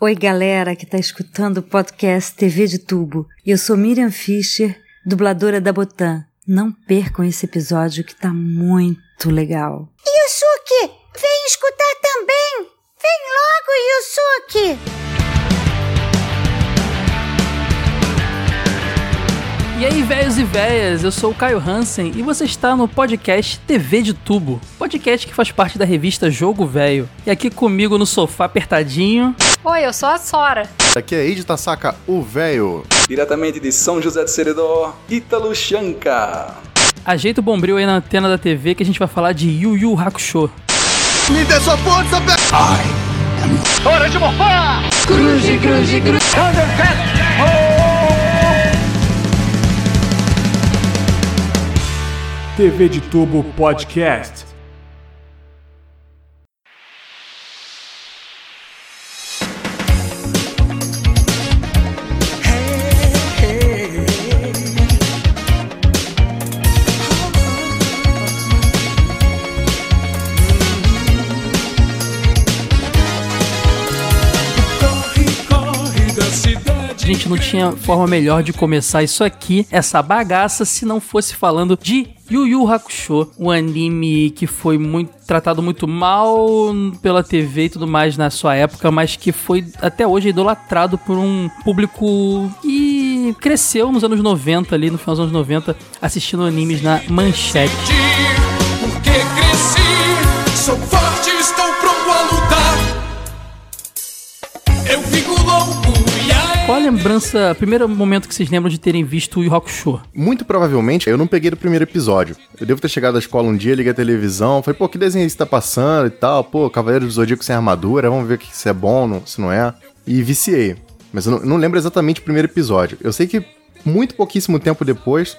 Oi, galera que tá escutando o podcast TV de Tubo. Eu sou Miriam Fischer, dubladora da Botan. Não percam esse episódio que tá muito legal. Yusuke, vem escutar também! Vem logo, Yusuke! E aí, velhos e velhas, eu sou o Caio Hansen e você está no podcast TV de Tubo, podcast que faz parte da revista Jogo Velho. E aqui comigo no sofá apertadinho. Oi, eu sou a Sora. Aqui é Eide Tasaka, o velho. Diretamente de São José de Seredó, Ítalo Shanka. Ajeita o bombril aí na antena da TV que a gente vai falar de Yu Yu Hakusho. Me dê sua força, pe... Hora de morfar! Cruze, cruze, cruze! TV de Tubo Podcast. Tinha forma melhor de começar isso aqui, essa bagaça, se não fosse falando de Yu Yu Hakusho, um anime que foi muito tratado muito mal pela TV e tudo mais na sua época, mas que foi até hoje idolatrado por um público que cresceu nos anos 90 ali, no final dos anos 90, assistindo animes na manchete. Porque cresci, sou Qual a lembrança, primeiro momento que vocês lembram de terem visto o Yu Hakusho? Muito provavelmente, eu não peguei do primeiro episódio. Eu devo ter chegado à escola um dia, liguei a televisão, falei, pô, que desenho isso tá passando e tal, pô, Cavaleiro do Zodíaco sem armadura, vamos ver se é bom, se não é. E viciei. Mas eu não, não lembro exatamente o primeiro episódio. Eu sei que muito pouquíssimo tempo depois,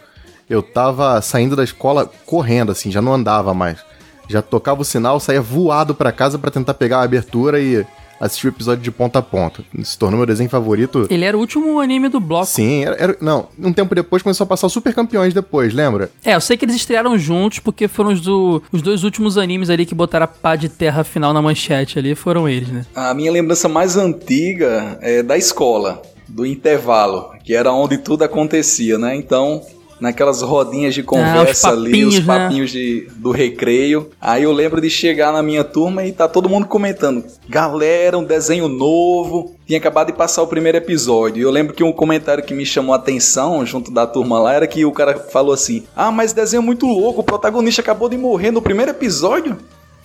eu tava saindo da escola correndo, assim, já não andava mais. Já tocava o sinal, saía voado pra casa pra tentar pegar a abertura e assistir o episódio de ponta a ponta. Se tornou meu desenho favorito Ele era o último anime do bloco. Sim, era, era- Não, um tempo depois começou a passar o Super Campeões depois, lembra? É, eu sei que eles estrearam juntos porque foram os, do- os dois últimos animes ali que botaram a pá de terra final na manchete ali, foram eles, né? A minha lembrança mais antiga é da escola, do intervalo, que era onde tudo acontecia, né? Então, naquelas rodinhas de conversa ali, papinhos, os né? papinhos de, do recreio. Aí eu lembro de chegar na minha turma e tá todo mundo comentando: galera, um desenho novo. Tinha acabado de passar o primeiro episódio. E eu lembro que um comentário que me chamou a atenção junto da turma lá era que o cara falou assim: Ah, mas desenho muito louco, o protagonista acabou de morrer no primeiro episódio.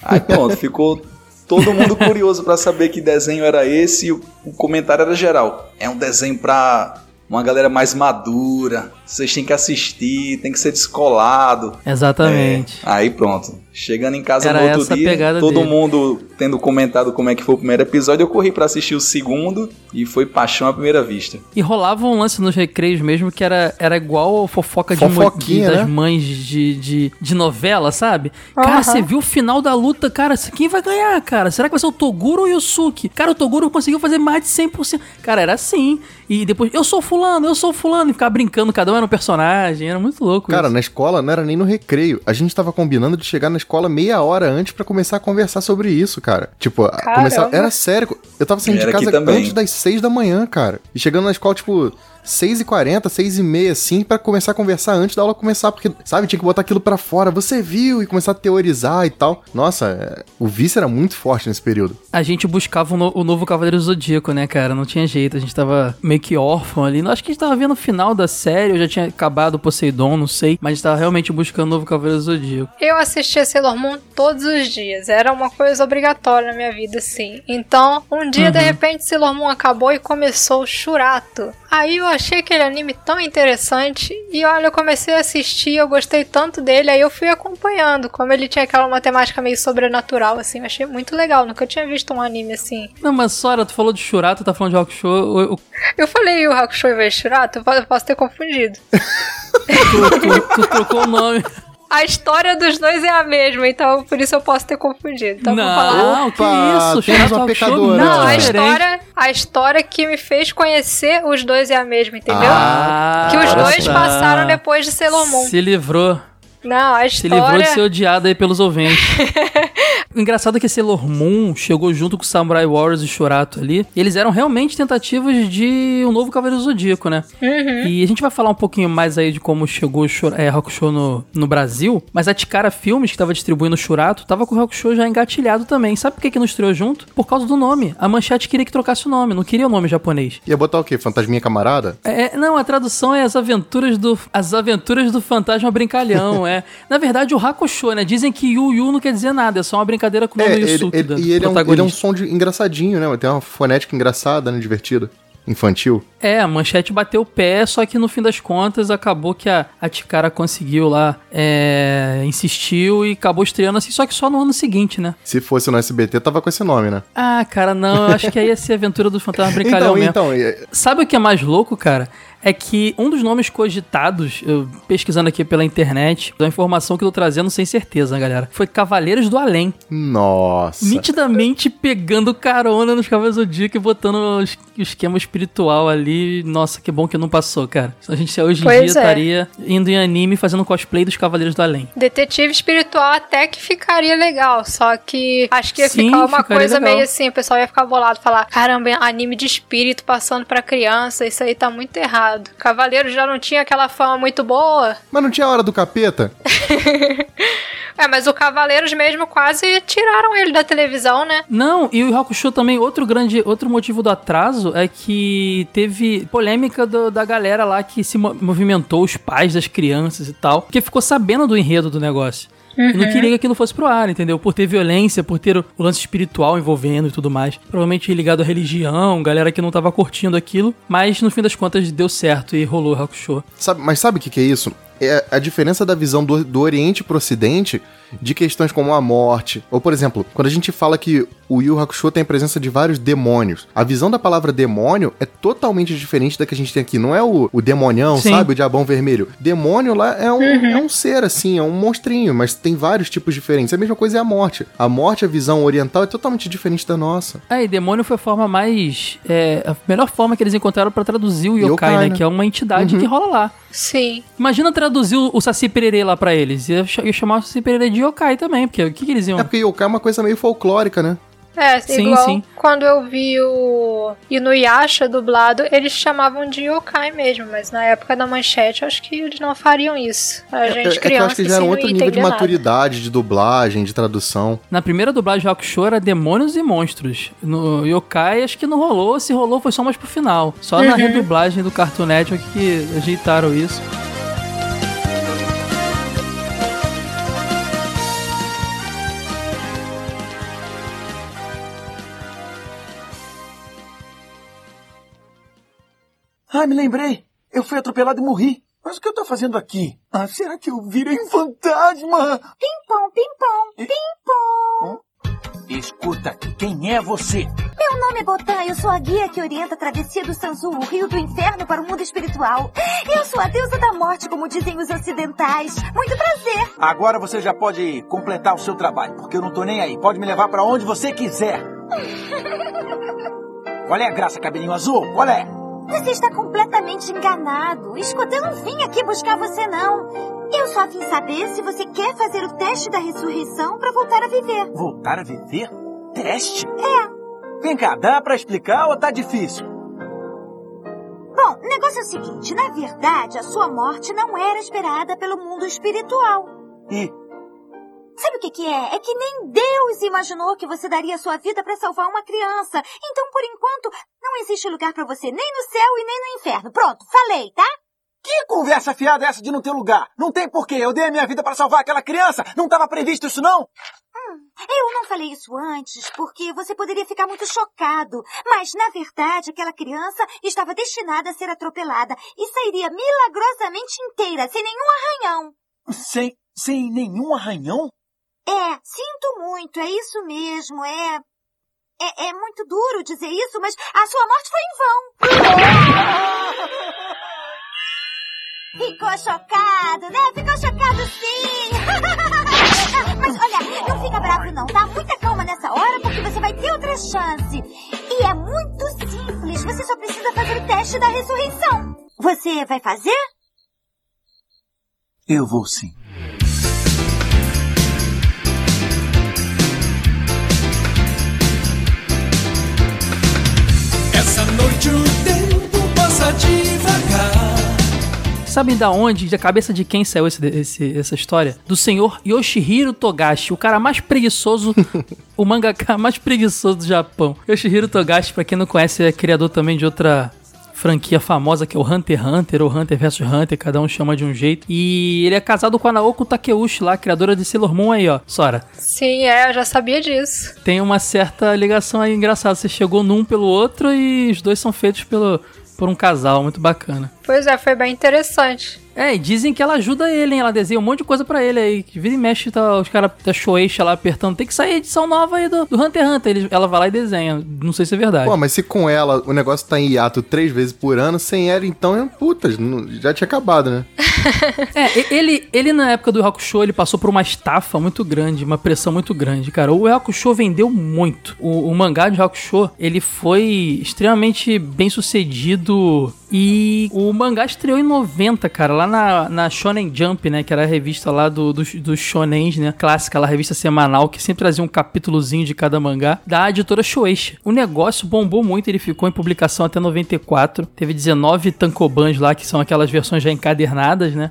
Aí pronto, ficou todo mundo curioso pra saber que desenho era esse e o, o comentário era geral. É um desenho pra uma galera mais madura, vocês têm que assistir, tem que ser descolado. Exatamente. É, aí pronto. Chegando em casa Era no outro dia, todo dele. mundo tendo comentado como é que foi o primeiro episódio, eu corri pra assistir o segundo e foi paixão à primeira vista. E rolava um lance nos recreios mesmo que era, era igual a fofoca de, Fofoquinha, de- das né? mães de, de, de novela, sabe? Cara, Aham. você viu o final da luta, cara, quem vai ganhar, cara? Será que vai ser o Toguro ou o Yusuke? Cara, o Toguro conseguiu fazer mais de 100%. Cara, era assim. E depois, eu sou fulano, eu sou fulano. E ficar brincando, cada um era um personagem. Era muito louco Cara, isso. na escola não era nem no recreio. A gente tava combinando de chegar na escola meia hora antes pra começar a conversar sobre isso, cara. Tipo, começar. Era sério. Eu tava saindo de Era casa antes das seis da manhã, cara. E chegando na escola, tipo. 6h40, 6h30, assim, pra começar a conversar antes da aula começar, porque, sabe, tinha que botar aquilo pra fora. Você viu e começar a teorizar e tal. Nossa, é, o vício era muito forte nesse período. A gente buscava o, no- o novo Cavaleiro do Zodíaco, né, cara? Não tinha jeito. A gente tava meio que órfão ali. Acho que a gente tava vendo o final da série. Eu já tinha acabado o Poseidon, não sei. Mas a gente tava realmente buscando o novo Cavaleiro do Zodíaco. Eu assistia Sailor Moon todos os dias. Era uma coisa obrigatória na minha vida, sim. Então, um dia, de repente, Sailor Moon acabou e começou o Shurato. Aí eu achei aquele anime tão interessante. E olha, eu comecei a assistir, eu gostei tanto dele. Aí eu fui acompanhando. Como ele tinha aquela matemática meio sobrenatural, assim. Eu achei muito legal. Nunca tinha visto um anime assim. Não, mas Sora, tu falou de Shurato, tá falando de Hakusho. O, o, Eu falei o Hakusho em vez de Shurato? Eu po- eu posso ter confundido. tu, tu- tu trocou o nome. A história dos dois é a mesma, então por isso eu posso ter confundido. Então eu vou falar. não, que Opa, isso? temos uma Hakusho pecadora. Não, a história, a história que me fez conhecer os dois é a mesma, entendeu? Ah, que os dois tá. passaram depois de Sailor Moon. Se livrou. Não, a Se livrou de história. ser odiado aí pelos ouvintes. O engraçado é que Sailor Moon chegou junto com o Samurai Warriors e Shurato ali. E eles eram realmente tentativas de um novo Cavaleiro Zodíaco, né? Uhum. E a gente vai falar um pouquinho mais aí de como chegou o é, Hakusho no, no Brasil. Mas a Tikara Filmes, que tava distribuindo o Shurato, tava com o Hakusho já engatilhado também. Sabe por que, que não estreou junto? Por causa do nome. A Manchete queria que trocasse o nome, não queria o nome japonês. Ia botar o quê? Fantasminha camarada? É, não, a tradução é as aventuras do as aventuras do fantasma brincalhão, é. Na verdade, o Hakusho, né? Dizem que Yu Yu não quer dizer nada, é só uma brincadeira com o É, nome ele, Yusuke ele- da e ele é, um, ele é um som de, engraçadinho, né? Tem uma fonética engraçada, né? Divertida. Infantil. É, a manchete bateu o pé, só que no fim das contas acabou que a, a Tikara conseguiu lá, é, insistiu e acabou estreando assim, só que só no ano seguinte, né? Se fosse no SBT, tava com esse nome, né? Ah, cara, não, eu acho que aí ia ser Aventura do Fantasma Brincalhão então, mesmo. então, é- Sabe o que é mais louco, cara? É que um dos nomes cogitados, eu pesquisando aqui pela internet, da informação que eu tô trazendo sem certeza, galera, foi Cavaleiros do Além. nossa. Nitidamente pegando carona nos Cavaleiros do Zodíaco e botando os- o esquema espiritual ali. Nossa, que bom que não passou, cara. Senão A gente hoje em Pois dia é. estaria indo em anime fazendo cosplay dos Cavaleiros do Além. Detetive espiritual até que ficaria legal, só que acho que ia Sim, ficar uma ficaria coisa legal. meio assim, o pessoal ia ficar bolado, falar, caramba, anime de espírito passando pra criança, isso aí tá muito errado. Cavaleiro já não tinha aquela fama muito boa. Mas não tinha hora do capeta? É, mas o Cavaleiros mesmo quase tiraram ele da televisão, né? Não, e o Hakusho também, outro grande, outro motivo do atraso é que teve polêmica do- da galera lá que se mo- movimentou, os pais das crianças e tal, porque ficou sabendo do enredo do negócio. E não queria que aquilo fosse pro ar, entendeu? Por ter violência, por ter o o lance espiritual envolvendo e tudo mais. Provavelmente ligado à religião, galera que não tava curtindo aquilo. Mas no fim das contas deu certo e rolou o Hakusho. Sabe, mas sabe o que, que é isso? É a diferença da visão do, do Oriente pro Ocidente de questões como a morte. Ou, por exemplo, quando a gente fala que o Yu Hakusho tem a presença de vários demônios, a visão da palavra demônio é totalmente diferente da que a gente tem aqui. Não é o, o demonião, Sim. sabe? O diabão vermelho. Demônio lá é um, é um ser, assim, é um monstrinho, mas tem vários tipos diferentes. A mesma coisa é a morte. A morte, a visão oriental, é totalmente diferente da nossa. É, e demônio foi a forma mais. é, a melhor forma que eles encontraram pra traduzir o yokai, Yokai, né? né? Que é uma entidade que rola lá. Sim. Imagina traduzir o, o Saci Pererê lá pra eles. Ia, ch- ia chamar o Saci Pererê de yokai também, porque o que, que eles iam. É porque yokai é uma coisa meio folclórica, né? É, Sim, igual sim. quando eu vi o Inuyasha dublado, eles chamavam de yokai mesmo, mas na época da manchete eu acho que eles não fariam isso. A É, gente é que eu criança acho que já era assim, um outro nível de maturidade, de dublagem, de tradução. Na primeira dublagem do Hakusho era demônios e monstros. No yokai acho que não rolou. Se rolou foi só mais pro final. Só na redublagem do Cartoon Network que ajeitaram isso. Ah, me lembrei. Eu fui atropelado e morri. Mas o que eu tô fazendo aqui? Ah, será que eu virei um fantasma? Pimpom, pimpom, pimpom. Escuta aqui, quem é você? Meu nome é Botan, eu sou a guia que orienta a travessia do Sanzu, o rio do inferno para o mundo espiritual. Eu sou a deusa da morte, como dizem os ocidentais. Muito prazer. Agora você já pode completar o seu trabalho, porque eu não tô nem aí. Pode me levar pra onde você quiser. Qual é a graça, cabelinho azul? Qual é? Você está completamente enganado. Escuta, eu não vim aqui buscar você, não. Eu só vim saber se você quer fazer o teste da ressurreição para voltar a viver. Voltar a viver? Teste? É. Vem cá, dá pra explicar ou tá difícil? Bom, o negócio é o seguinte: na verdade, a sua morte não era esperada pelo mundo espiritual. E Sabe o que, que é? É que nem Deus imaginou que você daria sua vida para salvar uma criança. Então, por enquanto, não existe lugar para você nem no céu e nem no inferno. Pronto, falei, tá? que conversa fiada é essa de não ter lugar? Não tem porquê. Eu dei a minha vida pra salvar aquela criança. Não estava previsto isso, não? Eu não falei isso antes porque você poderia ficar muito chocado. Mas, na verdade, aquela criança estava destinada a ser atropelada e sairia milagrosamente inteira, sem nenhum arranhão. Sem, sem nenhum arranhão? É, sinto muito, é isso mesmo, é. É, é muito duro dizer isso, mas a sua morte foi em vão. Ficou chocado, né? Ficou chocado sim! Mas olha, não fica bravo não, tá? Muita calma nessa hora porque você vai ter outra chance. E é muito simples, você só precisa fazer o teste da ressurreição. Você vai fazer? Eu vou sim. noite o tempo passa devagar. Sabem da onde, da cabeça de quem saiu esse, esse, essa história? Do senhor Yoshihiro Togashi, o cara mais preguiçoso, o mangaka mais preguiçoso do Japão. Yoshihiro Togashi, pra quem não conhece, é criador também de outra franquia famosa que é o Hunter x Hunter ou Hunter vs Hunter, cada um chama de um jeito. E ele é casado com a Naoko Takeuchi lá, criadora de Sailor Moon aí, ó. Sora, Sim, é, eu já sabia disso. tem uma certa ligação aí engraçada. Você chegou num pelo outro e os dois são feitos pelo, por um casal, muito bacana. Pois é, foi bem interessante. É, e dizem que ela ajuda ele, hein? Ela desenha um monte de coisa pra ele aí. Que vira e mexe, tá, os caras da Shoeixa lá apertando. Tem que sair edição nova aí do, do Hunter x Hunter. Ele- ela vai lá e desenha. Não sei se é verdade. Pô, mas se com ela o negócio tá em hiato três vezes por ano, sem ela, então, é puta, não- já tinha acabado, né? É, ele, ele na época do Hakusho, ele passou por uma estafa muito grande, uma pressão muito grande, cara. O Hakusho vendeu muito. O, o mangá de Hakusho, ele foi extremamente bem sucedido e o mangá estreou em 90, cara, lá na, na Shonen Jump, né, que era a revista lá do, dos, dos shonens, né, clássica, lá, a revista semanal, que sempre trazia um capítulozinho de cada mangá, da editora Shueisha. O negócio bombou muito, ele ficou em publicação até 94, teve 19 tankobans lá, que são aquelas versões já encadernadas, né,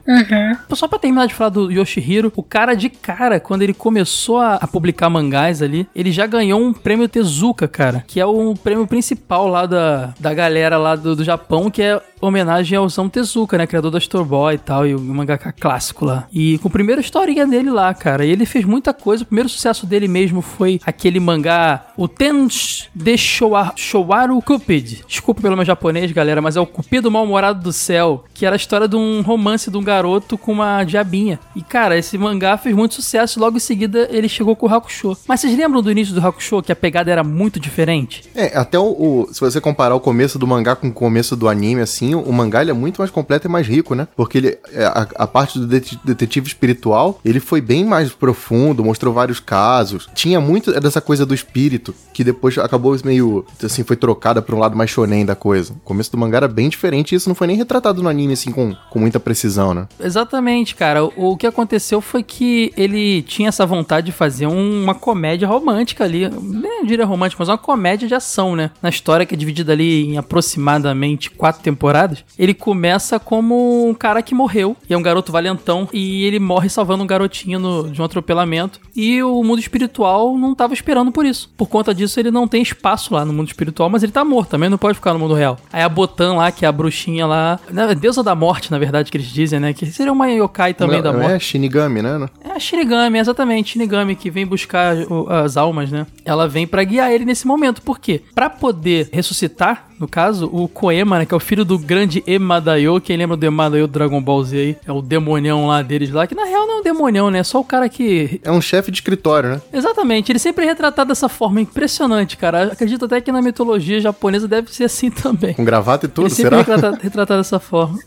só pra terminar de falar do Yoshihiro, o cara de cara, quando ele começou a, a publicar mangás ali, ele já ganhou um prêmio Tezuka, cara, que é o prêmio principal lá da, da galera lá do, do Japão, que é pero homenagem ao Osamu Tezuka, né, criador da Astro Boy e tal, e o mangaka clássico lá. E com a primeira historinha dele lá, cara, e ele fez muita coisa, o primeiro sucesso dele mesmo foi aquele mangá, o Tensh de Showa- Showaru Cupid. Desculpa pelo meu japonês, galera, mas é o Cupido Mal-Humorado do Céu, que era a história de um romance de um garoto com uma diabinha. E, cara, esse mangá fez muito sucesso, logo em seguida ele chegou com o Hakusho. Mas vocês lembram do início do Hakusho, que a pegada era muito diferente? É, até o, o- Se você comparar o começo do mangá com o começo do anime, assim, o mangá ele é muito mais completo e mais rico, né? Porque ele, é, a, a parte do det- detetive espiritual, ele foi bem mais profundo, mostrou vários casos. Tinha muito dessa coisa do espírito, que depois acabou meio, assim, foi trocada pra um lado mais shonen da coisa. O começo do mangá era bem diferente e isso não foi nem retratado no anime, assim, com, com muita precisão, né? Exatamente, cara. O, o que aconteceu foi que ele tinha essa vontade de fazer um- uma comédia romântica ali. Nem diria romântica, mas uma comédia de ação, né? Na história que é dividida ali em aproximadamente quatro temporadas. Ele começa como um cara que morreu. E é um garoto valentão. E ele morre salvando um garotinho no- de um atropelamento. E o mundo espiritual não tava esperando por isso. Por conta disso, ele não tem espaço lá no mundo espiritual, mas ele tá morto também, não pode ficar no mundo real. Aí a Botan lá, que é a bruxinha lá. né, Deusa da morte, na verdade, que eles dizem, né? Que seria uma yokai também não, da não morte. É Shinigami, né? É a Shinigami, exatamente, Shinigami que vem buscar o- as almas, né? Ela vem pra guiar ele nesse momento. Por quê? Pra poder ressuscitar, no caso, o Koema, né, que é o filho do grande Emadayo, quem lembra do Emadayo do Dragon Ball Z aí? É o demonião lá deles lá, que na real não é um demonião, né? É só o cara que É um chefe de escritório, né? Exatamente, ele sempre é retratado dessa forma impressionante, cara. Acredito até que na mitologia japonesa deve ser assim também. Com gravata e tudo, Ele sempre será? retratado, retratado dessa forma.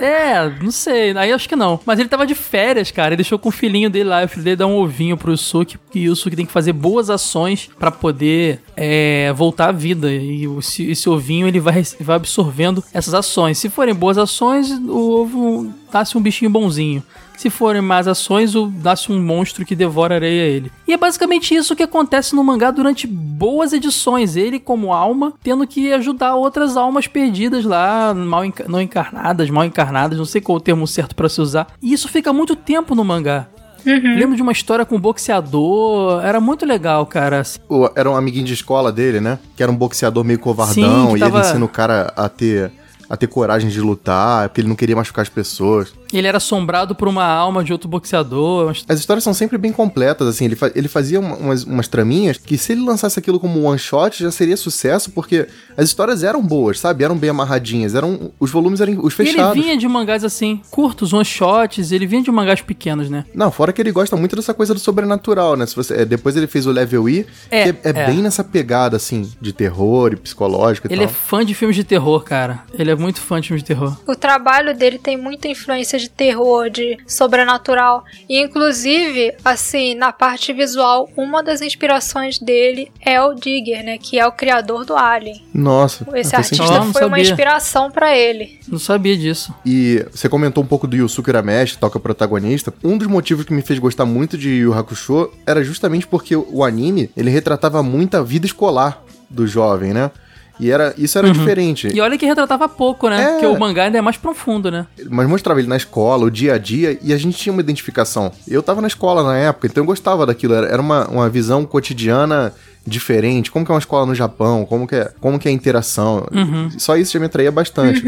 é, não sei, aí acho que não. Mas ele tava de férias, cara. Ele deixou com o filhinho dele lá. O filho dele dá um ovinho pro Yusuke. E o Yusuke tem que fazer boas ações pra poder é, voltar à vida. E esse, esse ovinho ele vai, vai absorvendo essas ações. Se forem boas ações, o ovo nasce um bichinho bonzinho. Se forem más ações, o- nasce um monstro que devora areia a ele. E é basicamente isso que acontece no mangá durante boas edições. Ele, como alma, tendo que ajudar outras almas perdidas lá, mal enca- não encarnadas, mal encarnadas, não sei qual o termo certo pra se usar. E isso fica muito tempo no mangá. Lembro de uma história com um boxeador, era muito legal, cara. Era um amiguinho de escola dele, né? Que era um boxeador meio covardão Sim, que e tava- ele ensina o cara a ter, a ter coragem de lutar, porque ele não queria machucar as pessoas. Ele era assombrado por uma alma de outro boxeador. As histórias são sempre bem completas, assim. Ele, fa- ele fazia uma- umas, umas traminhas que, se ele lançasse aquilo como one shot, já seria sucesso, porque as histórias eram boas, sabe? Eram bem amarradinhas. Eram, os volumes eram os E ele fechados. vinha de mangás assim, curtos, one shots, ele vinha de mangás pequenos, né? Não, fora que ele gosta muito dessa coisa do sobrenatural, né? Se você, é, depois ele fez o Level E, É, que é, é é. bem nessa pegada, assim, de terror e psicológico e Ele é tal. fã de filmes de terror, cara. Ele é muito fã de filmes de terror. O trabalho dele tem muita influência de terror, de sobrenatural. E, inclusive, assim, na parte visual, uma das inspirações dele é o Digger, né? Que é o criador do Alien. Nossa. Esse artista foi uma sabia. inspiração pra ele. Não sabia disso. E você comentou um pouco do Yusuke Urameshi, que toca o protagonista. Um dos motivos que me fez gostar muito de Yu Hakusho era justamente porque o anime, ele retratava muito a vida escolar do jovem, né? E era, isso era Uhum. diferente. E olha que retratava pouco, né? É. Porque o mangá ainda é mais profundo, né? Mas mostrava ele na escola, o dia a dia, e a gente tinha uma identificação. Eu tava na escola na época, então eu gostava daquilo. Era uma, uma visão cotidiana diferente. Como que é uma escola no Japão, como que é, como que é a interação. Uhum. Só isso já me atraía bastante.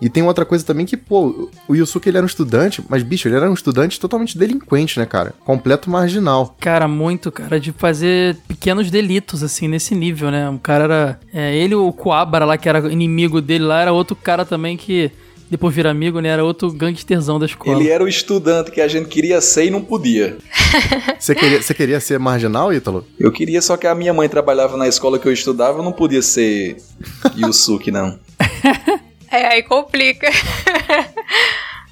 E tem outra coisa também que, pô, o Yusuke ele era um estudante, mas, bicho, ele era um estudante totalmente delinquente, né, cara? Completo marginal. Cara, muito, cara, de fazer pequenos delitos, assim, nesse nível, né? O cara era. É, ele, o Coabra lá, que era inimigo dele lá, era outro cara também que depois vira amigo, né? Era outro gangsterzão da escola. Ele era o estudante que a gente queria ser e não podia. Você queria, você queria ser marginal, Ítalo? Eu queria, só que a minha mãe trabalhava na escola que eu estudava, eu não podia ser Yusuke, não. É, aí complica.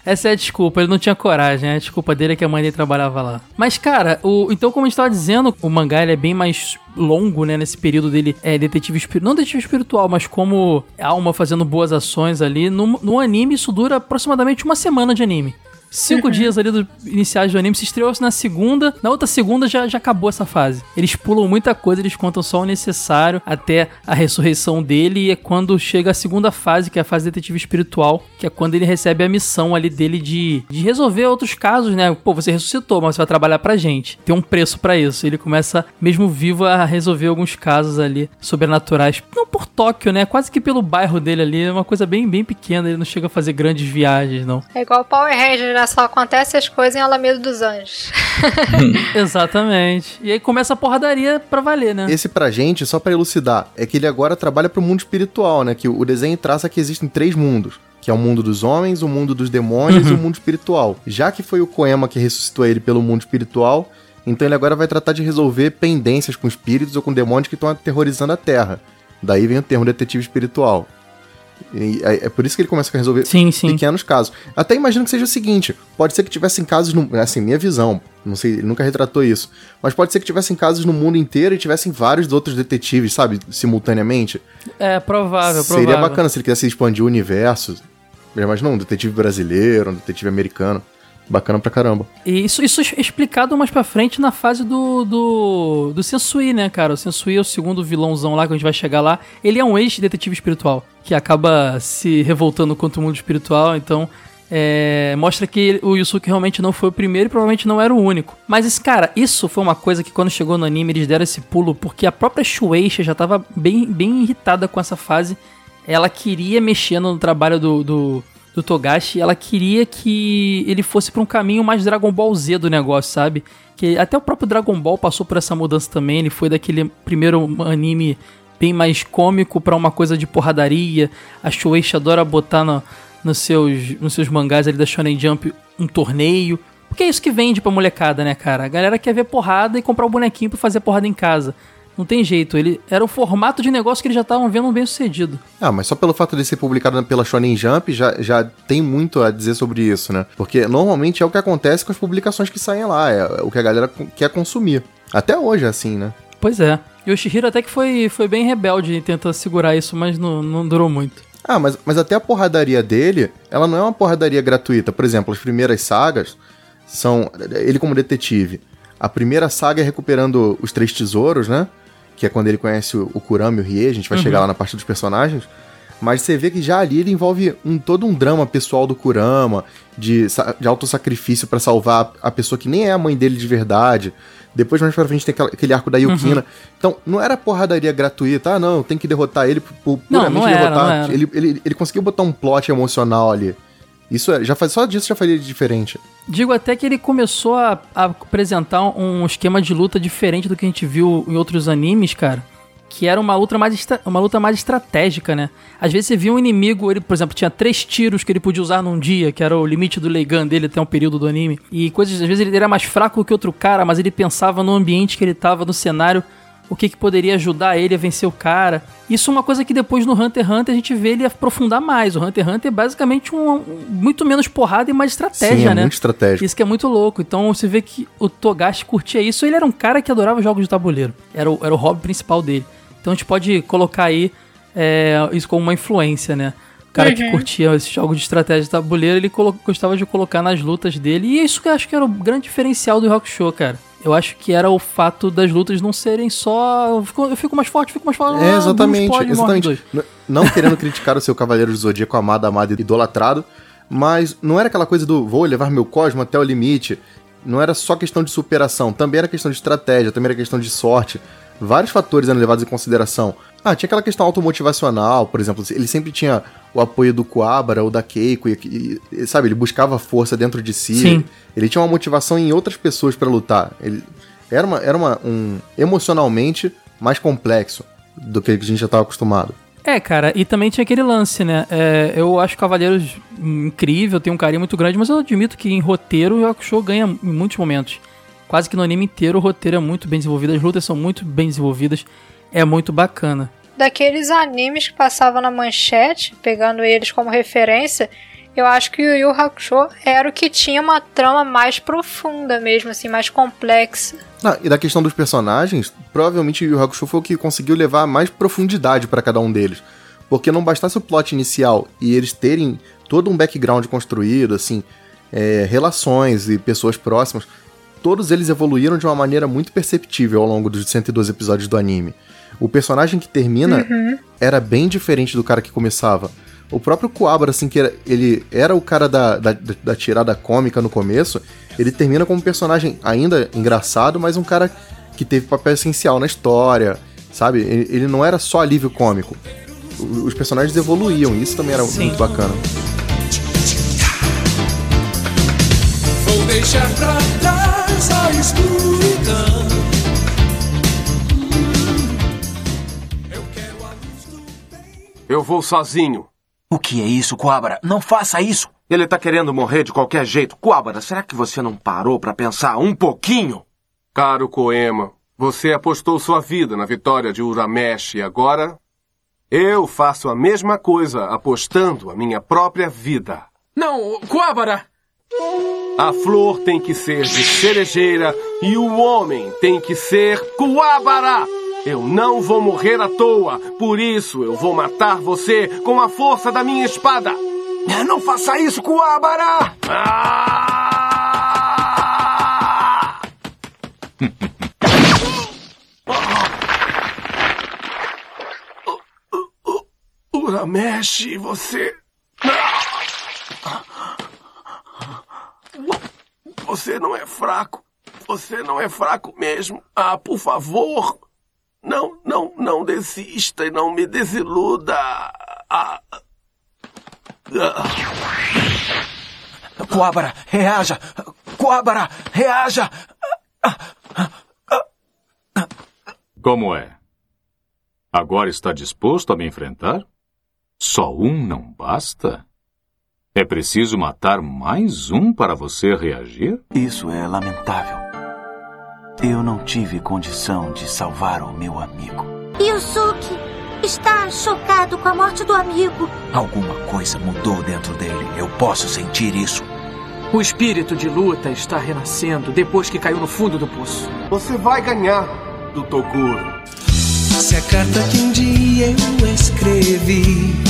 Essa é a desculpa, ele não tinha coragem, a desculpa dele é que a mãe dele trabalhava lá. Mas, cara, o, então, como a gente tava dizendo, o mangá ele é bem mais longo, né, nesse período dele, é detetive espiritual, não detetive espiritual, mas como alma fazendo boas ações ali. No, no anime, isso dura aproximadamente uma semana de anime. Cinco dias ali do, iniciais do anime, se estreou na segunda, na outra segunda já, já acabou essa fase. Eles pulam muita coisa, eles contam só o necessário até a ressurreição dele, e é quando chega a segunda fase, que é a fase detetive espiritual, que é quando ele recebe a missão ali dele de, de resolver outros casos, né? Pô, você ressuscitou, mas você vai trabalhar pra gente. Tem um preço pra isso. Ele começa, mesmo vivo, a resolver alguns casos ali sobrenaturais. Não por Tóquio, né? Quase que pelo bairro dele ali, é uma coisa bem, bem pequena. Ele não chega a fazer grandes viagens, não. É igual Power Rangers, né? Só acontece as coisas em Alameda dos Anjos. Exatamente. E aí começa a porradaria pra valer, né? Esse pra gente, só pra elucidar, é que ele agora trabalha pro mundo espiritual, né? Que o desenho traça que existem três mundos. Que é o mundo dos homens, o mundo dos demônios e o mundo espiritual. Já que foi o Koema que ressuscitou ele pelo mundo espiritual, então ele agora vai tratar de resolver pendências com espíritos ou com demônios que estão aterrorizando a Terra. Daí vem o termo detetive espiritual. E é, por isso que ele começa a resolver Sim, sim. pequenos casos. Até imagino que seja o seguinte: pode ser que tivessem casos, no, assim, minha visão, não sei, ele nunca retratou isso, mas pode ser que tivessem casos no mundo inteiro e tivessem vários outros detetives, sabe, simultaneamente. É provável, provável. Seria bacana se ele quisesse expandir o universo. Já imaginou um detetive brasileiro, um detetive americano. Bacana pra caramba. E isso, isso é explicado mais pra frente na fase do, do, do Sensui, né, cara? O Sensui é o segundo vilãozão lá, que a gente vai chegar lá. Ele é um ex-detetive espiritual, que acaba se revoltando contra o mundo espiritual, então... é, mostra que o Yusuke realmente não foi o primeiro e provavelmente não era o único. Mas, esse, cara, isso foi uma coisa que quando chegou no anime eles deram esse pulo, porque a própria Shueisha já tava bem, bem irritada com essa fase. Ela queria mexer no trabalho do, do, do Togashi, ela queria que ele fosse pra um caminho mais Dragon Ball Z do negócio, sabe? Que até o próprio Dragon Ball passou por essa mudança também, ele foi daquele primeiro anime bem mais cômico pra uma coisa de porradaria. A Shueisha adora botar no, nos, seus, nos seus mangás ali da Shonen Jump um torneio. Porque é isso que vende pra molecada, né, cara? A galera quer ver porrada e comprar o bonequinho pra fazer porrada em casa. Não tem jeito, ele era o formato de negócio que eles já estavam vendo bem sucedido. Ah, mas só pelo fato de ser publicado pela Shonen Jump já, já tem muito a dizer sobre isso, né? Porque normalmente é o que acontece com as publicações que saem lá, é o que a galera quer consumir. Até hoje é assim, né? Pois é. E o Shihiro até que foi, foi bem rebelde em tentar segurar isso, mas não, não durou muito. Ah, mas, mas até a porradaria dele, ela não é uma porradaria gratuita. Por exemplo, as primeiras sagas são. Ele como detetive. A primeira saga é recuperando os três tesouros, né? Que é quando ele conhece o, o Kurama e o Rie, a gente vai chegar lá na parte dos personagens. Mas você vê que já ali ele envolve um, todo um drama pessoal do Kurama, de, de autossacrifício pra salvar a pessoa que nem é a mãe dele de verdade. Depois, mais pra frente, tem aquela- aquele arco da Yukina. Então, não era porradaria gratuita. Ah, não, tem que derrotar ele por, por Não, puramente não era, derrotar. Ele, ele, ele conseguiu botar um plot emocional ali. Isso é, já faz, só disso já faria diferente. Digo até que ele começou a, a apresentar um esquema de luta diferente do que a gente viu em outros animes, cara. Que era uma luta mais, uma luta mais estratégica, né? Às vezes você via um inimigo, ele, por exemplo, tinha três tiros que ele podia usar num dia, que era o limite do Leigan dele até um período do anime. E coisas, às vezes ele era mais fraco que outro cara, mas ele pensava no ambiente que ele tava, no cenário, o que, que poderia ajudar ele a vencer o cara. Isso é uma coisa que depois no Hunter x Hunter a gente vê ele aprofundar mais. O Hunter x Hunter é basicamente um, um- muito menos porrada e mais estratégia, Sim, é né? muito estratégico. Isso que é muito louco. Então você vê que o Togashi curtia isso. Ele era um cara que adorava jogos de tabuleiro. Era o, era o hobby principal dele. Então a gente pode colocar aí é, isso como uma influência, né? O cara que curtia esses jogos de estratégia de tabuleiro, ele gostava de colocar nas lutas dele. E é isso que eu acho que era o grande diferencial do Rock Show, cara. Eu acho que era o fato das lutas não serem só. Eu fico, eu fico mais forte, fico mais forte. É, ah, exatamente, pode, exatamente. dois. N- Não querendo criticar o seu Cavaleiro do Zodíaco amado, amado e idolatrado, mas não era aquela coisa do vou levar meu cosmo até o limite. Não era só questão de superação, também era questão de estratégia, também era questão de sorte. Vários fatores eram levados em consideração. Ah, tinha aquela questão automotivacional, por exemplo, ele sempre tinha o apoio do Kuabara ou da Keiko, e, e, sabe, ele buscava força dentro de si. Sim. Ele tinha uma motivação em outras pessoas pra lutar. Ele era, uma, era uma, um emocionalmente mais complexo do que a gente já estava acostumado. É, cara, e também tinha aquele lance, né? É, eu acho Cavaleiros incrível, tem um carinho muito grande, mas eu admito que em roteiro o Hakusho ganha em muitos momentos. Quase que no anime inteiro o roteiro é muito bem desenvolvido, as lutas são muito bem desenvolvidas, é muito bacana. Daqueles animes que passavam na manchete, pegando eles como referência, eu acho que o Yu Hakusho era o que tinha uma trama mais profunda mesmo, assim, mais complexa. Ah, e da questão dos personagens, provavelmente o Yu Hakusho foi o que conseguiu levar mais profundidade pra cada um deles. Porque não bastasse o plot inicial e eles terem todo um background construído, assim, é, relações e pessoas próximas, todos eles evoluíram de uma maneira muito perceptível ao longo dos 112 episódios do anime. O personagem que termina era bem diferente do cara que começava. O próprio Kuwabara, assim, que era- ele era o cara da, da, da tirada cômica no começo, ele termina como um personagem ainda engraçado, mas um cara que teve papel essencial na história, sabe? Ele, ele não era só alívio cômico. Os personagens evoluíam, e isso também era muito bacana. Vou deixar pra trás a escuridão. Eu vou sozinho. O que é isso, Coabra? Não faça isso! Ele tá querendo morrer de qualquer jeito. Kuwabara, será que você não parou pra pensar um pouquinho? Caro Koema, você apostou sua vida na vitória de Uramesh e agora eu faço a mesma coisa apostando a minha própria vida. Não, Kuwabara! A flor tem que ser de cerejeira e o homem tem que ser Kuwabara. Eu não vou morrer à toa, por isso eu vou matar você com a força da minha espada. Não faça isso, Coabra! Ah! Uramesh, você. Você não é fraco. Você não é fraco mesmo. Ah, por favor. Não, não, não desista e não me desiluda. Ah. Ah. Coabra, reaja! Coabra, reaja! Como é? Agora está disposto a me enfrentar? Só um não basta? É preciso matar mais um para você reagir? Isso é lamentável. Eu não tive condição de salvar o meu amigo. Yusuke está chocado com a morte do amigo. Alguma coisa mudou dentro dele. Eu posso sentir isso. O espírito de luta está renascendo depois que caiu no fundo do poço. Você vai ganhar do Toguro. Se a carta que um dia eu escrevi.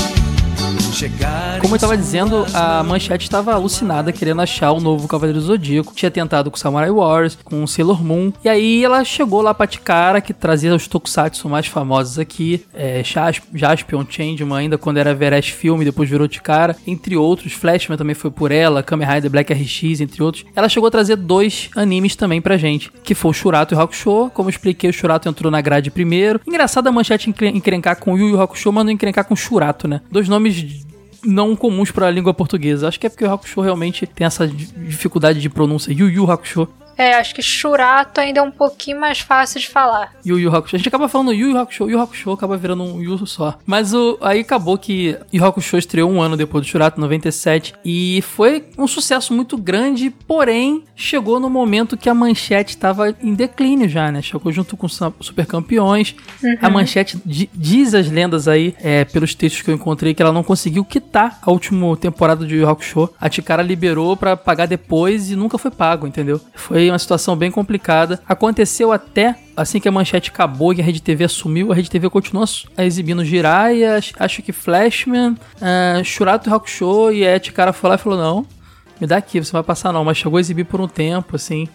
Como eu tava dizendo, a Manchete estava alucinada querendo achar o novo Cavaleiro do Zodíaco. Tinha tentado com Samurai Wars, com Sailor Moon. E aí ela chegou lá pra Tikara, que trazia os tokusatsu mais famosos aqui. É, Jas- Jaspion, Changeman, ainda quando era Everest Film, depois virou Tikara. Entre outros, Flashman também foi por ela, Kamen Rider Black RX, entre outros. Ela chegou a trazer dois animes também pra gente, que foi o Shurato e o Hakusho. Como eu expliquei, o Shurato entrou na grade primeiro. Engraçado a Manchete encren- encrencar com o Yu Yu Hakusho, mas não encrencar com o Shurato, né? Dois nomes não comuns para a língua portuguesa. Acho que é porque o Hakusho realmente tem essa di- dificuldade de pronúncia. Yu Yu Hakusho. É, acho que Shurato ainda é um pouquinho mais fácil de falar. Yu Yu Hakusho. A gente acaba falando Yu Yu Hakusho, Yu Hakusho acaba virando um Yu só. Mas o, aí acabou que Yu Hakusho estreou um ano depois do Shurato, 97, e foi um sucesso muito grande, porém chegou no momento que a Manchete estava em declínio já, né? Chegou junto com os Super Campeões. Uhum. A Manchete di- diz as lendas aí, é, pelos textos que eu encontrei, que ela não conseguiu quitar a última temporada de Yu Hakusho. A Tikara liberou pra pagar depois e nunca foi pago, entendeu? Foi uma situação bem complicada. Aconteceu até assim que a manchete acabou e a Rede TV assumiu, a Rede TV continua s- exibindo Jiraiya, acho que Flashman, uh, Shurato Hakusho e a Tikara foi lá e falou: não, me dá aqui, você vai passar não, mas chegou a exibir por um tempo, assim.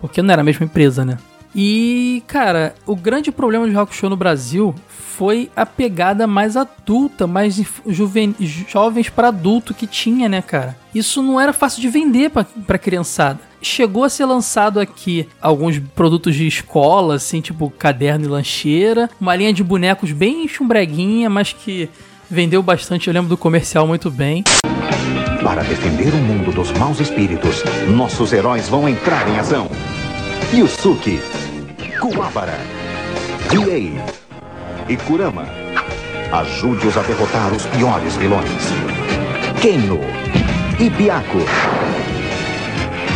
porque não era a mesma empresa, né? E, cara, o grande problema de Hakusho no Brasil foi a pegada mais adulta, mais juven... jovens para adulto que tinha, né, cara? Isso não era fácil de vender pra, pra criançada. Chegou a ser lançado aqui alguns produtos de escola, assim, tipo caderno e lancheira, uma linha de bonecos bem chumbreguinha, mas que vendeu bastante, eu lembro do comercial muito bem. Para defender o mundo dos maus espíritos, nossos heróis vão entrar em ação. Yusuke, Kuwabara, Riei e Kurama. Ajude-os a derrotar os piores vilões. Keno Byaku.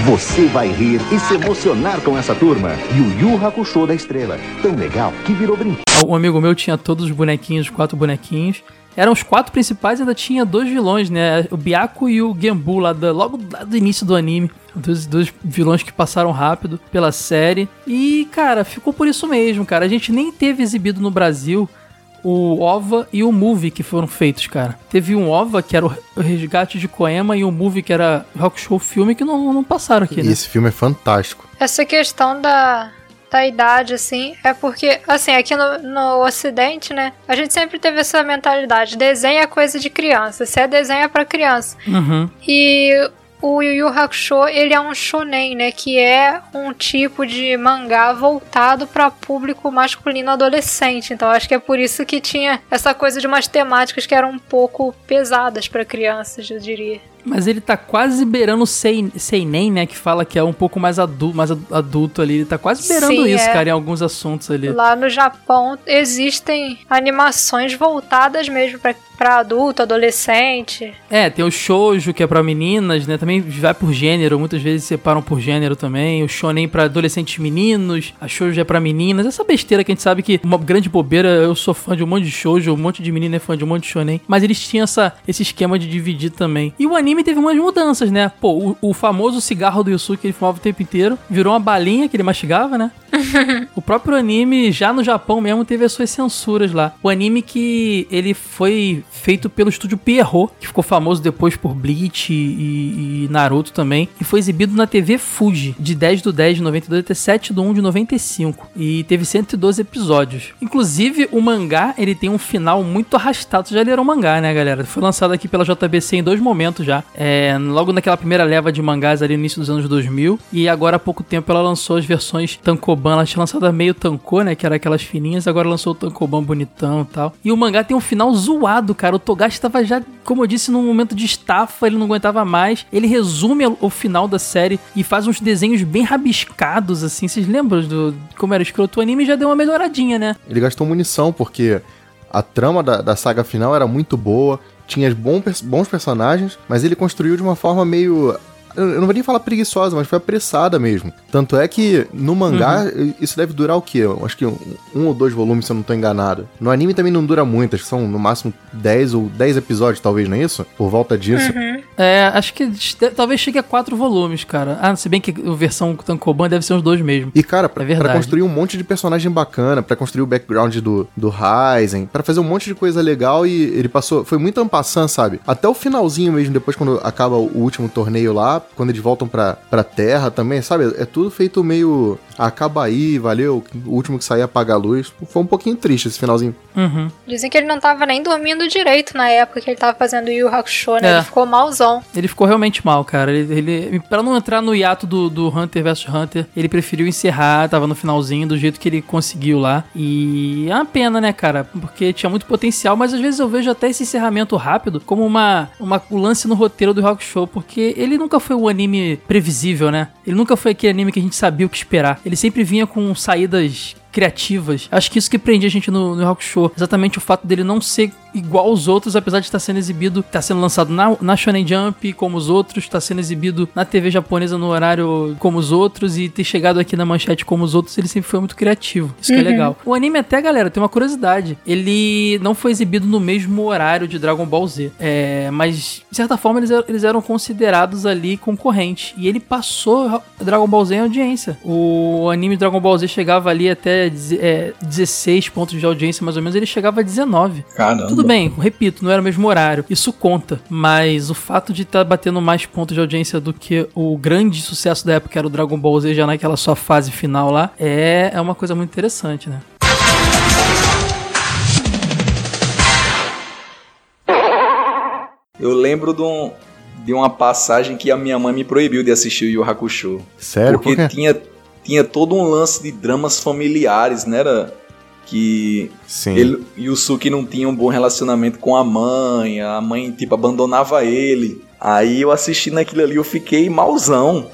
Você vai rir e se emocionar com essa turma. Yu Yu Hakusho da Estrela. Tão legal que virou brinquedo. Um amigo meu tinha todos os bonequinhos, quatro bonequinhos. Eram os quatro principais e ainda tinha dois vilões, né? O Byaku e o Genbu, lá do, logo lá do início do anime. Dois, dois vilões que passaram rápido pela série. E, cara, ficou por isso mesmo, cara. A gente nem teve exibido no Brasil o OVA e o Movie que foram feitos, cara. Teve um OVA que era o Resgate de Koema e o Movie que era Rock Show Filme que não, não passaram aqui, E né? esse filme é fantástico. Essa questão da, da idade, assim, é porque, assim, aqui no, no Ocidente, né, a gente sempre teve essa mentalidade: desenho é coisa de criança, se é desenho é pra criança. Uhum. E o Yu Yu Hakusho, ele é um shonen, né, que é um tipo de mangá voltado para público masculino adolescente. Então acho que é por isso que tinha essa coisa de umas temáticas que eram um pouco pesadas para crianças, eu diria. Mas ele tá quase beirando o Sei- Seinen, né? Que fala que é um pouco mais, adu mais ad- adulto ali. Ele tá quase beirando Sim, isso, é. cara, em alguns assuntos ali. Lá no Japão existem animações voltadas mesmo pra pra adulto, adolescente. É, tem o shoujo, que é pra meninas, né? Também vai por gênero, muitas vezes separam por gênero também. O shonen pra adolescentes meninos, a shoujo é pra meninas. Essa besteira que a gente sabe que uma grande bobeira, eu sou fã de um monte de shoujo, um monte de menina é fã de um monte de shonen. Mas eles tinham essa, esse esquema de dividir também. E o anime teve umas mudanças, né? Pô, o, o famoso cigarro do Yusuke que ele fumava o tempo inteiro, virou uma balinha que ele mastigava, né? O próprio anime, já no Japão mesmo, teve as suas censuras lá. O anime que ele foi feito pelo estúdio Pierrot, que ficou famoso depois por Bleach e, e Naruto também, e foi exibido na TV Fuji, de 10 do 10 de 92 até 7 do 1 de 95. E teve 112 episódios. Inclusive, o mangá, ele tem um final muito arrastado. Vocês já leram o mangá, né, galera? Foi lançado aqui pela JBC em dois momentos já. É, logo naquela primeira leva de mangás ali no início dos anos 2000. E agora há pouco tempo ela lançou as versões Tankoban. Ela tinha lançado meio Tankô, né? Que era aquelas fininhas. Agora lançou o Tankoban bonitão e tal. E o mangá tem um final zoado, cara. O Togashi tava já, como eu disse, num momento de estafa. Ele não aguentava mais. Ele resume o final da série e faz uns desenhos bem rabiscados, assim. Vocês lembram do como era escroto? O anime já deu uma melhoradinha, né? Ele gastou munição porque a trama da, da saga final era muito boa, tinha bons personagens, mas ele construiu de uma forma meio. Eu não vou nem falar preguiçosa, mas foi apressada mesmo. Tanto é que no mangá, isso deve durar o quê? Eu acho que um, um ou dois volumes, se eu não tô enganado. No anime também não dura muito, acho que são no máximo 10 ou 10 episódios, talvez, não é isso? Por volta disso. É, acho que talvez chegue a quatro volumes, cara. Ah, se bem que a versão Tankoban deve ser uns dois mesmo. E, cara, pra, É pra construir um monte de personagem bacana, pra construir o background do, do Ryzen, pra fazer um monte de coisa legal e ele passou. Foi muito ampassant, sabe? Até o finalzinho mesmo, depois quando acaba o último torneio lá, quando eles voltam pra, pra terra também, sabe? É tudo feito meio. Acaba aí, valeu. O último que sair apaga a luz. Foi um pouquinho triste esse finalzinho. Uhum. Dizem que ele não tava nem dormindo direito na época que ele tava fazendo o Yu Yu Hakusho, né? É. Ele ficou malzão. Ele ficou realmente mal, cara. Ele, ele para não entrar no hiato do, do Hunter vs Hunter, ele preferiu encerrar, tava no finalzinho do jeito que ele conseguiu lá. E é uma pena, né, cara? Porque tinha muito potencial, mas às vezes eu vejo até esse encerramento rápido como uma, uma um lance no roteiro do Rock Show, porque ele nunca foi um anime previsível, né? Ele nunca foi aquele anime que a gente sabia o que esperar. Ele sempre vinha com saídas criativas. Acho que isso que prende a gente no, no Rock Show. Exatamente o fato dele não ser igual aos outros, apesar de estar sendo exibido, estar sendo lançado na, na Shonen Jump como os outros, está sendo exibido na TV japonesa no horário como os outros e ter chegado aqui na manchete como os outros, ele sempre foi muito criativo. Isso que é Uhum. legal. O anime até, galera, tem uma curiosidade. Ele não foi exibido no mesmo horário de Dragon Ball Z. É, mas, de certa forma, eles, eles eram considerados ali concorrentes. E ele passou Dragon Ball Z em audiência. O anime Dragon Ball Z chegava ali até é, 16 pontos de audiência, mais ou menos, ele chegava a 19. Caramba. Tudo bem, repito, não era o mesmo horário. Isso conta. Mas o fato de estar tá batendo mais pontos de audiência do que o grande sucesso da época, que era o Dragon Ball Z, já naquela sua fase final lá, é, é uma coisa muito interessante, né? Eu lembro de, um, de uma passagem que a minha mãe me proibiu de assistir o Yu Hakusho. Sério? Porque Por quê? tinha, tinha todo um lance de dramas familiares, né? Era que Sim. ele, Yusuke não tinha um bom relacionamento com a mãe, a mãe, tipo, abandonava ele. Aí eu assistindo aquilo ali, eu fiquei malzão.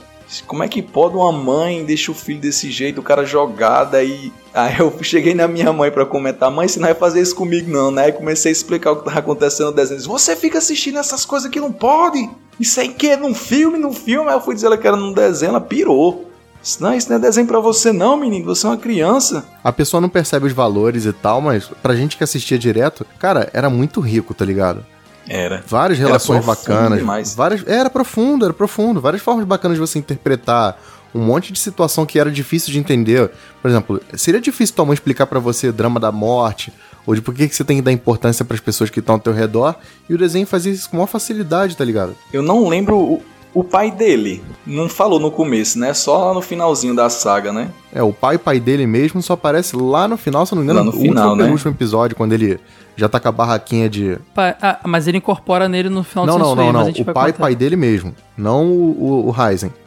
Como é que pode uma mãe deixar o filho desse jeito, o cara jogado aí... Aí eu cheguei na minha mãe pra comentar, mãe, você não vai fazer isso comigo não, né? Aí comecei a explicar o que tava acontecendo no desenho. Você fica assistindo essas coisas que não pode. Isso aí que é num filme, num filme. Aí eu fui dizer ela que era num desenho, ela pirou. Disse, Não, isso não é desenho pra você não, menino, você é uma criança. A pessoa não percebe os valores e tal, mas pra gente que assistia direto, cara, era muito rico, tá ligado? Era. Várias Era relações profundo bacanas. demais. Várias, era profundo, era profundo. Várias formas bacanas de você interpretar um monte de situação que era difícil de entender. Por exemplo, seria difícil tua mãe explicar pra você o drama da morte, ou de por que que você tem que dar importância pras pessoas que estão ao teu redor, e o desenho fazia isso com maior facilidade, tá ligado? Eu não lembro o, pai dele. Não falou no começo, né? Só lá no finalzinho da saga, né? É, o pai pai dele mesmo só aparece lá no final, se eu não me engano, Lá no final, último, né? penúltimo episódio, quando ele já tá com a barraquinha de. Pa- ah, mas ele incorpora nele no final Não, do não, não, não. gente O pai contar. pai dele mesmo. Não o, o, o.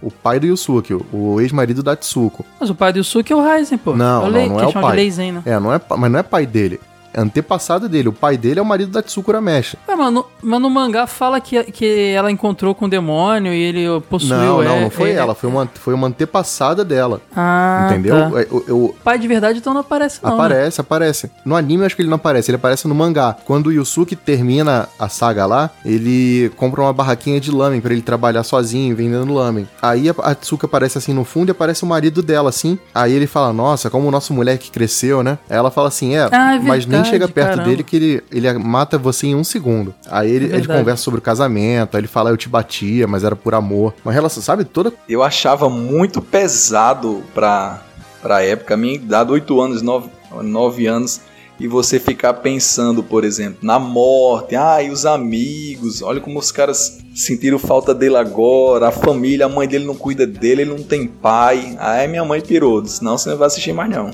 O pai do Yusuke, o, o ex-marido da Tsuko. Mas o pai do Yusuke é o Raizen, pô. Não, é o não, não é o pai. Leizen, né? É, não é, mas não é pai dele. É antepassado dele. O pai dele é o marido da Tsuko Urameshi. Ué, mas, no, mas no mangá fala que, que ela encontrou com o demônio e ele possuiu Não, não, é- não foi é- ela. Foi uma, foi uma antepassada dela. Ah, entendeu? tá. É, o- eu- O pai de verdade então não aparece não, né? Aparece, aparece. No anime eu acho que ele não aparece, ele aparece no mangá. Quando o Yusuke termina a saga lá, ele compra uma barraquinha de lamen pra ele trabalhar sozinho, vendendo lamen. Aí a, a Tsuka aparece assim no fundo e aparece o marido dela assim. Aí ele fala: "Nossa, como o nosso moleque cresceu, né?" Aí ela fala assim: "É, Ah, é mas nem verdade, chega perto caramba. dele que ele, ele mata você em um segundo." Aí ele, É ele conversa sobre o casamento, aí ele fala: "Eu te batia, mas era por amor." Uma relação, sabe, toda Eu achava muito pesado pra, pra época. A minha idade, 8 anos, 9, 9 anos. E você ficar pensando, por exemplo, na morte. Ah, e os amigos. Olha como os caras sentiram falta dele agora. A família, a mãe dele não cuida dele, ele não tem pai. Aí minha mãe pirou. Disse, não, você não vai assistir mais não.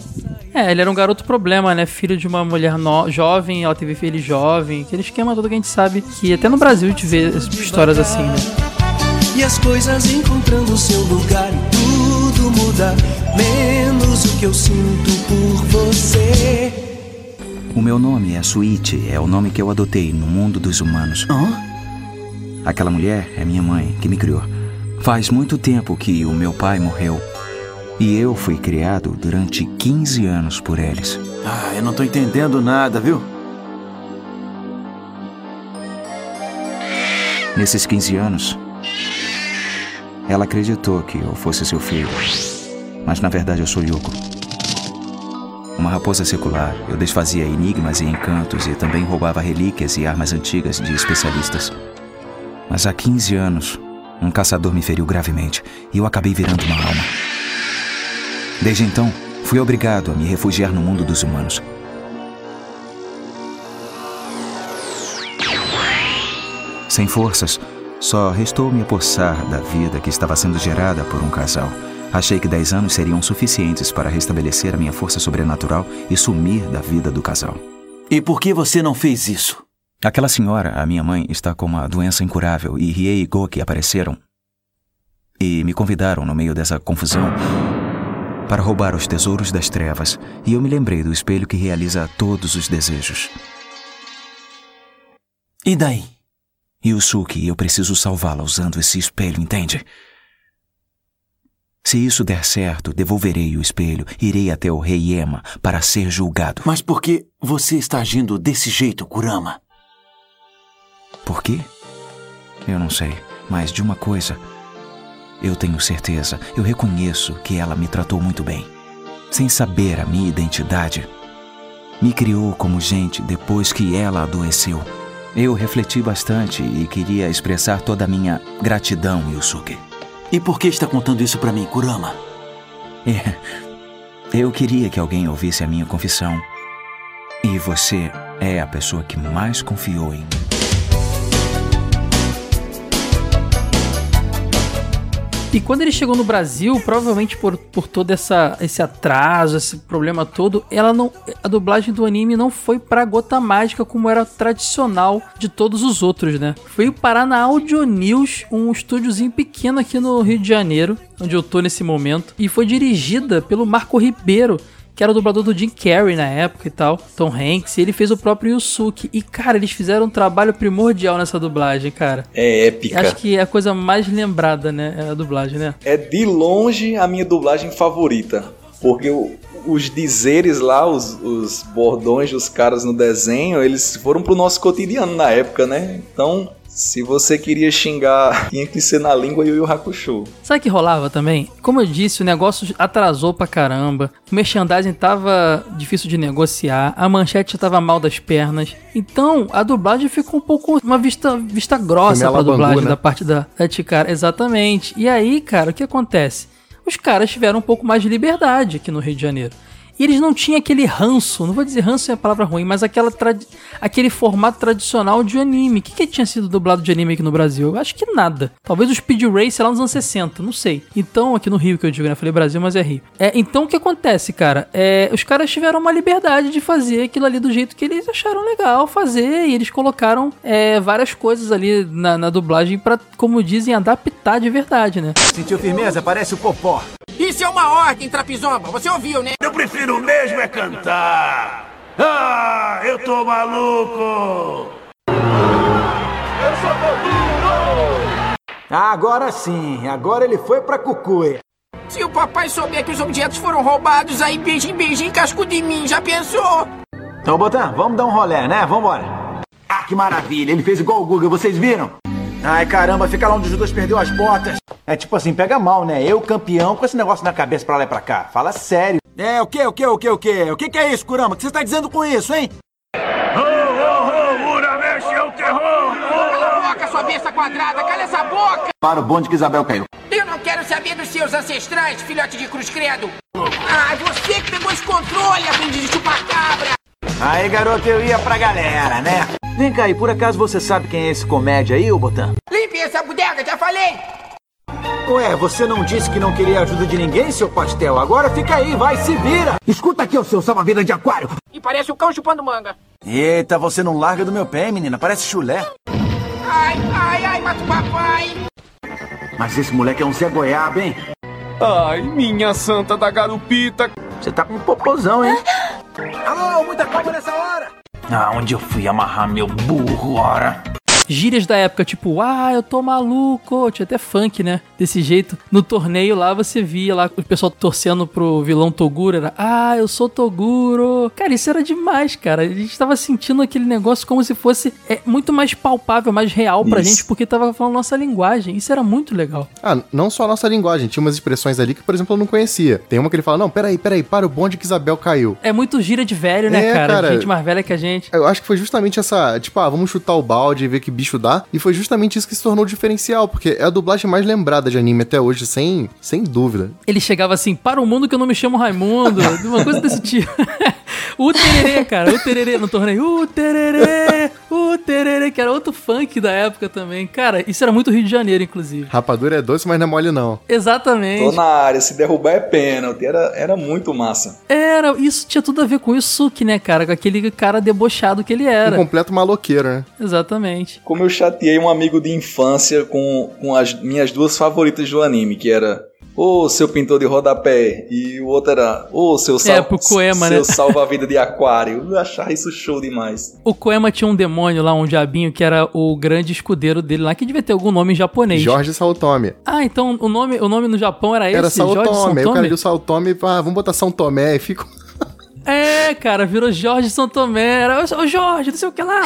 É, ele era um garoto problema, né? Filho de uma mulher no- jovem, ela teve filho jovem. Aquele esquema todo que a gente sabe que até no Brasil a gente vê histórias assim, né? E as coisas encontrando seu lugar e tudo muda, menos o que eu sinto por você. O meu nome é Suíte, é o nome que eu adotei no mundo dos humanos. Aquela mulher é minha mãe, que me criou. Faz muito tempo que o meu pai morreu. E eu fui criado durante 15 anos por eles. Ah, eu não tô entendendo nada, viu? Nesses 15 anos, ela acreditou que eu fosse seu filho. Mas na verdade eu sou Yoko. Uma raposa secular, eu desfazia enigmas e encantos e também roubava relíquias e armas antigas de especialistas. Mas há 15 anos, um caçador me feriu gravemente e eu acabei virando uma alma. Desde então, fui obrigado a me refugiar no mundo dos humanos. Sem forças, só restou me apossar da vida que estava sendo gerada por um casal. Achei que 10 anos seriam suficientes para restabelecer a minha força sobrenatural e sumir da vida do casal. E por que você não fez isso? Aquela senhora, a minha mãe, está com uma doença incurável e Riei e Goki apareceram e me convidaram no meio dessa confusão para roubar os tesouros das trevas. E eu me lembrei do espelho que realiza todos os desejos. E daí? Yusuke, eu preciso salvá-la usando esse espelho, entende? Se isso der certo, devolverei o espelho, irei até o rei Ema para ser julgado. Mas por que você está agindo desse jeito, Kurama? Por quê? Eu não sei, mas de uma coisa eu tenho certeza, eu reconheço que ela me tratou muito bem. Sem saber a minha identidade, me criou como gente depois que ela adoeceu. Eu refleti bastante e queria expressar toda a minha gratidão, Yusuke. E por que está contando isso pra mim, Kurama? É, Eu queria que alguém ouvisse a minha confissão. E você é a pessoa que mais confiou em mim. E quando ele chegou no Brasil, provavelmente por, por todo essa, esse atraso, esse problema todo, ela não, a dublagem do anime não foi pra Gota Mágica como era tradicional de todos os outros, né? Foi parar na Audio News, um estúdiozinho pequeno aqui no Rio de Janeiro, onde eu tô nesse momento, e foi dirigida pelo Marco Ribeiro, que era o dublador do Jim Carrey na época e tal, Tom Hanks, e ele fez o próprio Yusuke. E, cara, eles fizeram um trabalho primordial nessa dublagem, cara. É épica. Acho que é a coisa mais lembrada, né? É a dublagem, né? É de longe a minha dublagem favorita. Porque o, os dizeres lá, os, os bordões dos caras no desenho, eles foram pro nosso cotidiano na época, né? Então, se você queria xingar, tinha que ser na língua Yu Yu Hakusho. Sabe o que rolava também? Como eu disse, o negócio atrasou pra caramba. O merchandising tava difícil de negociar. A manchete tava mal das pernas. Então, a dublagem ficou um pouco uma vista, vista grossa pra dublagem né? da parte da, da Ticara. Exatamente. E aí, cara, o que acontece? Os caras tiveram um pouco mais de liberdade aqui no Rio de Janeiro. E eles não tinham aquele ranço, não vou dizer ranço é a palavra ruim, mas aquela aquele formato tradicional de anime. O que, que tinha sido dublado de anime aqui no Brasil? Acho que nada. Talvez o Speed Race lá nos anos 60, não sei. Então, aqui no Rio que eu digo, né? Falei Brasil, mas é Rio. É, então o que acontece, cara? É, os caras tiveram uma liberdade de fazer aquilo ali do jeito que eles acharam legal fazer. E eles colocaram é, várias coisas ali na, na dublagem para, como dizem, adaptar de verdade, né? Sentiu firmeza? Parece o Popó. Isso é uma ordem, Trapizomba. Você ouviu, né? Eu prefiro mesmo é cantar. Ah, eu tô maluco. Eu sou duro. Agora sim, agora ele foi pra cucuia. Se o papai souber que os objetos foram roubados, aí beijinho, beijinho, casco de mim, já pensou? Então, Botan, vamos dar um rolé, né? Vambora. Ah, que maravilha, ele fez igual o Guga, vocês viram? Ai, caramba, fica lá onde o Judas perdeu as botas. É tipo assim, pega mal, né? Eu, campeão, com esse negócio na cabeça pra lá e pra cá. Fala sério. É, o que, o que, o que, o que? O que, que é isso, Kurama? O que você tá dizendo com isso, hein? Ô, ô, ô, Uramesh é o terror! Cala a boca, sua besta quadrada, cala essa boca! Para o bonde que Isabel caiu. Eu não quero saber dos seus ancestrais, filhote de cruz credo! Ah, você que pegou esse controle, aprendiz de chupacabra! Aí, garoto, eu ia pra galera, né? Vem cá, e por acaso você sabe quem é esse comédia aí, ô Botan? Limpe essa bodega, já falei! Ué, você não disse que não queria ajuda de ninguém, seu pastel? Agora fica aí, vai, se vira! Escuta aqui, o seu salva-vida de aquário! E parece o cão chupando manga. Eita, você não larga do meu pé, menina, parece chulé. Ai, ai, ai, mata o papai! Mas esse moleque é um Zé Goiaba, hein? Ai, minha santa da garupita! Você tá com um popozão, hein? Alô, muita calma nessa hora! Ah, onde eu fui amarrar meu burro, ora? Gírias da época, tipo, ah, eu tô maluco. Tinha até funk, né? Desse jeito. No torneio lá você via lá o pessoal torcendo pro vilão Toguro. Era, ah, eu sou Toguro. Cara, isso era demais, cara. A gente tava sentindo aquele negócio como se fosse é, muito mais palpável, mais real pra isso. gente, porque tava falando nossa linguagem. Isso era muito legal. Ah, não só a nossa linguagem. Tinha umas expressões ali que, por exemplo, eu não conhecia. Tem uma que ele fala, não, peraí, peraí, para o bonde que Isabel caiu. É muito gira de velho, né, é, cara? cara? Gente mais velha que a gente. Eu acho que foi justamente essa, tipo, ah, vamos chutar o balde e ver que bicho dá. E foi justamente isso que se tornou diferencial, porque é a dublagem mais lembrada de anime até hoje, sem, sem dúvida. Ele chegava assim, para o mundo que eu não me chamo Raimundo, uma coisa desse tipo. o tererê, cara, o tererê no torneio, o tererê, o tererê, que era outro funk da época também. Cara, isso era muito Rio de Janeiro, inclusive. Rapadura é doce, mas não é mole não. Exatamente. Tô na área, se derrubar é pênalti, era, era muito massa. Era, isso tinha tudo a ver com o Yusuke, né, cara, com aquele cara debochado que ele era. Um completo maloqueiro, né? Exatamente. Como eu chateei um amigo de infância com, com as minhas duas favoritas do anime, que era Ô, oh, seu pintor de rodapé. E o outro era, ô, oh, seu, sal... é, pro Koema, seu né? salva-vida de aquário. Eu achava isso show demais. O Koema tinha um demônio lá, um diabinho, que era o grande escudeiro dele lá, que devia ter algum nome em japonês. Jorge Saltome. Ah, então o nome, o nome no Japão era esse? Era Saltome. Aí o cara viu Saltome e ah, vamos botar São Tomé e ficou... É, cara, virou Jorge Santomé. Era, ô Jorge, não sei o que lá.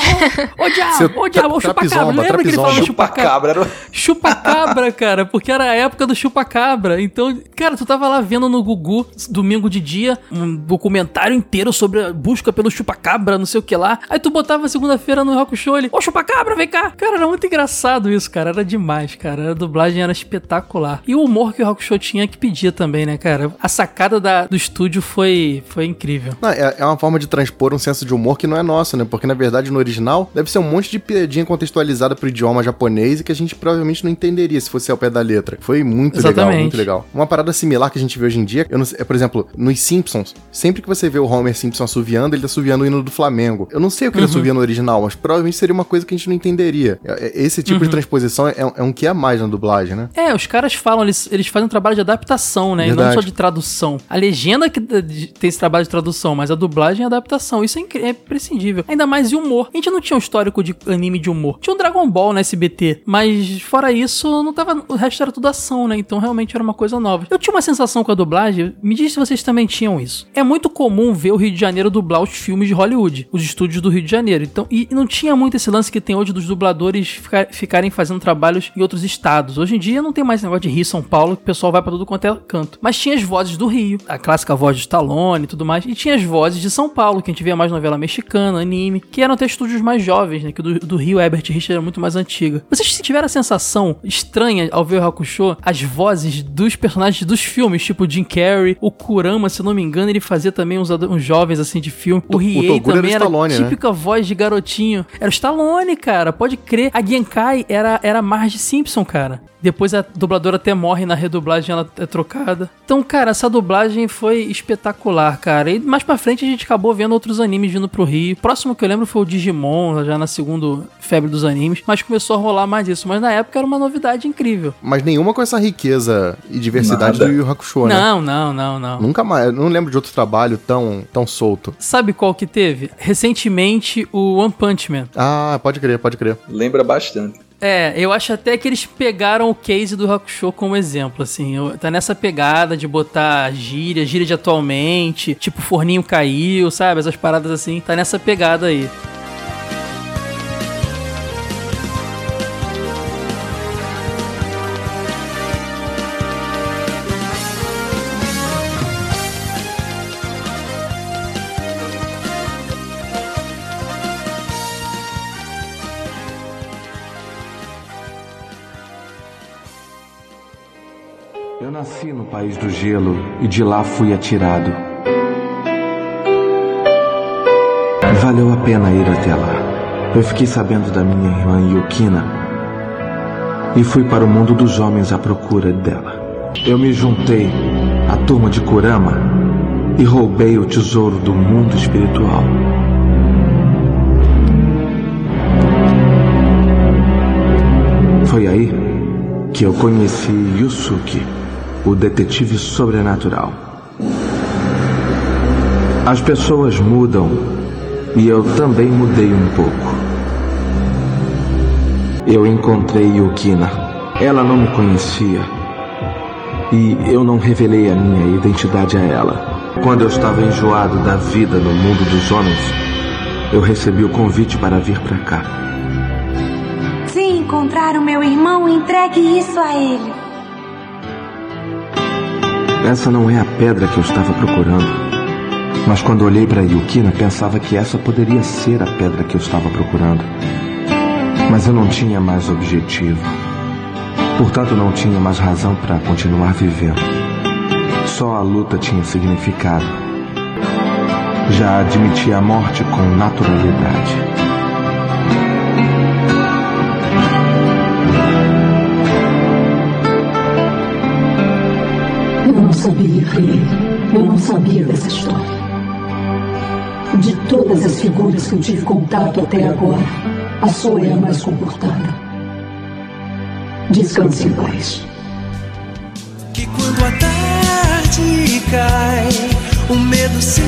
Ô, diabo, ô diabo, ô chupacabra. Lembra que ele falava chupacabra? Chupacabra. Chupacabra, cara, porque era a época do chupacabra. Então, cara, tu tava lá vendo no Gugu, domingo de dia, um documentário inteiro sobre a busca pelo chupacabra, não sei o que lá. Aí tu botava segunda-feira no Rock Show ele, ô chupacabra, vem cá. Cara, era muito engraçado isso, cara. Era demais, cara. A dublagem era espetacular. E o humor que o Rock Show tinha que pedia também, né, cara? A sacada da, do estúdio foi, foi incrível. Não, é, é uma forma de transpor um senso de humor que não é nosso, né? Porque na verdade no original deve ser um monte de piadinha contextualizada pro idioma japonês e que a gente provavelmente não entenderia se fosse ao pé da letra. Foi muito Exatamente. legal, muito legal. Uma parada similar que a gente vê hoje em dia, eu não é, por exemplo, nos Simpsons, sempre que você vê o Homer Simpson assoviando, ele tá assoviando o hino do Flamengo. Eu não sei o que ele Uhum. assovia no original, mas provavelmente seria uma coisa que a gente não entenderia. É- é- Esse tipo Uhum. de transposição é, é um que é mais na dublagem, né? É, os caras falam, eles, eles fazem um trabalho de adaptação, né? E não Verdade. só de tradução. A legenda que tem esse trabalho de tradução, mas a dublagem é adaptação. Isso é, é imprescindível. Ainda mais em humor. A gente não tinha um histórico de anime de humor. Tinha um Dragon Ball na SBT, mas fora isso, não tava. O resto era tudo ação, né? Então realmente era uma coisa nova. Eu tinha uma sensação com a dublagem, me diz se vocês também tinham isso. É muito comum ver o Rio de Janeiro dublar os filmes de Hollywood, os estúdios do Rio de Janeiro. Então, e não tinha muito esse lance que tem hoje dos dubladores fica- ficarem fazendo trabalhos em outros estados. Hoje em dia não tem mais negócio de Rio, São Paulo, que o pessoal vai pra tudo quanto é canto. Mas tinha as vozes do Rio, a clássica voz de Stallone e tudo mais, e tinha as vozes de São Paulo, que a gente via mais novela mexicana, anime, que eram até estúdios mais jovens, né? Que o do, do Rio, Herbert Richard era muito mais antiga. Vocês tiveram a sensação estranha ao ver o Hakusho, as vozes dos personagens dos filmes, tipo Jim Carrey, o Kurama, se não me engano, ele fazia também uns, uns jovens assim de filme. O, Riei Toguro era também era, Stallone, né? típica voz de garotinho. Era o Stallone, cara, pode crer. A Genkai era, era Marge Simpson, cara. Depois a dubladora até morre na redublagem, ela é trocada. Então, cara, essa dublagem foi espetacular, cara. E mais pra frente a gente acabou vendo outros animes vindo pro Rio. O próximo que eu lembro foi o Digimon, já na segunda febre dos animes. Mas começou a rolar mais isso. Mas na época era uma novidade incrível. Mas nenhuma com essa riqueza e diversidade Nada. do Yu Hakusho, né? Não, não, não, não. Nunca mais. Eu não lembro de outro trabalho tão, tão solto. Sabe qual que teve? Recentemente, o One Punch Man. Ah, pode crer, pode crer. Lembra bastante. É, eu acho até que eles pegaram o case do Hakusho como exemplo, assim. Tá nessa pegada de botar gíria, gíria de atualmente, tipo forninho caiu, sabe? Essas paradas assim. Tá nessa pegada aí. País do gelo e de lá fui atirado. Valeu a pena ir até lá. Eu fiquei sabendo da minha irmã Yukina e fui para o mundo dos homens à procura dela. Eu me juntei à turma de Kurama e roubei o tesouro do mundo espiritual. Foi aí que eu conheci Yusuke, o detetive sobrenatural. As pessoas mudam e eu também mudei um pouco. Eu encontrei Yukina. Ela não me conhecia e eu não revelei a minha identidade a ela. Quando eu estava enjoado da vida no mundo dos homens, eu recebi o convite para vir para cá. Se encontrar o meu irmão, entregue isso a ele. Essa não é a pedra que eu estava procurando. Mas quando olhei para Yukina, pensava que essa poderia ser a pedra que eu estava procurando. Mas eu não tinha mais objetivo. Portanto, não tinha mais razão para continuar vivendo. Só a luta tinha significado. Já admiti a morte com naturalidade. Não sabia, Rei. Eu não sabia dessa história. De todas as figuras que eu tive contato até agora, a sua é a mais comportada. Descanse em paz. Que quando a tarde cai, o medo se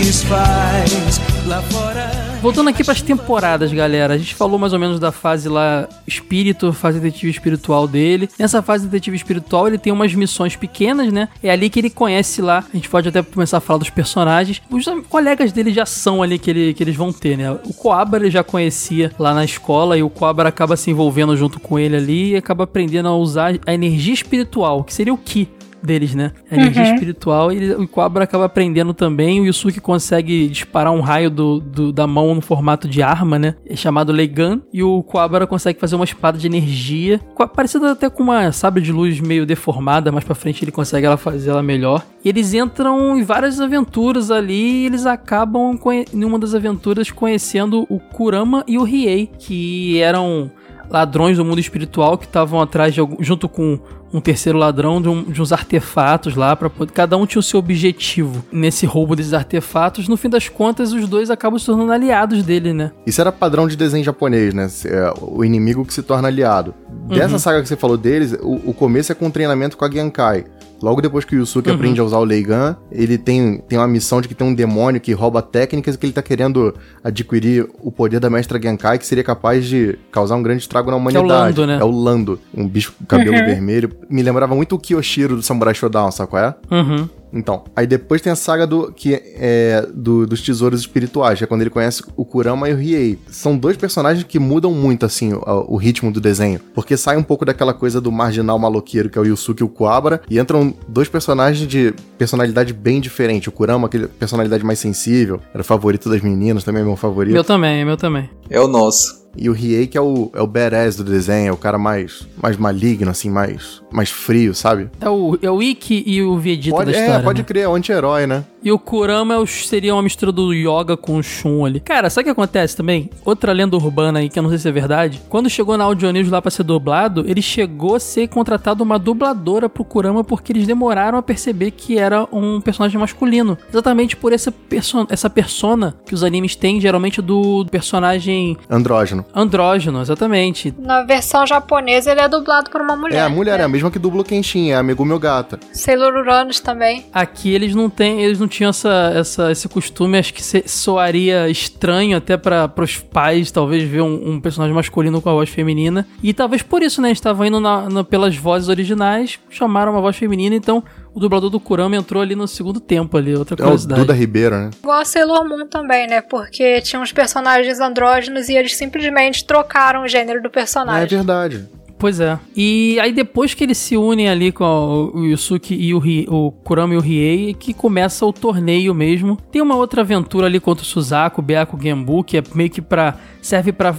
desfaz. Lá fora Voltando aqui pras temporadas, galera. A gente falou mais ou menos da fase lá espírito, fase detetive espiritual dele. Nessa fase detetive espiritual, ele tem umas missões pequenas, né? É ali que ele conhece lá. A gente pode até começar a falar dos personagens. Os colegas dele já são ali que, ele, que eles vão ter, né? O Coabra ele já conhecia lá na escola e o Coabra acaba se envolvendo junto com ele ali e acaba aprendendo a usar a energia espiritual, que seria o Ki deles, né? A energia Uhum. espiritual e o Cobra acaba aprendendo também. O Yusuke consegue disparar um raio do, do- da mão no formato de arma, né? É chamado Leigan. E o Cobra consegue fazer uma espada de energia, parecida até com uma sabre de luz meio deformada. Mais pra frente ele consegue ela fazer ela melhor. E eles entram em várias aventuras ali e eles acabam em uma das aventuras conhecendo o Kurama e o Riei, que eram ladrões do mundo espiritual que estavam atrás de algum, junto com um terceiro ladrão de, um- de uns artefatos lá para cada um tinha o seu objetivo nesse roubo desses artefatos no fim das contas os dois acabam se tornando aliados dele né Isso era padrão de desenho japonês, né? É, o inimigo que se torna aliado. Dessa Uhum. saga que você falou deles, o, o começo é com um treinamento com a Genkai. Logo depois que o Yusuke Uhum. aprende a usar o Leigan, ele tem, tem uma missão de que tem um demônio que rouba técnicas e que ele tá querendo adquirir o poder da mestra Genkai, que seria capaz de causar um grande estrago na Que é o humanidade. Lando, né? É o Lando, um bicho com cabelo Uhum. vermelho. Me lembrava muito o Kiyoshiro do Samurai Shodown, sabe qual é? Uhum. Então, aí depois tem a saga do que é do- dos tesouros espirituais, que é quando ele conhece o Kurama e o Riei. São dois personagens que mudam muito assim o, o ritmo do desenho, porque sai um pouco daquela coisa do marginal maloqueiro que é o Yusuke e o Kuwabara e entram dois personagens de personalidade bem diferente. O Kurama aquele personalidade mais sensível, era o favorito das meninas, também é meu favorito. meu também meu também É o nosso. E o Riei que é o, é o badass do desenho, é o cara mais, mais maligno, assim, mais, mais frio, sabe? é o é o Ikki e o Vegeta Pode, da é, história pode né? crer, é o anti-herói, né? E o Kurama é o- seria uma mistura do Yoga com o Shun ali. Cara, sabe o que acontece também? Outra lenda urbana aí, que eu não sei se é verdade. Quando chegou na Audio News lá pra ser dublado, ele chegou a ser contratado uma dubladora pro Kurama porque eles demoraram a perceber que era um personagem masculino. Exatamente por essa, perso essa persona que os animes têm, geralmente do personagem Andrógeno. Andrógeno, exatamente. Na versão japonesa ele é dublado por uma mulher. É, a mulher é a mesma que dubla o Kenshin, é a Megumi Ogata. Sailor Uranus também. Aqui eles não têm, eles não tinham essa, essa, esse costume, acho que se- soaria estranho até para os pais, talvez, ver um, um personagem masculino com a voz feminina. E talvez por isso, né, estavam indo na- na- pelas vozes originais, chamaram uma voz feminina, então o dublador do Kurama entrou ali no segundo tempo ali, outra É o curiosidade. Duda Ribeiro, né? Igual a Sailor Moon também, né? Porque tinha uns personagens andrógenos e eles simplesmente trocaram o gênero do Ah, é personagem. verdade. Pois é. E aí depois que eles se unem ali com o o Yusuke e o, Ri, o Kurama e o Riei, que começa o torneio mesmo. Tem uma outra aventura ali contra o Suzaku, Byaku, Genbu, que é meio que pra... serve pra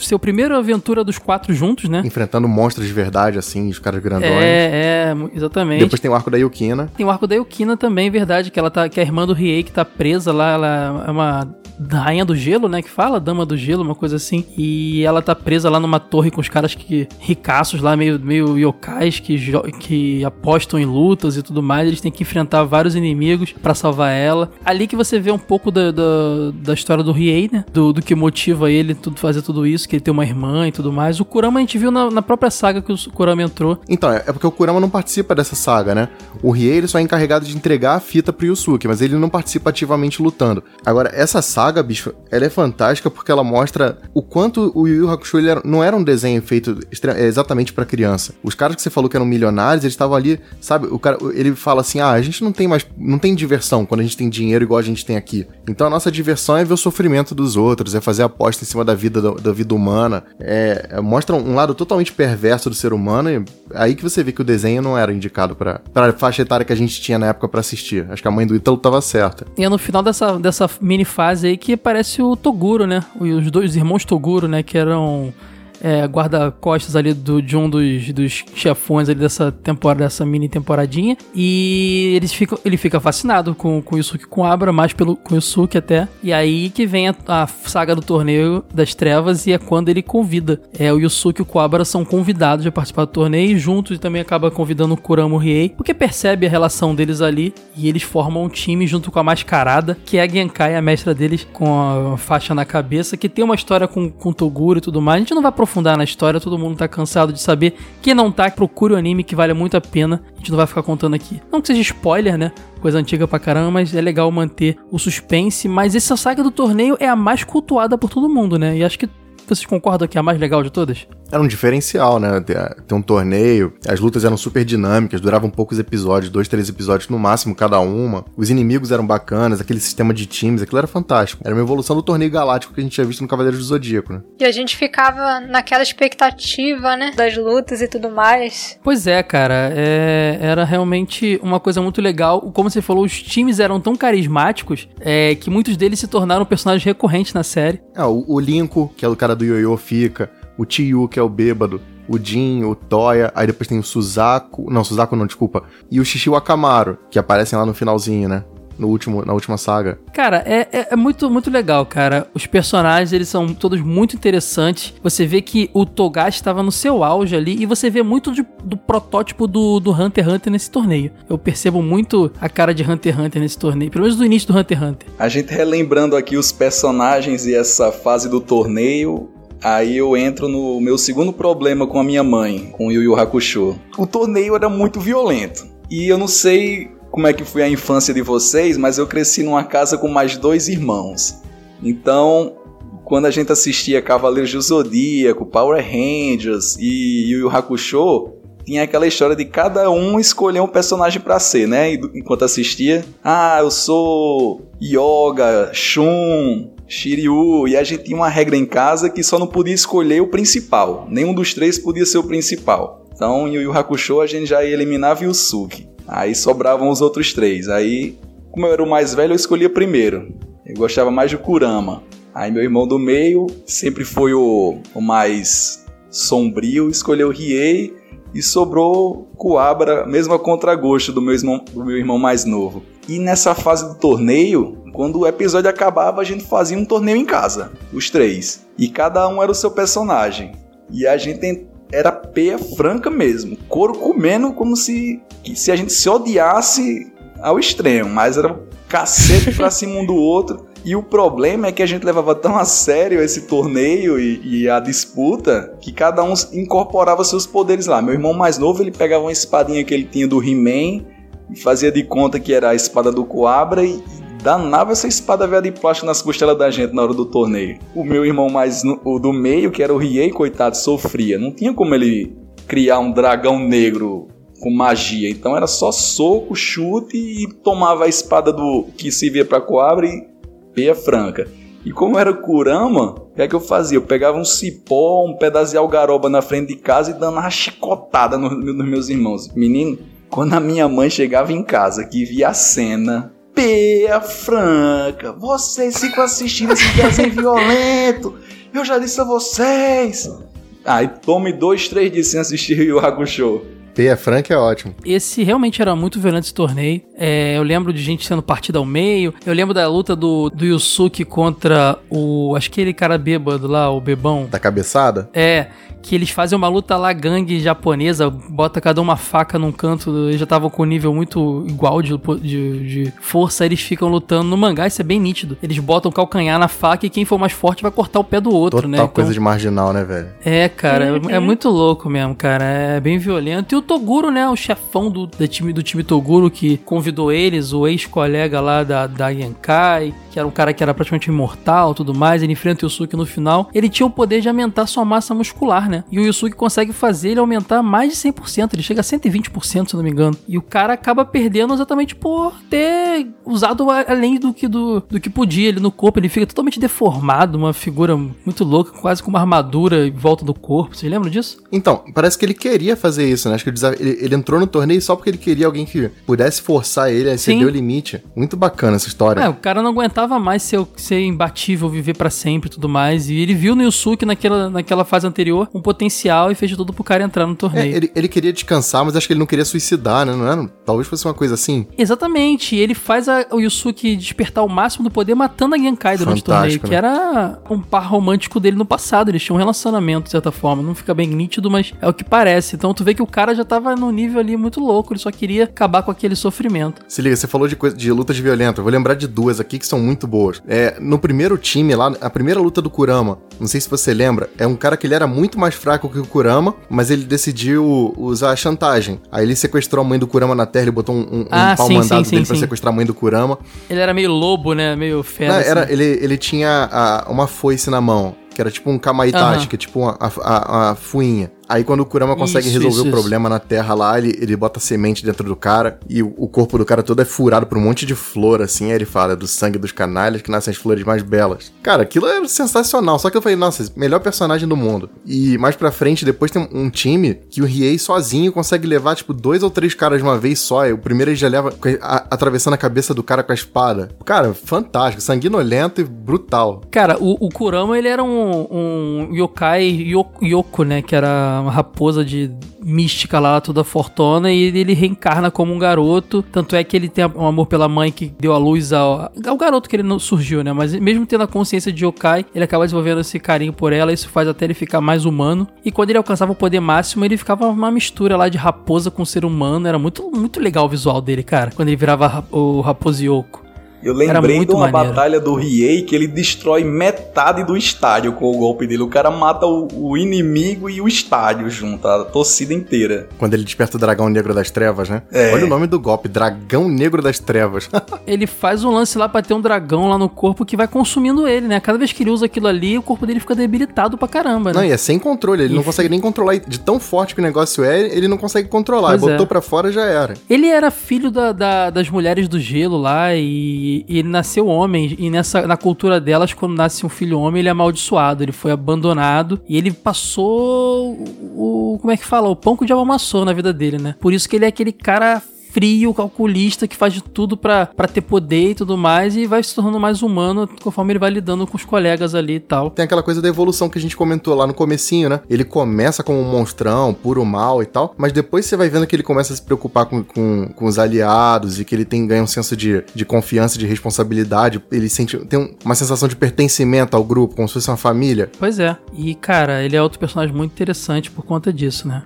ser a primeira aventura dos quatro juntos, né? Enfrentando monstros de verdade, assim, os caras grandões. É, é, exatamente. Depois tem o arco da Yukina. Tem o arco da Yukina também, verdade, que ela tá, que é a irmã do Riei que tá presa lá, ela é uma rainha do gelo, né, que fala, dama do gelo, uma coisa assim. E ela tá presa lá numa torre com os caras que ricaços lá, meio meio yokais que que apostam em lutas e tudo mais. Eles têm que enfrentar vários inimigos pra salvar ela. Ali que você vê um pouco da, da, da história do Riei, né, do, do que motiva ele tudo fazer tudo isso, que ele tem uma irmã e tudo mais. O Kurama a gente viu na, na própria saga que o Kurama entrou. Então, é é porque o Kurama não participa dessa saga, né? O Riei ele só é encarregado de entregar a fita pro Yusuke, mas ele não participa ativamente lutando. Agora, essa saga, bicho, ela é fantástica porque ela mostra o quanto o Yu Yu Hakusho era- não era um desenho feito é, exatamente pra criança. Os caras que você falou que eram milionários, eles estavam ali, sabe? O cara, ele fala assim: "Ah, a gente não tem mais, não tem diversão quando a gente tem dinheiro igual a gente tem aqui. Então a nossa diversão é ver o sofrimento dos outros, é fazer aposta em cima da vida da, da vida humana. É, é- mostra um lado totalmente perverso do ser humano e aí que você vê que o desenho não era indicado pra para faixa etária que a gente tinha na época pra assistir. Acho que a mãe do Ítalo tava certa. E é no final dessa, dessa mini fase aí que aparece o Toguro, né? Os dois irmãos Toguro, né? Que eram é, guarda-costas ali do, de um dos, dos chefões ali dessa temporada, dessa mini temporadinha. E eles ficam, ele fica fascinado com, com o Yusuke com Abra, mais pelo com o Yusuke até. E aí que vem a, a saga do torneio das trevas e é quando ele convida. É, o Yusuke e o Kuwabara são convidados a participar do torneio e juntos também acaba convidando o Kurama e o Riei, porque percebe a relação deles ali e eles formam um time junto com a mascarada, que é a Genkai, a mestra deles, com a faixa na cabeça, que tem uma história com, com Toguro e tudo mais. A gente não vai aprofundar na história, todo mundo tá cansado de saber. Quem não tá, procure o anime que vale muito a pena. A gente não vai ficar contando aqui. Não que seja spoiler, né? Coisa antiga pra caramba, mas é legal manter o suspense. Mas essa saga do torneio é a mais cultuada por todo mundo, né? E acho que vocês concordam que é a mais legal de todas? Era um diferencial, né? Ter, um torneio, as lutas eram super dinâmicas, duravam poucos episódios, dois, três episódios no máximo cada uma. Os inimigos eram bacanas, aquele sistema de times, aquilo era fantástico. Era uma evolução do torneio galáctico que a gente tinha visto no Cavaleiros do Zodíaco, né? E a gente ficava naquela expectativa, né? Das lutas e tudo mais. Pois é, cara. É, era realmente uma coisa muito legal. Como você falou, os times eram tão carismáticos é, que muitos deles se tornaram personagens recorrentes na série. É, o, o Linko, que é o cara do Yoyo, fica. O Chiyu, que é o bêbado. O Jin, o Toya. Aí depois tem o Suzaku. Não, Suzaku não, desculpa. E o Shishi Akamaru, que aparecem lá no finalzinho, né? No último, na última saga. Cara, é, é, é, muito, muito legal, cara. Os personagens, eles são todos muito interessantes. Você vê que o Togashi estava no seu auge ali e você vê muito de, do protótipo do, do Hunter x Hunter nesse torneio. Eu percebo muito a cara de Hunter x Hunter nesse torneio, pelo menos do início do Hunter x Hunter. A gente relembrando aqui os personagens e essa fase do torneio, Aí eu entro no meu segundo problema com a minha mãe, com o Yu Yu Hakusho. O torneio era muito violento. E eu não sei como é que foi a infância de vocês, mas eu cresci numa casa com mais dois irmãos. Então, quando a gente assistia Cavaleiros do Zodíaco, Power Rangers e Yu Yu Hakusho, tinha aquela história de cada um escolher um personagem para ser, né? Enquanto assistia, ah, eu sou Yoga, Shun, Shiryu, e a gente tinha uma regra em casa que só não podia escolher o principal. Nenhum dos três podia ser o principal. Então, em Yu Yu Hakusho a gente já eliminava Yusuke. Aí sobravam os outros três. Aí, como eu era o mais velho, eu escolhia primeiro. Eu gostava mais de Kurama. Aí meu irmão do meio sempre foi o, o mais sombrio, escolheu Riei e sobrou Kuabra, mesmo a contragosto do do meu irmão mais novo. E nessa fase do torneio, quando o episódio acabava, a gente fazia um torneio em casa, os três. E cada um era o seu personagem. E a gente era peia franca mesmo, couro comendo como se, se a gente se odiasse ao extremo, mas era cacete pra cima um do outro. E o problema é que a gente levava tão a sério esse torneio e, e, a disputa que cada um incorporava seus poderes lá. Meu irmão mais novo, ele pegava uma espadinha que ele tinha do He-Man fazia de conta que era a espada do Coabra e danava essa espada velha de plástico nas costelas da gente na hora do torneio. O meu irmão mais o do meio, que era o Riei, coitado, sofria. Não tinha como ele criar um dragão negro com magia. Então era só soco, chute e tomava a espada do que se via para Coabra e peia franca. E como era Kurama, o que é que eu fazia? Eu pegava um cipó, um pedaço de algaroba na frente de casa e dando uma chicotada nos no, no meus irmãos. Menino, quando a minha mãe chegava em casa, que via a cena, peia franca, vocês ficam assistindo esse desenho violento, eu já disse a vocês. Aí tome dois, três dias sem assistir o Yu Hakusho. Peia Franca é ótimo. Esse realmente era muito violento esse torneio. É, eu lembro de gente sendo partida ao meio. Eu lembro da luta do, do Yusuke contra o. Acho que aquele cara bêbado lá, o bebão. Da cabeçada? É que eles fazem uma luta lá gangue japonesa, bota cada uma faca num canto, eles já estavam com um nível muito igual de, de, de, força, eles ficam lutando no mangá, isso é bem nítido. Eles botam calcanhar na faca e quem for mais forte vai cortar o pé do outro, Total né? Total então, coisa de marginal, né, velho? É, cara, é, é, muito louco mesmo, cara, é bem violento. E o Toguro, né, o chefão do, do, time, do time Toguro que convidou eles, o ex-colega lá da, da Yankai, que era um cara que era praticamente imortal tudo mais, ele enfrenta o Yusuke no final, ele tinha o poder de aumentar sua massa muscular, né? E o Yusuke consegue fazer ele aumentar mais de 100%, ele chega a 120%, se não me engano. E o cara acaba perdendo exatamente por ter usado além do que, do, do que podia ele no corpo, ele fica totalmente deformado, uma figura muito louca, quase com uma armadura em volta do corpo. Vocês lembram disso? Então, parece que ele queria fazer isso, né? Acho que ele, ele entrou no torneio só porque ele queria alguém que pudesse forçar ele a exceder o limite. Muito bacana essa história. É, o cara não aguentava aguentava mais ser, ser imbatível, viver para sempre e tudo mais. E ele viu no Yusuke naquela, naquela fase anterior um potencial e fez de tudo pro cara entrar no torneio. É, ele, ele queria descansar, mas acho que ele não queria suicidar, né? Não era? Talvez fosse uma coisa assim. Exatamente. Ele faz a, o Yusuke despertar o máximo do poder matando a Genkai durante Fantástico, o torneio, né? que era um par romântico dele no passado. Eles tinham um relacionamento, de certa forma. Não fica bem nítido, mas é o que parece. Então tu vê que o cara já já tava num nível ali muito louco, ele só queria acabar com aquele sofrimento. Se liga, você falou de, coisa, de lutas violentas. Eu vou lembrar de duas aqui que são muito boas. É, no primeiro time lá, a primeira luta do Kurama, não sei se você lembra, é um cara que ele era muito mais fraco que o Kurama, mas ele decidiu usar a chantagem. Aí ele sequestrou a mãe do Kurama na terra, ele botou um, um, Ah, um pau sim, mandado sim, dele sim, pra sequestrar a mãe do Kurama. Ele era meio lobo, né? Meio fera. Não, assim. era, ele, ele tinha a- uma foice na mão, que era tipo um kamaitachi, Aham. que é tipo uma, a, a, a fuinha. Aí quando o Kurama consegue Isso, resolver isso, o isso. problema na terra lá, ele, ele bota semente dentro do cara e o, o corpo do cara todo é furado por um monte de flor, assim. Aí ele fala do sangue dos canalhas que nascem as flores mais belas. Cara, aquilo é sensacional. Só que eu falei, nossa, melhor personagem do mundo. E mais pra frente, depois tem um time que o Riei sozinho consegue levar, tipo, dois ou três caras de uma vez só. E o primeiro ele já leva a- atravessando a cabeça do cara com a espada. Cara, fantástico, sanguinolento e brutal. Cara, o, o Kurama, ele era um, um yokai yo- yoko, né? Que era uma raposa de mística lá, toda fortuna, e ele reencarna como um garoto. Tanto é que ele tem um amor pela mãe que deu a luz ao, ao garoto que ele não surgiu, né? Mas mesmo tendo a consciência de yokai, ele acaba desenvolvendo esse carinho por ela, isso faz até ele ficar mais humano. E quando ele alcançava o poder máximo, ele ficava uma mistura lá de raposa com ser humano. Era muito, muito legal o visual dele, cara. Quando ele virava ra- o raposo Yoko. Eu lembrei de uma maneiro. batalha do Riei que ele destrói metade do estádio com o golpe dele. O cara mata o, o inimigo e o estádio junto, a torcida inteira. Quando ele desperta o dragão negro das trevas, né? É. Olha o nome do golpe, dragão negro das trevas. ele faz um lance lá pra ter um dragão lá no corpo que vai consumindo ele, né? Cada vez que ele usa aquilo ali, o corpo dele fica debilitado pra caramba, né? Não, e é sem controle, ele não consegue nem controlar. De tão forte que o negócio é, ele não consegue controlar. Pois Botou é. pra fora já era. Ele era filho da- da- das mulheres do gelo lá e, ele nasceu homem. E nessa, na cultura delas, quando nasce um filho homem, ele é amaldiçoado. Ele foi abandonado e ele passou o. Como é que fala? O pão que o diabo amassou na vida dele, né? Por isso que ele é aquele cara frio, calculista, que faz de tudo pra pra ter poder e tudo mais, e vai se tornando mais humano conforme ele vai lidando com os colegas ali e tal. Tem aquela coisa da evolução que a gente comentou lá no comecinho, né? Ele começa como um monstrão, puro mal e tal, mas depois você vai vendo que ele começa a se preocupar com, com, com os aliados e que ele tem ganha um senso de, de confiança, de responsabilidade. Ele sente tem um- uma sensação de pertencimento ao grupo, como se fosse uma família. Pois é. E, cara, ele é outro personagem muito interessante por conta disso, né?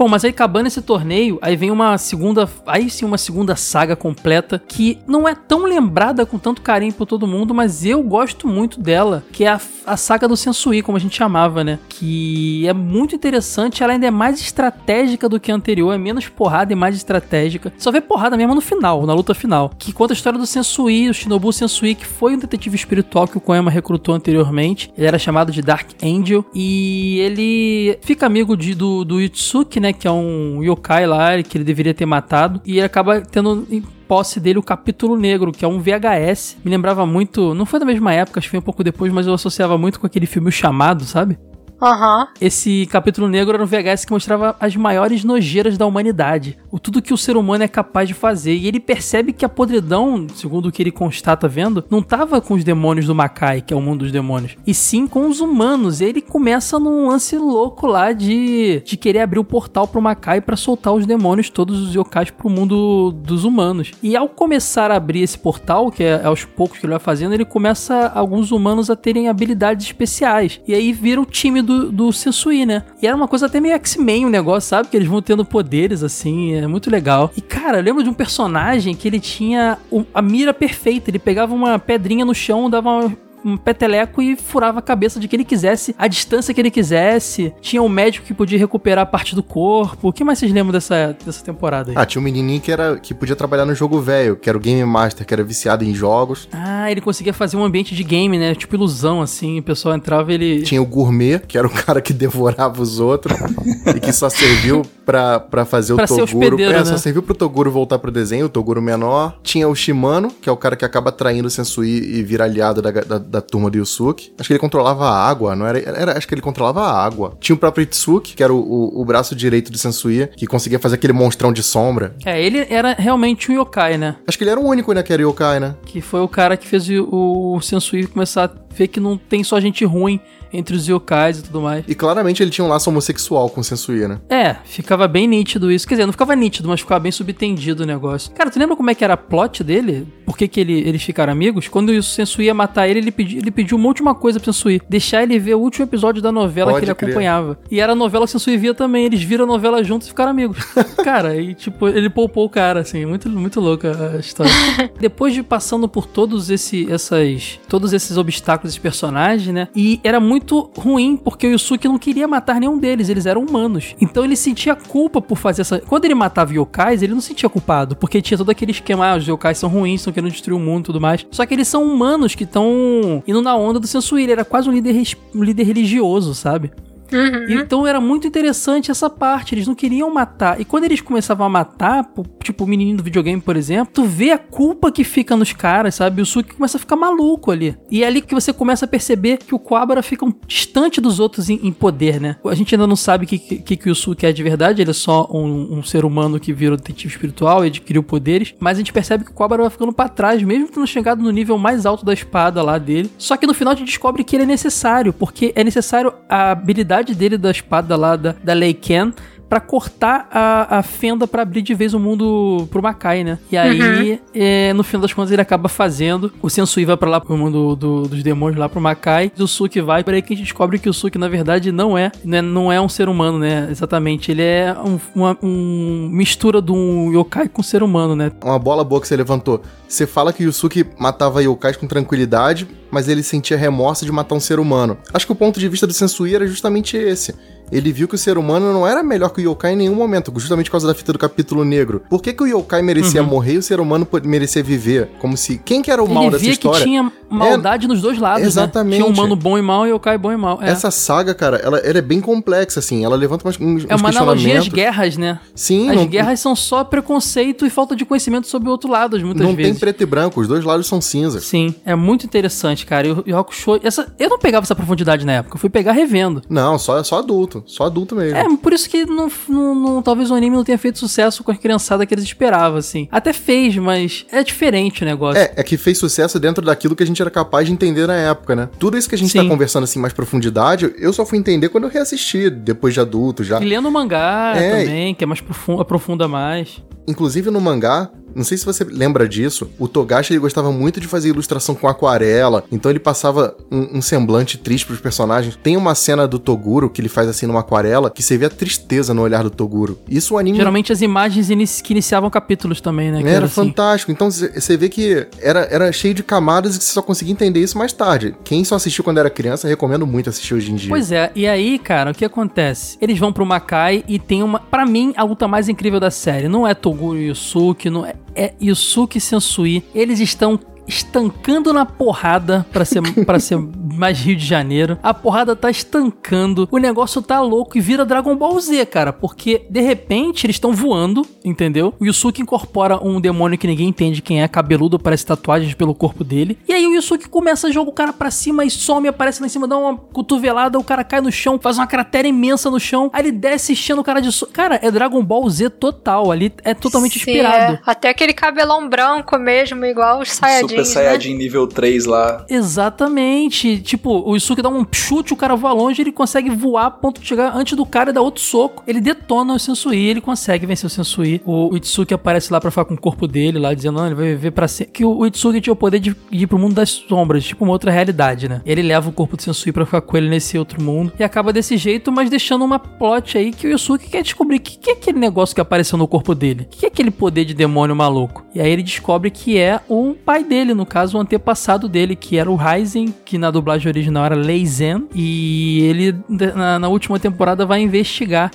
Bom, mas aí acabando esse torneio, aí vem uma segunda, aí sim uma segunda saga completa que não é tão lembrada com tanto carinho por todo mundo, mas eu gosto muito dela, que é a, a saga do Sensui, como a gente chamava, né? Que é muito interessante, ela ainda é mais estratégica do que a anterior, é menos porrada e mais estratégica. Só vê porrada mesmo no final, na luta final, que conta a história do Sensui, o Shinobu Sensui, que foi um detetive espiritual que o Koyama recrutou anteriormente. Ele era chamado de Dark Angel e ele fica amigo de, do, do Itsuki, né? Que é um yokai lá, que ele deveria ter matado. E ele acaba tendo em posse dele o Capítulo Negro, que é um VHS. Me lembrava muito, não foi da mesma época, acho que foi um pouco depois, mas eu associava muito com aquele filme O Chamado, sabe? Aham. Esse capítulo negro era um VHS que mostrava as maiores nojeiras da humanidade. O tudo que o ser humano é capaz de fazer. E ele percebe que a podridão, segundo o que ele constata vendo, não tava com os demônios do Makai, que é o mundo dos demônios, e sim com os humanos. E ele começa num lance louco lá de, de querer abrir o portal pro Makai para soltar os demônios, todos os yokais pro mundo dos humanos. E ao começar a abrir esse portal, que é aos poucos que ele vai fazendo, ele começa alguns humanos a terem habilidades especiais. E aí vira o time do, do Sensui, né? E era uma coisa até meio X-Men o negócio, sabe? Que eles vão tendo poderes, assim, é muito legal. E, cara, eu lembro de um personagem que ele tinha a mira perfeita. Ele pegava uma pedrinha no chão, dava uma um peteleco e furava a cabeça de quem ele quisesse, a distância que ele quisesse. Tinha um médico que podia recuperar parte do corpo. O que mais vocês lembram dessa, dessa temporada aí? Ah, tinha um menininho que, era, que podia trabalhar no jogo velho, que era o Game Master, que era viciado em jogos. Ah, ele conseguia fazer um ambiente de game, né? Tipo ilusão, assim. O pessoal entrava ele. Tinha o Gourmet, que era o cara que devorava os outros e que só serviu pra, pra fazer Pra o Toguro. é, né? só serviu pro Toguro voltar pro desenho, o Toguro menor. Tinha o Shimano, que é o cara que acaba traindo o Sensui e vira aliado da, da, da turma do Yusuke. Acho que ele controlava a água, não era, era? Acho que ele controlava a água. Tinha o próprio Itsuki, que era o, o, o braço direito do Sensui, que conseguia fazer aquele monstrão de sombra. É, ele era realmente um yokai, né? Acho que ele era o único, né, que era yokai, né? Que foi o cara que fez o, o Sensui começar Vê que não tem só gente ruim entre os yokais e tudo mais. E claramente ele tinha um laço homossexual com o Sensui, né? É, ficava bem nítido isso. Quer dizer, não ficava nítido, mas ficava bem subtendido o negócio. Cara, tu lembra como é que era a plot dele? Por que, que ele, eles ficaram amigos? Quando o Sensui ia matar ele, ele, pedi, ele pediu uma última coisa pro Sensui. Deixar ele ver o último episódio da novela Pode que ele crer. acompanhava. E era a novela que o Sensui via também. Eles viram a novela juntos e ficaram amigos. cara, e tipo, ele poupou o cara, assim. Muito, muito louca a história. Depois de passando por todos esse, essas, todos esses obstáculos, esses personagens, né? E era muito ruim porque o Yusuke não queria matar nenhum deles, eles eram humanos. Então ele sentia culpa por fazer essa. Quando ele matava yokais, ele não se sentia culpado, porque tinha todo aquele esquema, ah, os yokais são ruins, estão querendo destruir o mundo e tudo mais. Só que eles são humanos que estão indo na onda do Sensui, ele era quase um líder, um líder religioso, sabe? Então era muito interessante essa parte. Eles não queriam matar. E quando eles começavam a matar, tipo o menininho do videogame, por exemplo, tu vê a culpa que fica nos caras, sabe? O Suki começa a ficar maluco ali. E é ali que você começa a perceber que o Quabara fica um distante dos outros em, em poder, né? A gente ainda não sabe o que, que, que o Suki é de verdade. Ele é só um, um ser humano que virou detetive espiritual e adquiriu poderes. Mas a gente percebe que o Quabara vai ficando pra trás, mesmo tendo chegado no nível mais alto da espada lá dele. Só que no final a gente descobre que ele é necessário, porque é necessário a habilidade dele da espada lá da, da Leiken pra cortar a, a fenda pra abrir de vez o mundo pro Makai, né? E aí, é, no final das contas, ele acaba fazendo. O Sensui vai pra lá pro mundo do- dos demônios, lá pro Makai. E o Suki vai. Por aí que a gente descobre que o Suki, na verdade, não é, né, não é um ser humano, né? Exatamente. Ele é um, uma um mistura de um yokai com um ser humano, né? Uma bola boa que você levantou. Você fala que Yusuke matava yokais com tranquilidade, mas ele sentia remorso de matar um ser humano. Acho que o ponto de vista do Sensui era justamente esse. Ele viu que o ser humano não era melhor que o yokai em nenhum momento, justamente por causa da fita do capítulo negro. Por que, que o yokai merecia Uhum. morrer e o ser humano merecia viver? Como se. Quem que era o mal ele dessa via história? que tinha maldade nos dois lados, exatamente. né? Tinha um humano bom e mal e yokai bom e mal. É. Essa saga, cara, ela, ela é bem complexa, assim. Ela levanta umas, uns, É uma analogia às guerras, né? Sim, As não- guerras são só preconceito e falta de conhecimento sobre o outro lado, muitas Não vezes. tem preto e branco, os dois lados são cinzas. Sim, é muito interessante, cara. E o e o Hakusho, essa, eu não pegava essa profundidade na época, eu fui pegar revendo. Não, só, só adulto. Só adulto mesmo. É, por isso que não, não- não- talvez o anime não tenha feito sucesso com a criançada que eles esperavam, assim. Até fez, mas é diferente o negócio. É, é que fez sucesso dentro daquilo que a gente era capaz de entender na época, né? Tudo isso que a gente tá Sim. conversando assim mais profundidade, eu só fui entender quando eu reassisti, depois de adulto já. E lendo o mangá É. também, que é mais profundo, aprofunda mais. Inclusive no mangá, não sei se você lembra disso, o Togashi ele gostava muito de fazer ilustração com aquarela, então ele passava um, um semblante triste pros personagens. Tem uma cena do Toguro que ele faz assim numa aquarela, que você vê a tristeza no olhar do Toguro. Isso o anime Geralmente as imagens inici- que iniciavam capítulos também, né? que Era, assim. fantástico. Então você vê que era, era cheio de camadas e que você só conseguia entender isso mais tarde. Quem só assistiu quando era criança, recomendo muito assistir hoje em dia. Pois é, e aí, cara, o que acontece? Eles vão pro Makai e tem uma. Pra mim, a luta mais incrível da série. Não é Toguro e Yusuke, não é, é Yusuke Sensui. Eles estão estancando na porrada pra ser, pra ser mais Rio de Janeiro. A porrada tá estancando, o negócio tá louco e vira Dragon Ball Z, cara. Porque, de repente, eles estão voando, entendeu? O Yusuke incorpora um demônio que ninguém entende quem é, cabeludo, parece tatuagens pelo corpo dele. E aí o Yusuke começa a jogar o cara pra cima e some, aparece lá em cima, dá uma cotovelada, o cara cai no chão, faz uma cratera imensa no chão. Aí ele desce enchendo o cara de... So cara, é Dragon Ball Z total. Ali é totalmente Sim, inspirado. é. Até aquele cabelão branco mesmo, igual os Saiyajins, Super Saiyajin nível 3 lá. Exatamente. Tipo, o Yusuke dá um chute, o cara voa longe, ele consegue voar a ponto de chegar antes do cara e dar outro soco. Ele detona o Sensui, ele consegue vencer o Sensui. O, o Itsuki aparece lá pra falar com o corpo dele, lá dizendo, não, ele vai viver pra sempre. Que o, o Itsuki tinha o poder de ir pro mundo das sombras, tipo uma outra realidade, né? Ele leva o corpo do Sensui pra ficar com ele nesse outro mundo. E acaba desse jeito, mas deixando uma plot aí que o Yusuke quer descobrir o que, que é aquele negócio que apareceu no corpo dele. O que é aquele poder de demônio maluco? E aí ele descobre que é o pai dele, no caso, o antepassado dele, que era o Ryzen, que na dublagem original era Leizen. E ele, na, na última temporada, vai investigar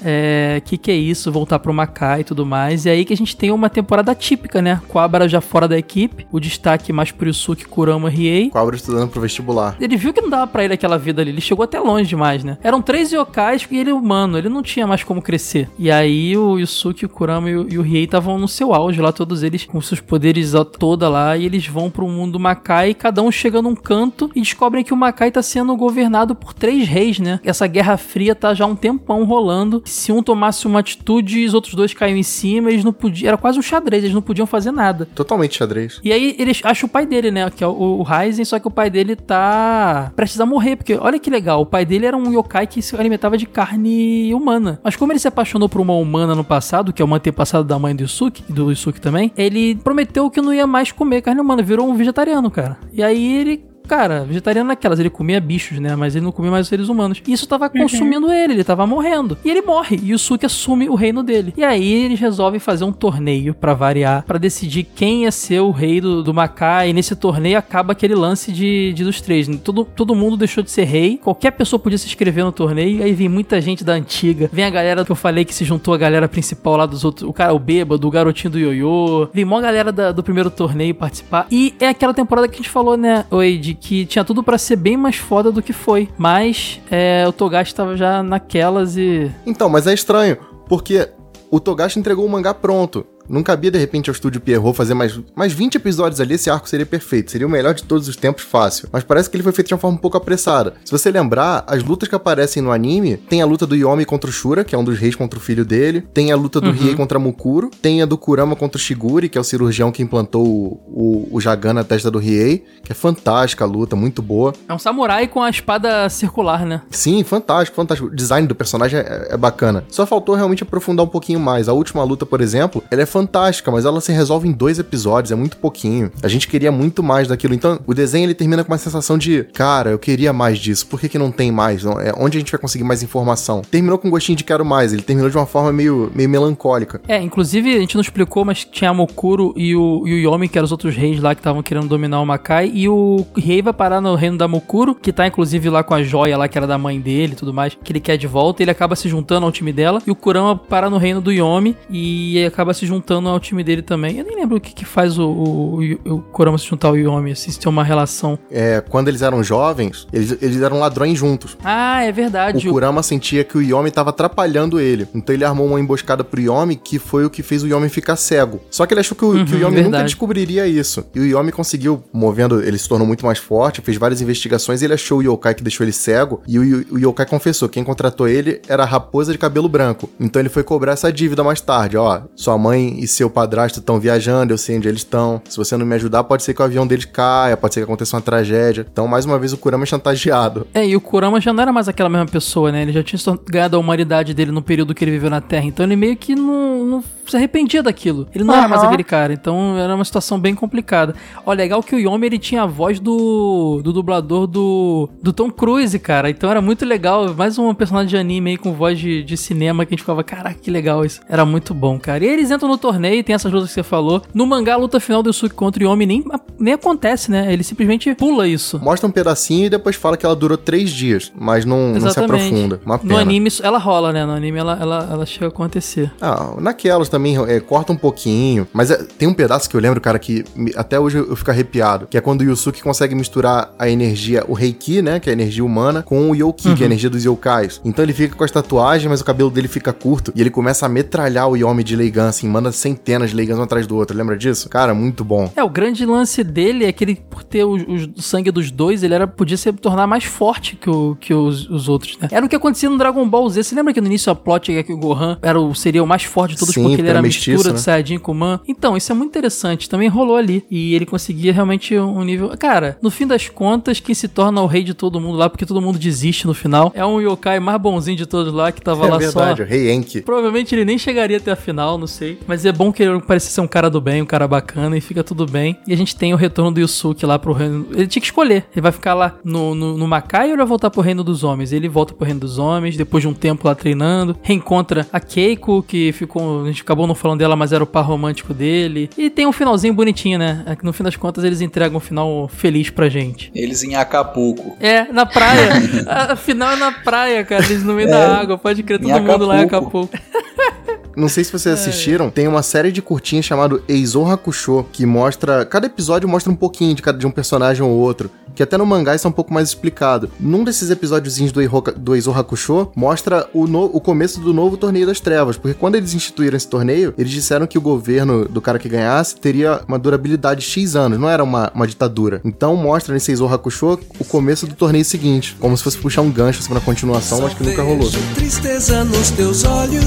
o que, que é isso, voltar pro Makai e tudo mais. E aí que a gente tem uma temporada típica, né? Quabara já fora da equipe, o destaque mais pro Yusuke, Kurama, Riei. Quabra estudando pro vestibular. Ele viu que não dava pra ele aquela vida ali, ele chegou até longe demais, né? Eram três yokais e ele humano, ele não tinha mais como crescer. E aí o Yusuke, o Kurama e o, e o Riei estavam no seu auge lá, todos eles com seus poderes toda lá, e eles vão pro mundo Makai, cada um chega num canto e descobrem que o Makai tá sendo governado por três reis, né? Essa Guerra Fria tá já um tempão rolando. Se um tomasse uma atitude, os outros dois caíam em cima, eles não podiam. Era quase um xadrez, eles não podiam fazer nada. Totalmente xadrez. E aí eles acham o pai dele, né? Que é o, o Ryzen, só que o pai dele tá prestes a morrer. Porque olha que legal, o pai dele era um yokai que se alimentava de carne humana. Mas como ele se apaixonou por uma humana no passado, que é o antepassado da mãe do Yusuke, do Yusuke também, ele prometeu que não ia mais comer carne humana, virou um vegetariano, cara. E aí ele cara, vegetariano naquelas, ele comia bichos, né? Mas ele não comia mais os seres humanos. E isso tava consumindo ele, ele tava morrendo. E ele morre, e o Suki assume o reino dele. E aí eles resolvem fazer um torneio para variar, para decidir quem ia ser o rei do, do Macá. E nesse torneio acaba aquele lance de, de dos três. Todo, todo mundo deixou de ser rei, qualquer pessoa podia se inscrever no torneio. Aí vem muita gente da antiga, vem a galera que eu falei que se juntou a galera principal lá dos outros, o cara, o bêbado, o garotinho do ioiô. Vem mó galera da, do primeiro torneio participar. E é aquela temporada que a gente falou, né, Oi, de que tinha tudo para ser bem mais foda do que foi. Mas é, o Togashi tava já naquelas e. Então, mas é estranho, porque o Togashi entregou o mangá pronto. Não cabia, de repente, ao estúdio Pierrot fazer mais, mais 20 episódios ali, esse arco seria perfeito. Seria o melhor de todos os tempos, fácil. Mas parece que ele foi feito de uma forma um pouco apressada. Se você lembrar, as lutas que aparecem no anime, tem a luta do Yomi contra o Shura, que é um dos reis contra o filho dele. Tem a luta do Uhum. Riei contra Mukuro. Tem a do Kurama contra o Shiguri, que é o cirurgião que implantou o, o, o Jagan na testa do Riei. Que é fantástica a luta, muito boa. É um samurai com a espada circular, né? Sim, fantástico, fantástico. O design do personagem é, é bacana. Só faltou realmente aprofundar um pouquinho mais. A última luta, por exemplo, ela é fantástica, mas ela se resolve em dois episódios, é muito pouquinho. A gente queria muito mais daquilo. Então, o desenho ele termina com uma sensação de, cara, eu queria mais disso. Por que, que não tem mais? Não, é, onde a gente vai conseguir mais informação? Terminou com um gostinho de quero mais. Ele terminou de uma forma meio, meio melancólica. É, inclusive a gente não explicou, mas tinha a Mokuro e o, e o Yomi, que eram os outros reis lá que estavam querendo dominar o Makai, e o rei vai parar no reino da Mokuro, que tá inclusive lá com a joia lá, que era da mãe dele e tudo mais, que ele quer de volta, ele acaba se juntando ao time dela, e o Kurama para no reino do Yomi, e acaba se juntando ao time dele também. Eu nem lembro o que, que faz o, o, o Kurama se juntar ao Yomi, assim, se tem uma relação. É, quando eles eram jovens, eles, eles eram ladrões juntos. Ah, é verdade. O Kurama sentia que o Yomi tava atrapalhando ele. Então ele armou uma emboscada pro Yomi, que foi o que fez o Yomi ficar cego. Só que ele achou que o, Uhum, que o Yomi nunca verdade. descobriria isso. E o Yomi conseguiu, movendo, ele se tornou muito mais forte, fez várias investigações, ele achou o yokai que deixou ele cego, e o, o yokai confessou, quem contratou ele era a raposa de cabelo branco. Então ele foi cobrar essa dívida mais tarde, ó, sua mãe e seu padrasto estão viajando, eu sei onde eles estão. Se você não me ajudar, pode ser que o avião deles caia, pode ser que aconteça uma tragédia. Então, mais uma vez, o Kurama é chantageado. É, e o Kurama já não era mais aquela mesma pessoa, né? Ele já tinha ganhado a humanidade dele no período que ele viveu na Terra. Então ele meio que não, não se arrependia daquilo. Ele não era mais aquele cara. Então era uma situação bem complicada. Ó, legal que o Yomi ele tinha a voz do, do dublador do, do Tom Cruise, cara. Então era muito legal. Mais um personagem de anime aí com voz de, de cinema que a gente ficava, caraca, que legal isso. Era muito bom, cara. E eles entram no torneio, tem essas lutas que você falou. No mangá, a luta final do Yusuke contra o Yomi nem, nem acontece, né? Ele simplesmente pula isso. Mostra um pedacinho e depois fala que ela durou três dias, mas não, não se aprofunda. Uma pena. No anime, ela rola, né? No anime, ela, ela, ela chega a acontecer. Ah, naquelas também é, corta um pouquinho. Mas é, tem um pedaço que eu lembro, cara, que me- até hoje eu, fico arrepiado. Que é quando o Yusuke consegue misturar a energia, o Reiki, né? Que é a energia humana, com o Yoki, que é a Uhum. energia dos yokais. Então ele fica com as tatuagens, mas o cabelo dele fica curto. E ele começa a metralhar o Yomi de Leigan, assim, manda centenas de Leigans um atrás do outro. Lembra disso? Cara, muito bom. É, o grande lance dele é que ele, por ter o, o- o sangue dos dois, ele era, podia se tornar mais forte que, o, que os, os outros, né? Era o que acontecia no Dragon Ball Z. Você lembra que no início a plot é que o Gohan era o, seria o mais forte de todos Sim, porque ele era era mestiço, mistura né? de Saiyajin com Man? Então, isso é muito interessante. Também rolou ali. E ele conseguia realmente um nível... Cara, no fim das contas, quem se torna o rei de todo mundo lá, porque todo mundo desiste no final, é um yokai mais bonzinho de todos lá, que tava é lá verdade, só... o Rei Enki. Provavelmente ele nem chegaria até a final, não sei. Mas é bom que ele pareça ser um cara do bem, um cara bacana e fica tudo bem. E a gente tem o retorno do Yusuke lá pro reino. Ele tinha que escolher. Ele vai ficar lá no, no, no Makai ou ele vai voltar pro reino dos homens? Ele volta pro reino dos homens, depois de um tempo lá treinando. Reencontra a Keiko, que ficou. A gente acabou não falando dela, mas era o par romântico dele. E tem um finalzinho bonitinho, né? É que no fim das contas eles entregam um final feliz pra gente. Eles em Acapulco. É, na praia. a, final é na praia, cara. Eles no meio É, da água. Pode crer, todo em mundo lá em Acapulco. Acapulco. Não sei se É. vocês assistiram, tem uma série de curtinhas chamado Eizou Hakusho, que mostra. Cada episódio mostra um pouquinho de, cada, de um personagem ou outro. Que até no mangá isso é um pouco mais explicado. Num desses episódiozinhos do, Eiho, do Eizou Hakusho, mostra o, no, o começo do novo Torneio das Trevas, porque quando eles instituíram esse torneio, eles disseram que o governo do cara que ganhasse teria uma durabilidade de X anos, não era uma, uma ditadura. Então mostra nesse Eizou Hakusho o começo do torneio seguinte, como se fosse puxar um gancho assim, pra continuação, mas que nunca rolou. tristeza nos teus olhos,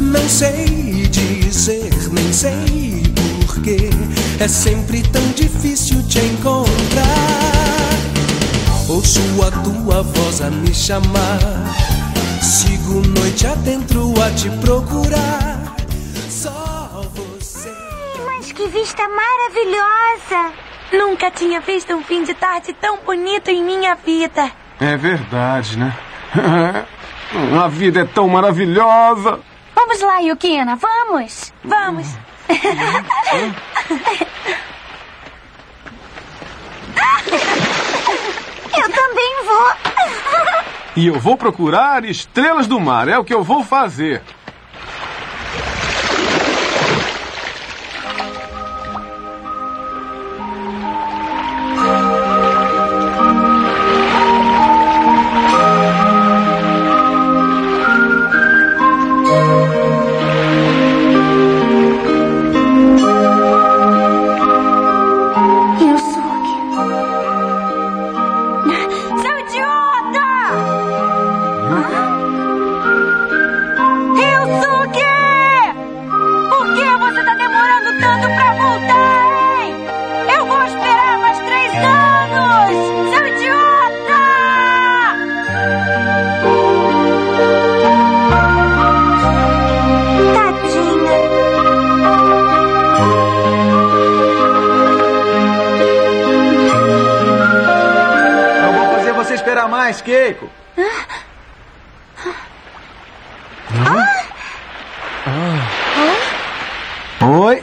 não sei dizer, nem sei porquê. É sempre tão difícil te encontrar. Ouço a tua voz a me chamar. Sigo noite adentro a te procurar. Só você. Mas que vista maravilhosa! Nunca tinha visto um fim de tarde tão bonito em minha vida. É verdade, né? A vida é tão maravilhosa. Vamos lá, Yukina, vamos! Vamos! Eu também vou! E eu vou procurar estrelas do mar, é o que eu vou fazer. Mais, Keiko. Oi,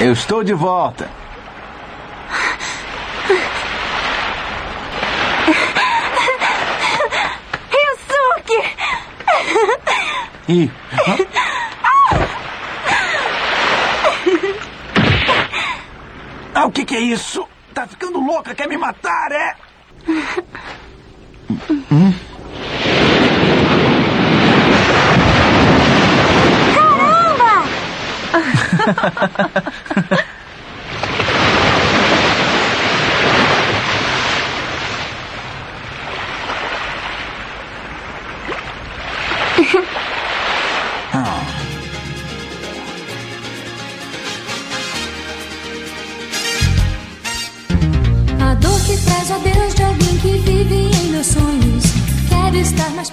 eu estou de volta. Yusuke! Ih, ah, o que, que é isso? Tá ficando louca, quer me matar, é? Hum? A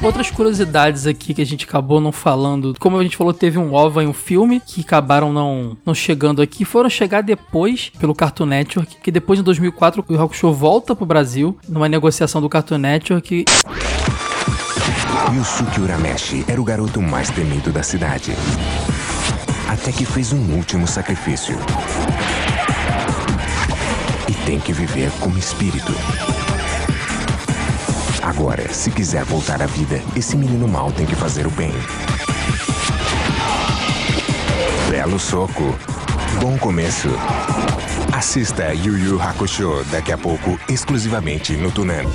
Outras curiosidades aqui que a gente acabou não falando. Como a gente falou, teve um OVA e um filme que acabaram não, não chegando aqui. Foram chegar depois pelo Cartoon Network, que depois em 2004 o Rock Show volta pro Brasil numa negociação do Cartoon Network. Yusuke Urameshi era o garoto mais temido da cidade. Até que fez um último sacrifício. E tem que viver como espírito. Agora, se quiser voltar à vida, esse menino mal tem que fazer o bem. Belo soco. Bom começo. Assista Yu Yu Hakusho daqui a pouco, exclusivamente no Tunan.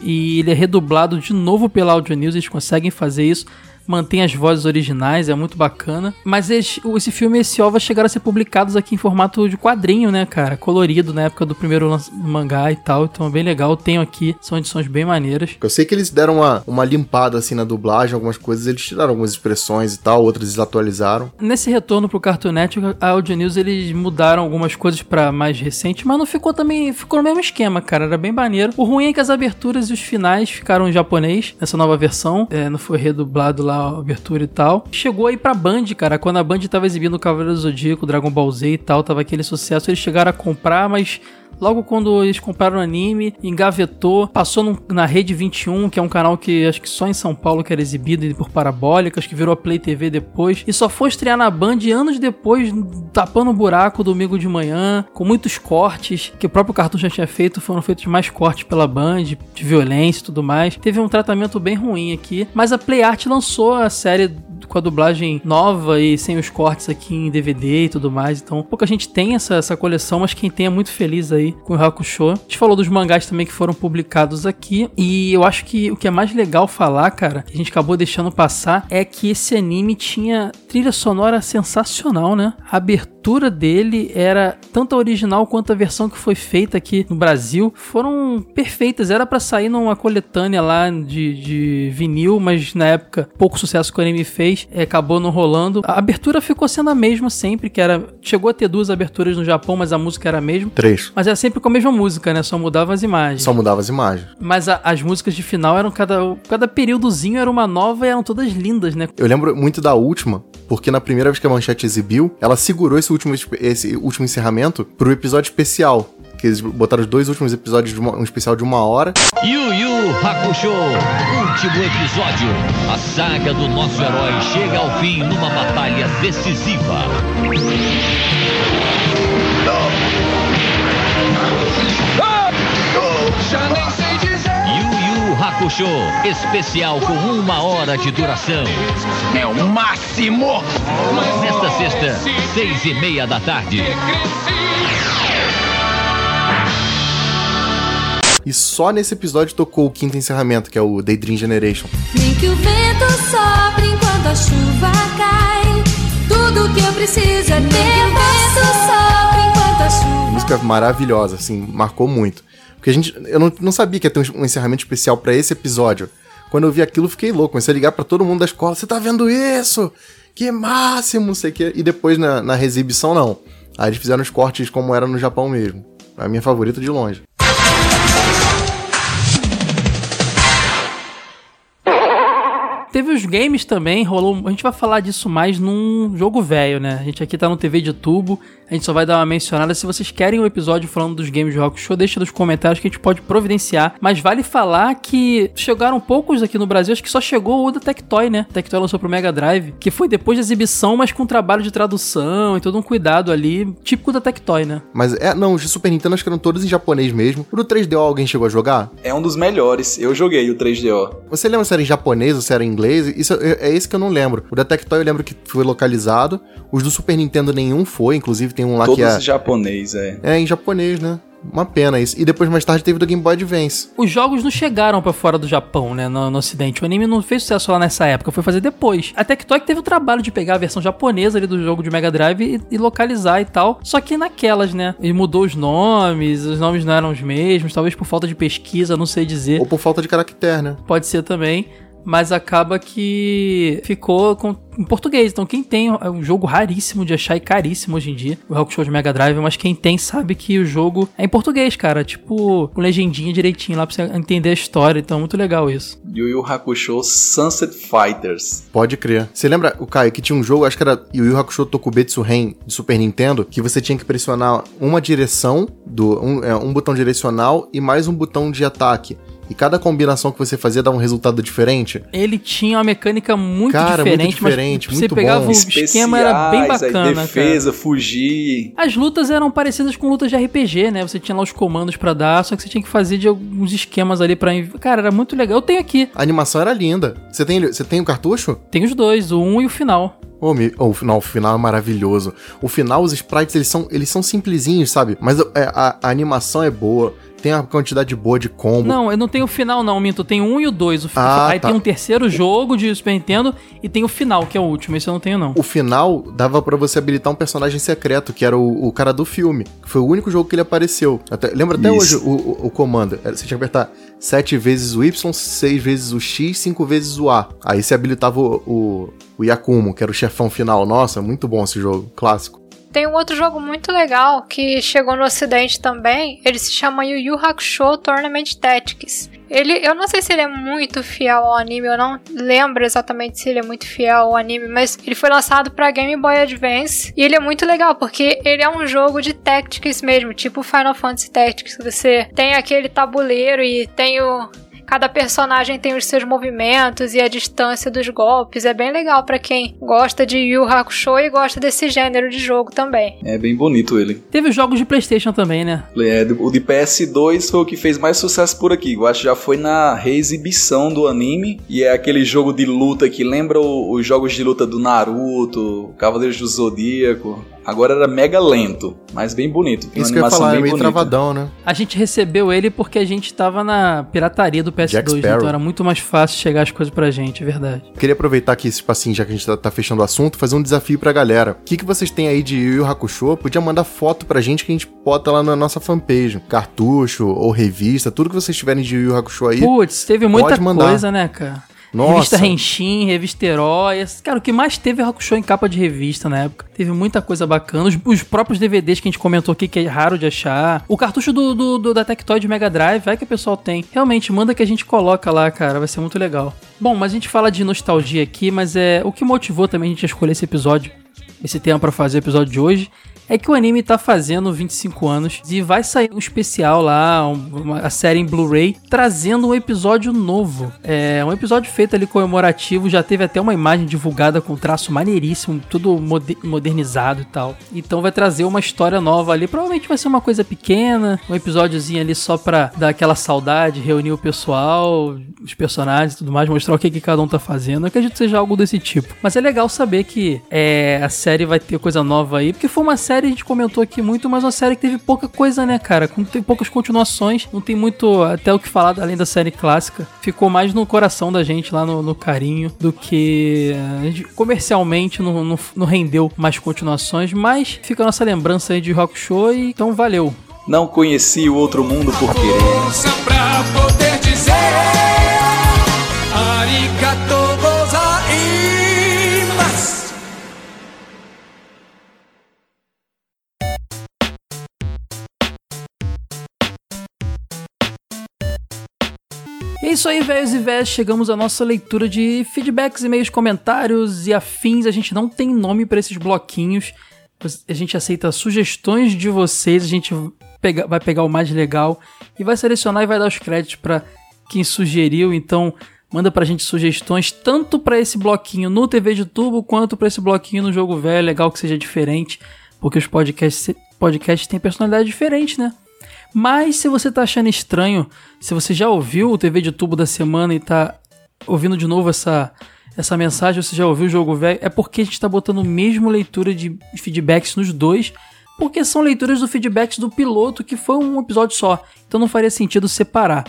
E ele é redublado de novo pela Audio News, eles conseguem fazer isso. Mantém as vozes originais, é muito bacana. Mas eles- esse filme e esse OVA chegaram a ser publicados aqui em formato de quadrinho, né, cara? Colorido na época do primeiro lan- mangá e tal. Então é bem legal. Tenho aqui, são edições bem maneiras. Eu sei que eles deram uma, uma limpada assim na dublagem, algumas coisas eles tiraram algumas expressões e tal, outras eles atualizaram. Nesse retorno pro Cartoon Network, a Audio News eles mudaram algumas coisas pra mais recente, mas não ficou também, ficou no mesmo esquema, cara, era bem maneiro. O ruim é que as aberturas e os finais ficaram em japonês nessa nova versão, é, não foi redublado lá abertura e tal. Chegou aí pra Band, cara, quando a Band tava exibindo o Cavaleiro do Zodíaco, Dragon Ball Z e tal, tava aquele sucesso, eles chegaram a comprar, mas Logo quando eles compraram o anime, engavetou, passou na Rede 21, que é um canal que acho que só em São Paulo que era exibido por parabólicas, que virou a Play TV depois, e só foi estrear na Band anos depois, tapando o buraco domingo de manhã, com muitos cortes, que o próprio Cartoon já tinha feito, foram feitos mais cortes pela Band, de violência e tudo mais. Teve um tratamento bem ruim aqui, mas a Play Art lançou a série com a dublagem nova e sem os cortes aqui em DVD e tudo mais. Então, pouca gente tem essa, essa coleção, mas quem tem é muito feliz aí com o Hakusho. A gente falou dos mangás também que foram publicados aqui. E eu acho que o que é mais legal falar, cara, que a gente acabou deixando passar, é que esse anime tinha trilha sonora sensacional, né? A abertura dele era tanto a original quanto a versão que foi feita aqui no Brasil. Foram perfeitas. Era para sair numa coletânea lá de, de vinil, mas na época pouco sucesso que o anime fez, é, acabou não rolando. A abertura ficou sendo a mesma sempre, que era. Chegou a ter duas aberturas no Japão, mas a música era a mesma. Três. Mas era sempre com a mesma música, né? Só mudava as imagens. Só mudava as imagens. Mas a- as músicas de final eram cada. Cada períodozinho era uma nova e eram todas lindas, né? Eu lembro muito da última, porque na primeira vez que a Manchete exibiu, ela segurou esse último, esse último encerramento pro episódio especial. Que eles botaram os dois últimos episódios de uma- um especial de uma hora. Yu Yu Hakusho, último episódio. A saga do nosso herói chega ao fim numa batalha decisiva. Yu Hakusho, especial com uma hora de duração. É o máximo! Nesta sexta, seis e meia da tarde. E só nesse episódio tocou o quinto encerramento, que é o Daydream Generation. Nem que o vento sopre enquanto a chuva cai. Tudo que eu preciso é ter o vento sopre enquanto a chuva Música maravilhosa, assim, marcou muito. Porque a gente. Eu não, não sabia que ia ter um, encerramento especial pra esse episódio. Quando eu vi aquilo, fiquei louco. Comecei a ligar pra todo mundo da escola. Você tá vendo isso? Que máximo, não sei o quê. E depois na, na exibição, não. Aí eles fizeram os cortes como era no Japão mesmo. A minha favorita de longe. Os games também, rolou. A gente vai falar disso mais num jogo velho, né? A gente aqui tá no TV de tubo, a gente só vai dar uma mencionada. Se vocês querem o um episódio falando dos games de Rock Show, deixa nos comentários que a gente pode providenciar. Mas vale falar que chegaram poucos aqui no Brasil, acho que só chegou o da Tectoy, né? Tectoy lançou pro Mega Drive, que foi depois da exibição, mas com trabalho de tradução e todo um cuidado ali, típico da Tectoy, né? Mas é, não, os Super Nintendo acho que eram todos em japonês mesmo. O do 3DO alguém chegou a jogar? É um dos melhores. Eu joguei o 3DO. Você lembra se era em japonês ou se era em inglês? Isso é, é esse que eu não lembro. O da Tectoy eu lembro que foi localizado. Os do Super Nintendo nenhum foi, inclusive tem um lá Todos que é. em japonês, é. É, em japonês, né? Uma pena isso. E depois, mais tarde, teve o do Game Boy Advance. Os jogos não chegaram pra fora do Japão, né? No, no ocidente. O anime não fez sucesso lá nessa época, foi fazer depois. A Tectoy teve o trabalho de pegar a versão japonesa ali do jogo de Mega Drive e, e localizar e tal. Só que naquelas, né? Ele mudou os nomes, os nomes não eram os mesmos, talvez por falta de pesquisa, não sei dizer. Ou por falta de caractere, né? Pode ser também. Mas acaba que ficou com, em português. Então, quem tem é um jogo raríssimo de achar e caríssimo hoje em dia, o Rock Show de Mega Drive, mas quem tem sabe que o jogo é em português, cara. Tipo, com legendinha direitinho lá pra você entender a história. Então, é muito legal isso. Yu Yu Hakusho Sunset Fighters. Pode crer. Você lembra, o Caio, que tinha um jogo, acho que era Yu Yu Hakusho Tokubetsu Ren, de Super Nintendo, que você tinha que pressionar uma direção, do um, é, um botão direcional e mais um botão de ataque. E cada combinação que você fazia dava um resultado diferente. Ele tinha uma mecânica muito Cara, diferente, muito diferente, mas muito você pegava bom. o esquema era bem Especiais, aí bacana, defesa, cara. fugir. As lutas eram parecidas com lutas de RPG, né? Você tinha lá os comandos pra dar, só que você tinha que fazer de alguns esquemas ali pra. Cara, era muito legal. Eu tenho aqui. A animação era linda. Você tem, você tem o cartucho? Tem os dois, o 1 um e o final. Oh, me- oh, o final, o final é maravilhoso. O final, os sprites, eles são, eles são simplesinhos, sabe? Mas é, a, a animação é boa. Tem a quantidade boa de combo. Não, eu não tenho o final, não, Minto. Tem um e o dois. O Ah, Aí tá. tem um terceiro jogo de Super Nintendo e tem o final, que é o último. Esse eu não tenho, não. O final dava pra você habilitar um personagem secreto, que era o, o cara do filme. Que foi o único jogo que ele apareceu. Até- lembra até Isso. hoje o, o- o comando. Era- Você tinha que apertar 7 vezes o Y, 6 vezes o X, 5 vezes o A. Aí você habilitava o, o, o Yakumo, que era o chefão final. Nossa, muito bom esse jogo. Clássico. Tem um outro jogo muito legal que chegou no ocidente também. Ele se chama Yu Yu Hakusho Tournament Tactics. Ele, eu não sei se ele é muito fiel ao anime, eu não lembro exatamente se ele é muito fiel ao anime, mas ele foi lançado para Game Boy Advance e ele é muito legal porque ele é um jogo de tactics mesmo, tipo Final Fantasy Tactics. Você tem aquele tabuleiro e tem o cada personagem tem os seus movimentos e a distância dos golpes. É bem legal pra quem gosta de Yu Hakusho e gosta desse gênero de jogo também. É bem bonito ele. Teve os jogos de PlayStation também, né? É, o de PS2 foi o que fez mais sucesso por aqui. Eu acho que já foi na reexibição do anime. E é aquele jogo de luta que lembra os jogos de luta do Naruto, Cavaleiros do Zodíaco. Agora era mega lento, mas bem bonito. Isso que eu ia animação falar, é bem meio bonita. travadão, né? A gente recebeu ele porque a gente tava na pirataria do Jack PS2, né? Então era muito mais fácil chegar as coisas pra gente, é verdade. Queria aproveitar aqui, tipo assim, já que a gente tá, tá fechando o assunto, fazer um desafio pra galera. O que, que vocês têm aí de Yu Yu Hakusho? Podia mandar foto pra gente que a gente bota lá na nossa fanpage. Cartucho ou revista, tudo que vocês tiverem de Yu Yu Hakusho aí. Putz, teve muita pode mandar. coisa, né, cara? Nossa. Revista Renshin, revista Herói. Cara, o que mais teve é Hakusho em capa de revista na época. Teve muita coisa bacana. Os, os próprios DVDs que a gente comentou aqui, que é raro de achar. O cartucho do, do- do- da Tectoy de Mega Drive, vai que o pessoal tem. Realmente, manda que a gente coloca lá, cara. Vai ser muito legal. Bom, mas a gente fala de nostalgia aqui, mas é o que motivou também a gente a escolher esse episódio, esse tema pra fazer o episódio de hoje, é que o anime tá fazendo 25 anos e vai sair um especial lá, um- uma, a série em Blu-ray, trazendo um episódio novo. É um episódio feito ali comemorativo, já teve até uma imagem divulgada com traço maneiríssimo, tudo mode- modernizado e tal. Então vai trazer uma história nova ali, provavelmente vai ser uma coisa pequena, um episódiozinho ali só pra dar aquela saudade, reunir o pessoal, os personagens e tudo mais, mostrar o que, que cada um tá fazendo. Eu acredito que seja algo desse tipo. Mas é legal saber que é, a série vai ter coisa nova aí, porque foi uma série, a gente comentou aqui muito, mas uma série que teve pouca coisa, né, cara? Com- Tem poucas continuações, não tem muito até o que falar além da série clássica. Ficou mais no coração da gente, lá no, no carinho, do que gente, comercialmente não, não, não rendeu mais continuações, mas fica a nossa lembrança aí de Rock Show e então valeu. Não conheci o outro mundo por querer. Isso aí, velhos e velhas. Chegamos à nossa leitura de feedbacks, e-mails, comentários e afins. A gente não tem nome para esses bloquinhos. A gente aceita sugestões de vocês. A gente pega- vai pegar o mais legal e vai selecionar e vai dar os créditos para quem sugeriu. Então, manda pra gente sugestões tanto para esse bloquinho no TV de tubo quanto para esse bloquinho no jogo velho. Legal que seja diferente, porque os podcasts, podcasts têm personalidade diferente, né? Mas se você tá achando estranho, se você já ouviu o TV de tubo da semana e tá ouvindo de novo essa, essa mensagem, você já ouviu o jogo velho, é porque a gente tá botando mesmo leitura de feedbacks nos dois, porque são leituras do feedbacks do piloto, que foi um episódio só. Então não faria sentido separar.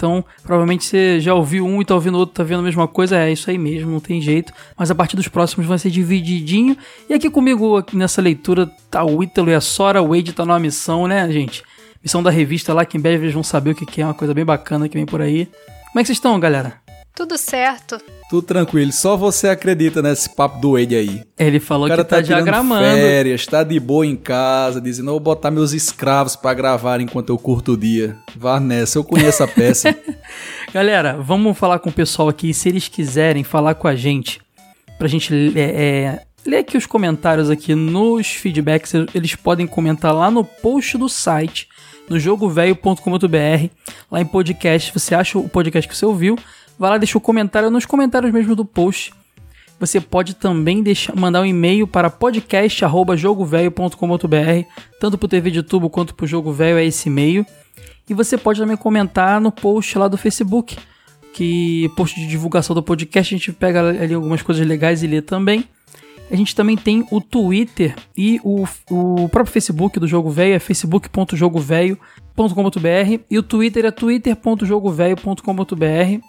Então, provavelmente você já ouviu um e tá ouvindo outro, tá vendo a mesma coisa, é isso aí mesmo, não tem jeito. Mas a partir dos próximos vai ser divididinho. E aqui comigo, nessa leitura, tá o Ítalo e a Sora, o Wade tá numa missão, né, gente? Missão da revista lá, que em breve eles vão saber o que é, uma coisa bem bacana que vem por aí. Como é que vocês estão, galera? Tudo certo. Tudo tranquilo, só você acredita nesse papo do Wade aí. Ele falou o cara que tá, tirando diagramando. férias, tá de boa em casa, dizendo, eu vou botar meus escravos pra gravar enquanto eu curto o dia. Vá nessa, eu conheço a peça. Galera, vamos falar com o pessoal aqui. Se eles quiserem falar com a gente, pra gente é, é, ler aqui os comentários aqui nos feedbacks, eles podem comentar lá no post do site, no jogovelho.com.br, lá em podcast. Você acha o podcast que você ouviu, vai lá, deixa o comentário nos comentários mesmo do post. Você pode também deixar, mandar um e-mail para podcast@jogovelho.com.br, tanto pro TV de tubo quanto pro Jogo Velho é esse e-mail. E você pode também comentar no post lá do Facebook, que post de divulgação do podcast, a gente pega ali algumas coisas legais e lê também. A gente também tem o Twitter e o, o próprio Facebook do Jogo Velho, é facebook.jogovelho.com.br e o Twitter é twitter.jogovelho.com.br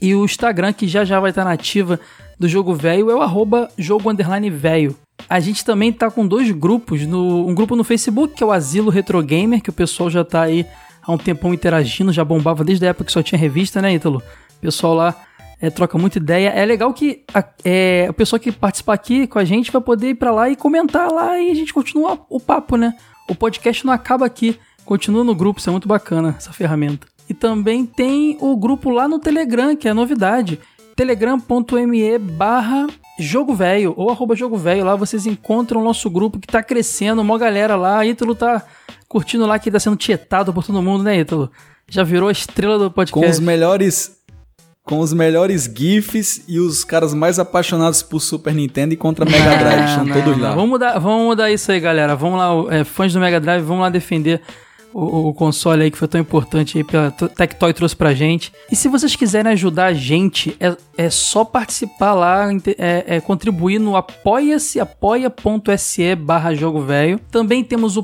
e o Instagram, que já já vai estar na ativa do Jogo Velho, é o arroba jogo underline velho. A gente também tá com dois grupos, no, um grupo no Facebook, que é o Asilo Retro Gamer, que o pessoal já tá aí há um tempão interagindo, já bombava desde a época que só tinha revista, né, Ítalo? O pessoal lá é, troca muita ideia. É legal que a, é, o pessoal que participar aqui com a gente vai poder ir pra lá e comentar lá e a gente continua o papo, né? O podcast não acaba aqui, continua no grupo, isso é muito bacana, essa ferramenta. E também tem o grupo lá no Telegram, que é novidade. telegram.me barra Jogo Velho ou arroba Jogo Velho. Lá vocês encontram o nosso grupo que tá crescendo, uma galera lá. Ítalo tá curtindo lá que tá sendo tietado por todo mundo, né, Ítalo? Já virou a estrela do podcast. Com os melhores. Com os melhores GIFs e os caras mais apaixonados por Super Nintendo e contra Mega Drive. Estão todos lá. Vamos mudar, vamos mudar isso aí, galera. Vamos lá, é, fãs do Mega Drive, vamos lá defender o, o console aí que foi tão importante aí pela Tectoy trouxe pra gente. E se vocês quiserem ajudar a gente, é, é só participar lá, é, é contribuir no apoia-se, apoia.se barra jogo velho. Também temos o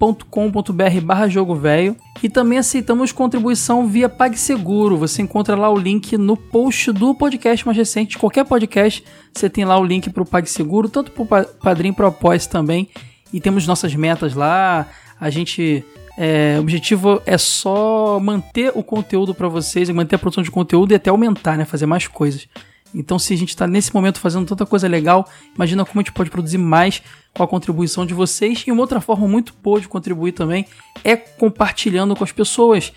padrim.com.br barra jogo velho e também aceitamos contribuição via PagSeguro. Você encontra lá o link no post do podcast mais recente, qualquer podcast, você tem lá o link para o PagSeguro, tanto para o Padrim para o também. E temos nossas metas lá. A gente é, o objetivo é só manter o conteúdo para vocês, manter a produção de conteúdo e até aumentar, né, fazer mais coisas. Então, se a gente está nesse momento fazendo tanta coisa legal, imagina como a gente pode produzir mais com a contribuição de vocês. E uma outra forma muito boa de contribuir também é compartilhando com as pessoas.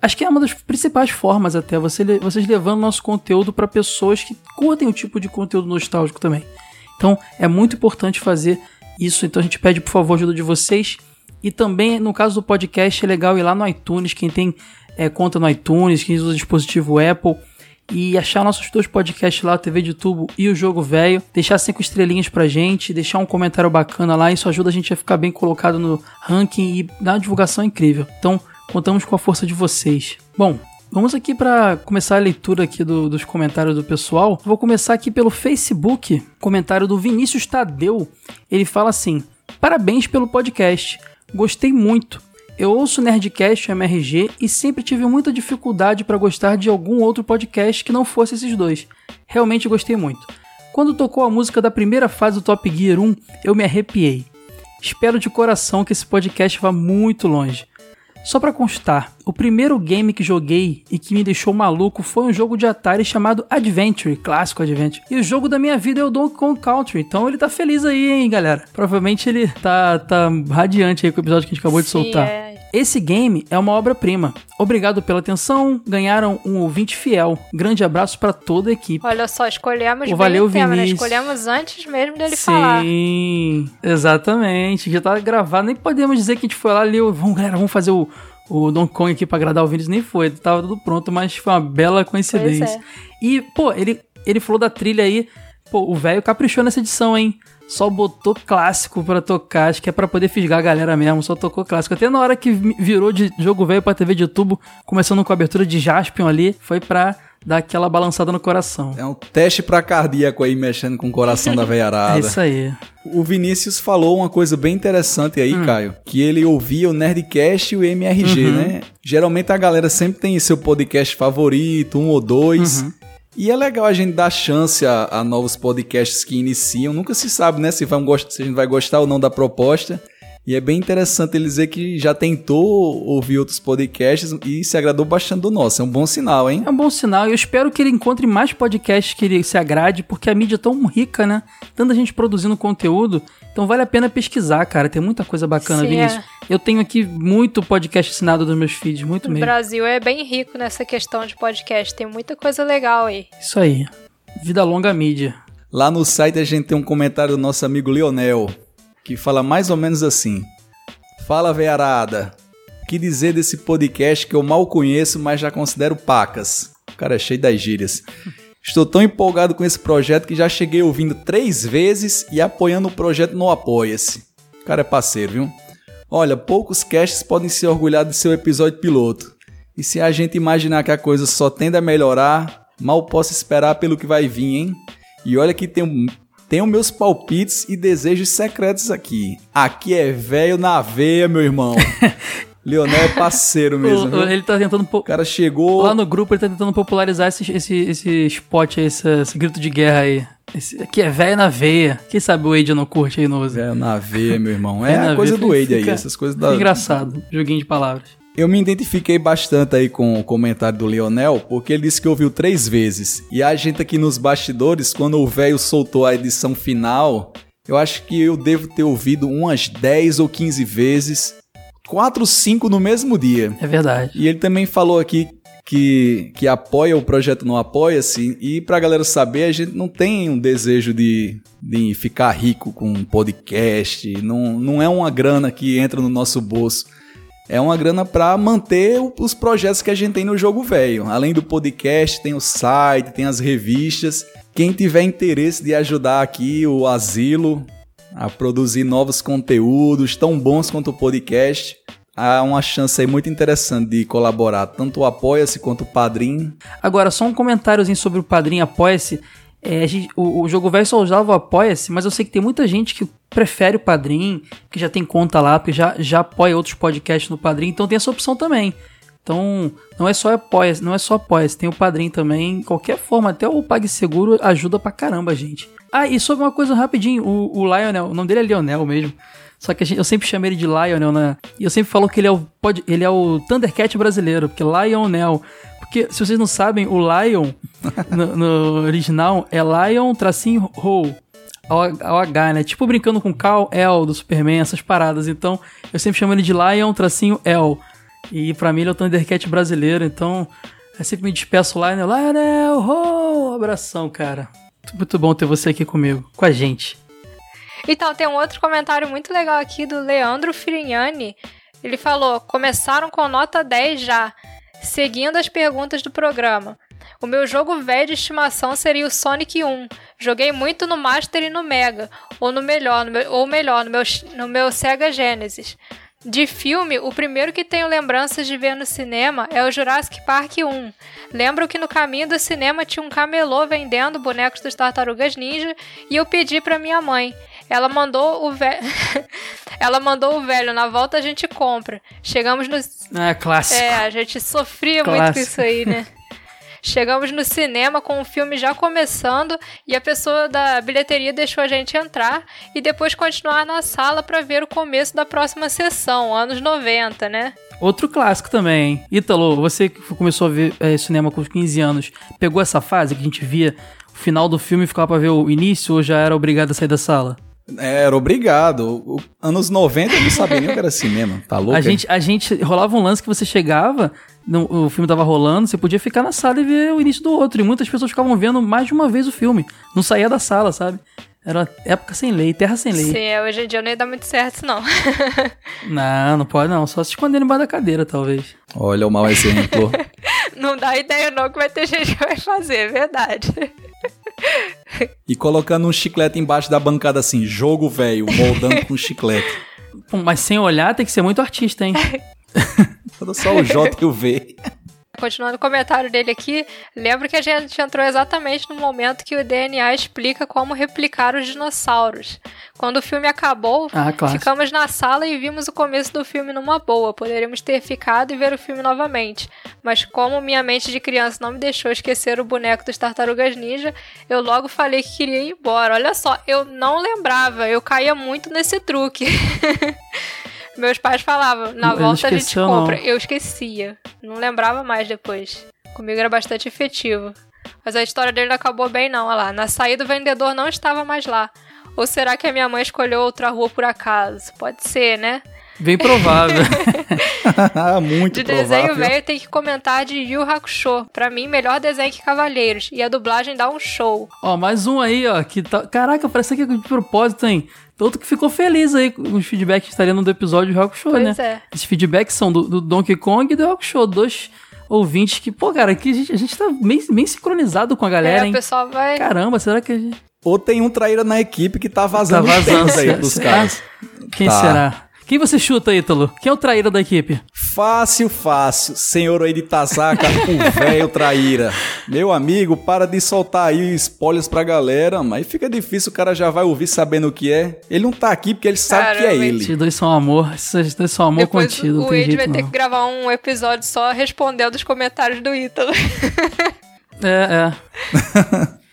Acho que é uma das principais formas até, você, vocês levando nosso conteúdo para pessoas que curtem o tipo de conteúdo nostálgico também. Então, é muito importante fazer isso. Então, a gente pede, por favor, a ajuda de vocês. E também, no caso do podcast, é legal ir lá no iTunes, quem tem é, conta no iTunes, quem usa dispositivo Apple, e achar nossos dois podcasts lá, TV de Tubo e o Jogo Velho, deixar cinco estrelinhas pra gente, deixar um comentário bacana lá, isso ajuda a gente a ficar bem colocado no ranking e uma divulgação incrível. Então, contamos com a força de vocês. Bom, Vamos aqui para começar a leitura aqui do- dos comentários do pessoal. Vou começar aqui pelo Facebook, comentário do Vinícius Tadeu. Ele fala assim: Parabéns pelo podcast. Gostei muito. Eu ouço Nerdcast MRG e sempre tive muita dificuldade para gostar de algum outro podcast que não fosse esses dois. Realmente gostei muito. Quando tocou a música da primeira fase do Top Gear 1, eu me arrepiei. Espero de coração que esse podcast vá muito longe. Só pra constar, o primeiro game que joguei e que me deixou maluco foi um jogo de Atari chamado Adventure, clássico Adventure. E o jogo da minha vida é o Donkey Kong Country, então ele tá feliz aí, hein, galera. Provavelmente ele tá, tá radiante aí com o episódio que a gente acabou de Sim, soltar. é. Esse game é uma obra-prima. Obrigado pela atenção, ganharam um ouvinte fiel. Grande abraço pra toda a equipe. Olha só, escolhemos bem valeu, o tema, né? Escolhemos antes mesmo dele falar. Sim, exatamente. Já tá gravado. Nem podemos dizer que a gente foi lá e leu. Vamos, galera, vamos fazer o, o Donkey Kong aqui pra agradar o Vinícius. Nem foi, tava tudo pronto, mas foi uma bela coincidência. É. E, pô, ele, ele falou da trilha aí. Pô, o velho caprichou nessa edição, hein? Só botou clássico pra tocar, acho que é pra poder fisgar a galera mesmo, só tocou clássico. Até na hora que vi- virou de jogo velho pra TV de tubo, começando com a abertura de Jaspion ali, foi pra dar aquela balançada no coração. É um teste pra cardíaco aí, mexendo com o coração da veiarada. É isso aí. O Vinícius falou uma coisa bem interessante aí, Caio, que ele ouvia o Nerdcast e o MRG, Hum. Uhum. né? Geralmente a galera sempre tem seu podcast favorito, um ou dois. Uhum. E é legal a gente dar chance a, a novos podcasts que iniciam. Nunca se sabe, né, se, se a gente vai gostar ou não da proposta. E é bem interessante ele dizer que já tentou ouvir outros podcasts e se agradou bastante do nosso. É um bom sinal, hein? É um bom sinal. Eu espero que ele encontre mais podcasts que ele se agrade, porque a mídia é tão rica, né? Tanta gente produzindo conteúdo. Então vale a pena pesquisar, cara. Tem muita coisa bacana, Sim, Vinícius. Eu tenho aqui muito podcast assinado dos meus feeds, muito O mesmo. Brasil é bem rico nessa questão de podcast. Tem muita coisa legal aí. Isso aí. Vida longa mídia. Lá no site a gente tem um comentário do nosso amigo Lionel, que fala mais ou menos assim: Fala, veiarada. Que dizer desse podcast que eu mal conheço, mas já considero pacas? O cara é cheio das gírias. Estou tão empolgado com esse projeto que já cheguei ouvindo três vezes e apoiando o projeto no Apoia-se. O cara é parceiro, viu? Olha, poucos casts podem se orgulhar de seu episódio piloto. E se a gente imaginar que a coisa só tende a melhorar, mal posso esperar pelo que vai vir, hein? E olha que tem, tenho meus palpites e desejos secretos aqui. Aqui é velho na veia, meu irmão. Leonel é parceiro mesmo. O- ele tá tentando. O cara chegou. Lá no grupo ele tá tentando popularizar esse, esse, esse spot aí, esse, esse grito de guerra aí. Esse, aqui é velho na veia. Quem sabe o Wade não curte aí no usa? Velho na veia, meu irmão. É a coisa veia, do Wade aí, essas coisas da. Engraçado. Joguinho de palavras. Eu me identifiquei bastante aí com o comentário do Leonel, porque ele disse que ouviu três vezes. E a gente aqui nos bastidores, quando o velho soltou a edição final, eu acho que eu devo ter ouvido umas 10 ou 15 vezes. 4, 5 no mesmo dia. É verdade. E ele também falou aqui que, que apoia o projeto Não Apoia-se. E pra galera saber, a gente não tem um desejo de, de ficar rico com um podcast. Não, não é uma grana que entra no nosso bolso. É uma grana para manter os projetos que a gente tem no jogo velho. Além do podcast, tem o site, tem as revistas. Quem tiver interesse de ajudar aqui o Asilo a produzir novos conteúdos tão bons quanto o podcast, há uma chance aí muito interessante de colaborar, tanto o Apoia-se quanto o Padrim. Agora, só um comentáriozinho sobre o Padrinho Apoia-se. É, gente- o, o Jogo Velho só usava o Apoia-se, mas eu sei que tem muita gente que prefere o Padrim, que já tem conta lá, porque já, já apoia outros podcasts no Padrim, então tem essa opção também. Então, não é só apoia não é só apoia tem o Padrim também. Qualquer forma, até o PagSeguro ajuda pra caramba, gente. Ah, e sobre uma coisa rapidinho, o, o Lionel, o nome dele é Lionel mesmo. Só que gente- eu sempre chamei ele de Lionel, né? E eu sempre falo que ele é o, pod- ele é o Thundercat brasileiro, porque Lionel. Porque, se vocês não sabem, o Lion, no, no original, é Lion tracinho Ho. Ao, H, né? Tipo brincando com Kal El do Superman, essas paradas. Então, eu sempre chamo ele de Lion tracinho El. E pra mim ele é o Thundercat brasileiro, então eu sempre me despeço lá, né? Lionel, ho! Abração, cara. Muito bom ter você aqui comigo, com a gente. Então, tem um outro comentário muito legal aqui do Leandro Firignani. Ele falou: começaram com nota 10 já, seguindo as perguntas do programa. O meu jogo velho de estimação seria o Sonic 1. Joguei muito no Master e no Mega, ou no melhor, no meu- ou melhor, no meu, no meu Sega Genesis. De filme, o primeiro que tenho lembranças de ver no cinema é o Jurassic Park 1. Lembro que no caminho do cinema tinha um camelô vendendo bonecos das tartarugas ninja e eu pedi pra minha mãe. Ela mandou o velho. Ela mandou o velho, na volta a gente compra. Chegamos no. Ah, clássico. É, a gente sofria muito com Clássico. isso aí, né? Chegamos no cinema com o filme já começando e a pessoa da bilheteria deixou a gente entrar e depois continuar na sala pra ver o começo da próxima sessão, anos 90, né? Outro clássico também, hein? Ítalo, você que começou a ver eh, cinema com 15 anos, pegou essa fase que a gente via o final do filme e ficava pra ver o início ou já era obrigado a sair da sala? Era obrigado. O- Anos 90 eu não sabia nem o que era cinema. Tá louco? a é? gente, a gente rolava um lance que você chegava, no- o filme tava rolando, você podia ficar na sala e ver o início do outro. E muitas pessoas ficavam vendo mais de uma vez o filme. Não saía da sala, sabe? Era uma época sem lei, terra sem lei. Sim, hoje em dia não ia dar muito certo, não. Não, não pode não. Só se esconder embaixo da cadeira, talvez. Olha o mau exemplo. não dá ideia, não, que vai ter gente que vai fazer, é verdade. E colocando um chiclete embaixo da bancada assim, jogo velho, moldando com chiclete. Pô, mas sem olhar tem que ser muito artista, hein? Só o J e o V. Continuando o comentário dele aqui, lembro que a gente entrou exatamente no momento que o DNA explica como replicar os dinossauros. Quando o filme acabou, Ah, clássico. ficamos na sala e vimos o começo do filme numa boa. Poderíamos ter ficado e ver o filme novamente. Mas como minha mente de criança não me deixou esquecer o boneco dos Tartarugas Ninja, eu logo falei que queria ir embora. Olha só, eu não lembrava, eu caía muito nesse truque. Meus pais falavam, na Ele volta a gente esqueceu, não. compra. Eu esquecia. Não lembrava mais depois. Comigo era bastante efetivo. Mas a história dele não acabou bem, não. Olha lá. Na saída, o vendedor não estava mais lá. Ou será que a minha mãe escolheu outra rua por acaso? Pode ser, né? Bem provável. Muito De provável. desenho velho, tem que comentar de Yu Hakusho. Pra mim, melhor desenho que Cavaleiros. E a dublagem dá um show. Ó, mais um aí, ó. Que tá... Caraca, parece que é de propósito, hein? Outro que ficou feliz aí com os feedbacks que estaria no do episódio do Rock Show, Pois né? é. Esses feedbacks são do, do Donkey Kong e do Rock Show. Dois ouvintes que, pô, cara, que a gente, a gente tá bem, bem sincronizado com a galera, é, hein? o pessoal vai. Caramba, será que a gente. Ou tem um traíra na equipe que tá vazando, Tá vazando, aí pros caras. Quem Tá. será? Quem você chuta, Ítalo? Quem é o traíra da equipe? Fácil, fácil. Senhor aí de Tazaca, o velho traíra. Meu amigo, para de soltar aí spoilers pra galera, mas fica difícil, o cara já vai ouvir sabendo o que é. Ele não tá aqui porque ele sabe que é Caramba, ele. Esses dois são amor. Esses dois são amor Depois contido. O Ed vai ter não. que gravar um episódio só respondendo os comentários do Ítalo. É, é.